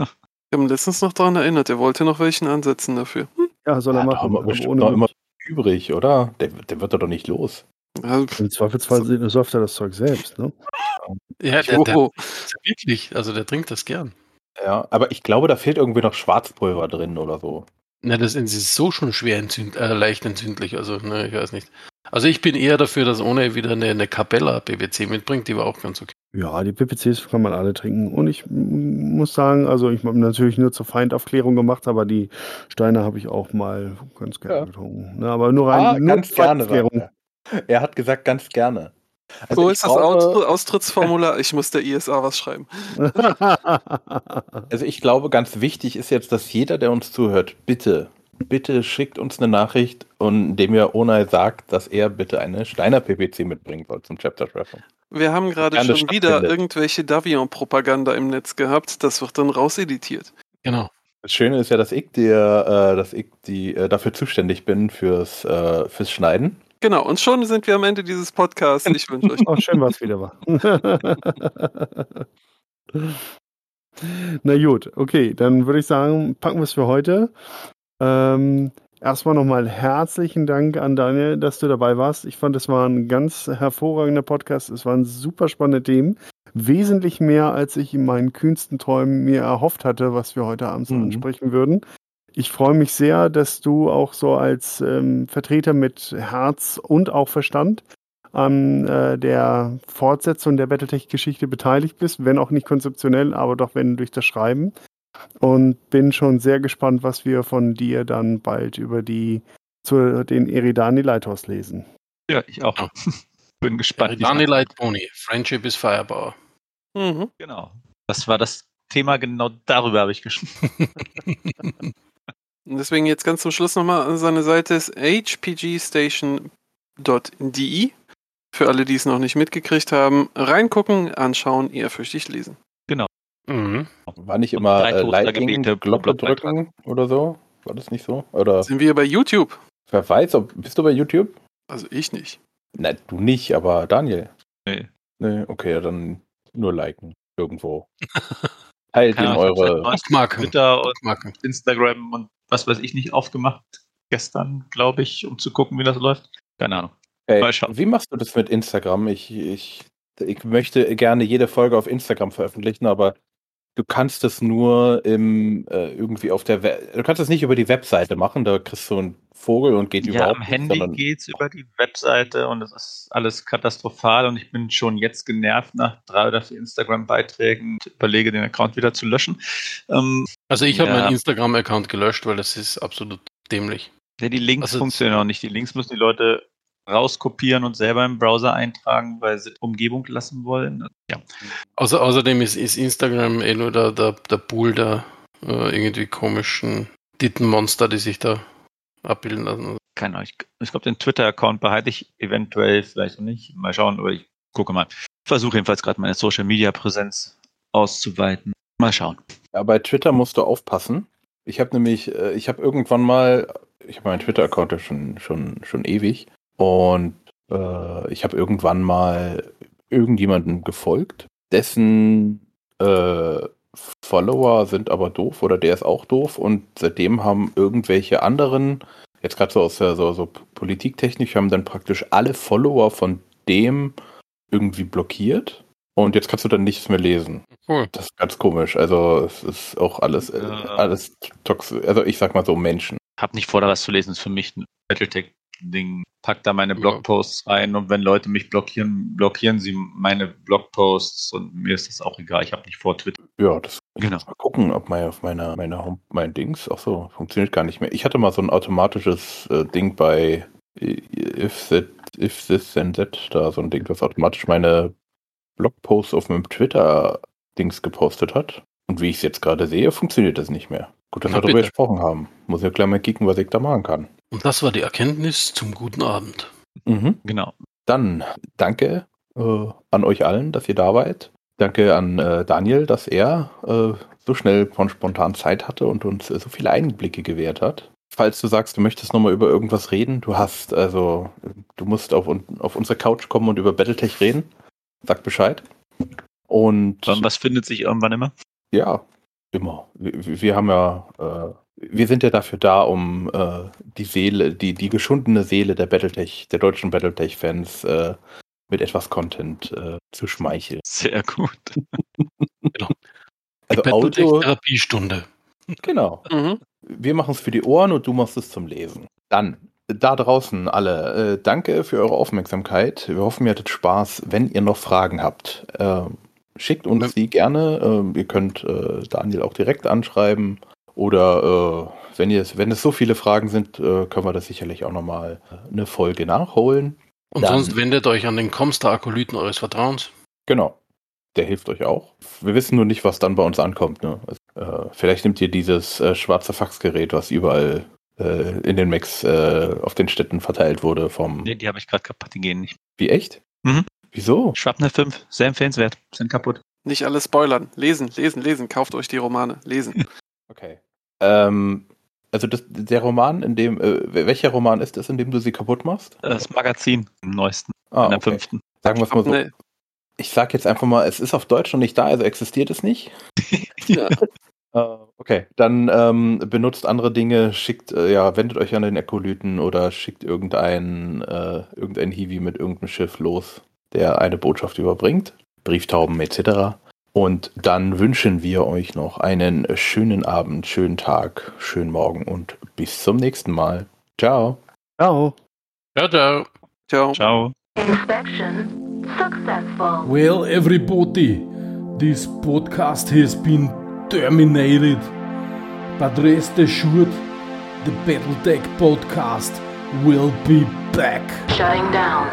E: habe ihn letztens noch daran erinnert, er wollte noch welchen ansetzen dafür. Hm.
C: Ja, soll er
B: Ja, da
C: machen.
B: haben
C: aber
B: bestimmt
C: ohne
B: noch immer übrig, oder? Der, der wird doch nicht los.
E: Ja,
C: Im Zweifelsfall säuft er das Zeug selbst, ne?
F: Ja, der, der,
E: Joho.
F: wirklich, also der trinkt das gern.
B: Ja, aber ich glaube, da fehlt irgendwie noch Schwarzpulver drin oder so.
F: Na, das ist so schon schwer entzünd, äh, leicht entzündlich, also ne, ich weiß nicht. Also ich bin eher dafür, dass ohne wieder eine, eine Capella BBC mitbringt, die war auch ganz okay.
C: Ja, die PPCs kann man alle trinken. Und ich muss sagen, also ich habe natürlich nur zur Feindaufklärung gemacht, aber die Steine habe ich auch mal ganz gerne
B: Ja.
C: getrunken. Ne, aber nur rein
B: Ah,
C: nur
B: ganz
C: zur.
B: Er. er hat gesagt, ganz gerne. Also
E: so
B: ich
E: ist das
B: glaube-
E: Austr Austrittsformular. Ich muss der ISA was schreiben.
B: Also ich glaube, ganz wichtig ist jetzt, dass jeder, der uns zuhört, bitte, bitte schickt uns eine Nachricht, und indem ihr Onai sagt, dass er bitte eine Steiner PPC mitbringen soll zum Chapter Treffen.
E: Wir haben gerade schon wieder
B: stattfindet.
E: irgendwelche Davion-Propaganda im Netz gehabt. Das wird dann rauseditiert.
F: Genau.
B: Das Schöne ist ja, dass ich dir, äh, dass ich die äh, dafür zuständig bin fürs, äh, fürs Schneiden.
E: Genau, und schon sind wir am Ende dieses Podcasts. Ich wünsche euch
C: Oh, schön war es wieder war. Na gut, okay, dann würde ich sagen, packen wir es für heute. Ähm, erstmal nochmal herzlichen Dank an Daniel, dass du dabei warst. Ich fand, es war ein ganz hervorragender Podcast. Es waren super spannende Themen. Wesentlich mehr, als ich in meinen kühnsten Träumen mir erhofft hatte, was wir heute Abend
B: Mhm.
C: ansprechen würden. Ich freue mich sehr, dass du auch so als ähm, Vertreter mit Herz und auch Verstand an äh, der Fortsetzung der Battletech-Geschichte beteiligt bist, wenn auch nicht konzeptionell, aber doch wenn durch das Schreiben. Und bin schon sehr gespannt, was wir von dir dann bald über die zu den Eridani Lighthouse lesen.
D: Ja, ich auch. Bin gespannt. wie's
F: Dani
D: nach-
F: Light Pony, Friendship is Firebauer.
E: Mhm.
D: Genau. Das war das Thema, genau darüber habe ich geschrieben.
E: Und deswegen jetzt ganz zum Schluss nochmal seine Seite ist hpgstation.de. Für alle, die es noch nicht mitgekriegt haben, reingucken, anschauen, ehrfürchtig lesen.
F: Mhm.
B: War nicht immer äh, Liking, Glocke drücken oder so? War das nicht so? Oder
E: Sind wir bei YouTube?
B: wer weiß, ob, bist du bei YouTube?
E: Also ich nicht.
B: Nein, du nicht, aber Daniel.
D: Nee.
B: Nee, okay, dann nur liken. Irgendwo. Teilt in eure.
F: Bookmarken.
D: Twitter und
F: Bookmarken.
D: Instagram und was weiß ich nicht aufgemacht. Gestern, glaube ich, um zu gucken, wie das läuft. Keine Ahnung.
B: Hey,
D: Mal schauen.
B: wie machst du das mit Instagram? Ich, ich, ich möchte gerne jede Folge auf Instagram veröffentlichen, aber du kannst es nur im, äh, irgendwie auf der We Du kannst es nicht über die Webseite machen, da kriegst du einen Vogel und geht
D: Ja,
B: überhaupt
D: am
B: nicht,
D: Handy
B: sondern-
D: geht's über die Webseite und es ist alles katastrophal und ich bin schon jetzt genervt nach drei oder vier Instagram-Beiträgen und überlege, den Account wieder zu löschen. Ähm,
F: Also ich habe
D: Ja.
F: meinen Instagram-Account gelöscht, weil das ist absolut dämlich.
D: ja, die Links
F: Also-
D: funktionieren auch nicht. Die Links müssen die Leute rauskopieren und selber im Browser eintragen, weil sie Umgebung lassen wollen. Ja,
F: Außer, außerdem ist, ist Instagram eh nur der, der, der Pool der äh, irgendwie komischen Tittenmonster, die sich da abbilden lassen.
D: keine Ahnung. Ich, ich glaube, den Twitter-Account behalte ich eventuell vielleicht noch nicht. Mal schauen, aber ich gucke mal. Ich versuche jedenfalls gerade meine Social-Media-Präsenz auszuweiten. Mal schauen.
B: Ja, bei Twitter musst du aufpassen. Ich habe nämlich, äh, ich habe irgendwann mal, ich habe meinen Twitter-Account ja schon, schon, schon ewig und äh, ich habe irgendwann mal irgendjemanden gefolgt, dessen äh, Follower sind aber doof oder der ist auch doof und seitdem haben irgendwelche anderen, jetzt gerade so aus der so, so Politiktechnik, haben dann praktisch alle Follower von dem irgendwie blockiert und jetzt kannst du dann nichts mehr lesen.
F: Cool.
B: Das ist ganz komisch. Also es ist auch alles, äh, alles toxisch. Also ich sag mal so Menschen.
D: Hab nicht vor, da was zu lesen. Ist für mich ein Battletech-Ding. Pack da meine. Blogposts rein und wenn Leute mich blockieren, blockieren sie meine Blogposts und mir ist das auch egal. Ich habe nicht vor Twitter.
B: Ja, das
D: Genau.
B: mal gucken, ob mein, auf meiner, meiner Home, mein Dings, ach so, funktioniert gar nicht mehr. Ich hatte mal so ein automatisches äh, Ding bei äh, if, that, if this then that, da so ein Ding, das automatisch meine Blogposts auf meinem Twitter-Dings gepostet hat. Und wie ich es jetzt gerade sehe, funktioniert das nicht mehr. Gut, dass wir darüber gesprochen haben. Muss ja gleich mal kicken, was ich da machen kann.
F: Und das war die Erkenntnis zum guten Abend.
B: Mhm.
D: Genau.
B: Dann danke äh, an euch allen, dass ihr da wart. Danke an äh, Daniel, dass er äh, so schnell von spontan Zeit hatte und uns äh, so viele Einblicke gewährt hat. Falls du sagst, du möchtest nochmal über irgendwas reden, du hast, also, du musst auf, auf unsere Couch kommen und über Battletech reden. Sag Bescheid. Und
D: Was findet sich irgendwann immer?
B: ja, immer. Wir, wir haben ja, äh, wir sind ja dafür da, um äh, die Seele, die, die geschundene Seele der Battletech, der deutschen Battletech-Fans äh, mit etwas Content äh, zu schmeicheln.
D: Sehr gut.
B: Also
F: Die
B: Audio,
F: Battletech-Therapiestunde.
B: genau.
E: Mhm.
B: Wir machen es für die Ohren und du machst es zum Lesen. Dann, da draußen alle, äh, danke für eure Aufmerksamkeit. Wir hoffen, ihr hattet Spaß. Wenn ihr noch Fragen habt, äh, schickt uns
F: Ja.
B: die gerne. Äh, ihr könnt äh, Daniel auch direkt anschreiben. Oder äh, wenn, ihr, wenn es so viele Fragen sind, äh, können wir das sicherlich auch nochmal eine Folge nachholen.
F: Und
B: Dann-
F: sonst wendet euch an den Comstar-Akolyten eures Vertrauens.
B: Genau. Der hilft euch auch. Wir wissen nur nicht, was dann bei uns ankommt. Ne? Also, äh, vielleicht nimmt ihr dieses äh, schwarze Faxgerät, was überall äh, in den Macs äh, auf den Städten verteilt wurde, vom.
D: Nee, die habe ich gerade kaputt, die gehen nicht.
B: Wie echt?
D: Mhm.
B: Wieso?
D: Schwabner 5, sehr empfehlenswert. Sind kaputt.
E: Nicht alles spoilern. Lesen, lesen, lesen. Kauft euch die Romane. Lesen.
B: Okay. Ähm, also das, der Roman, in dem, äh, welcher Roman ist es, in dem du sie kaputt machst?
D: Das Magazin im neuesten,
B: Ah,
D: in der
B: okay.
D: fünften.
B: Sagen wir es mal so.
E: Nee,
B: Ich sag jetzt einfach mal, es ist auf Deutsch noch nicht da, also existiert es nicht.
E: Ja.
B: Äh, okay, dann ähm, benutzt andere Dinge, schickt, äh, ja, wendet euch an den Ekolyten oder schickt irgendeinen äh, irgendein Hiwi mit irgendeinem Schiff los, der eine Botschaft überbringt, Brieftauben etc. Und dann wünschen wir euch noch einen schönen Abend, schönen Tag, schönen Morgen und bis zum nächsten Mal. Ciao.
C: Ciao.
G: Ciao, ciao.
E: Ciao.
D: Ciao.
H: Inspection successful.
F: Well, everybody, this podcast has been terminated. But rest assured, the Battletech podcast will be back.
H: Shutting down.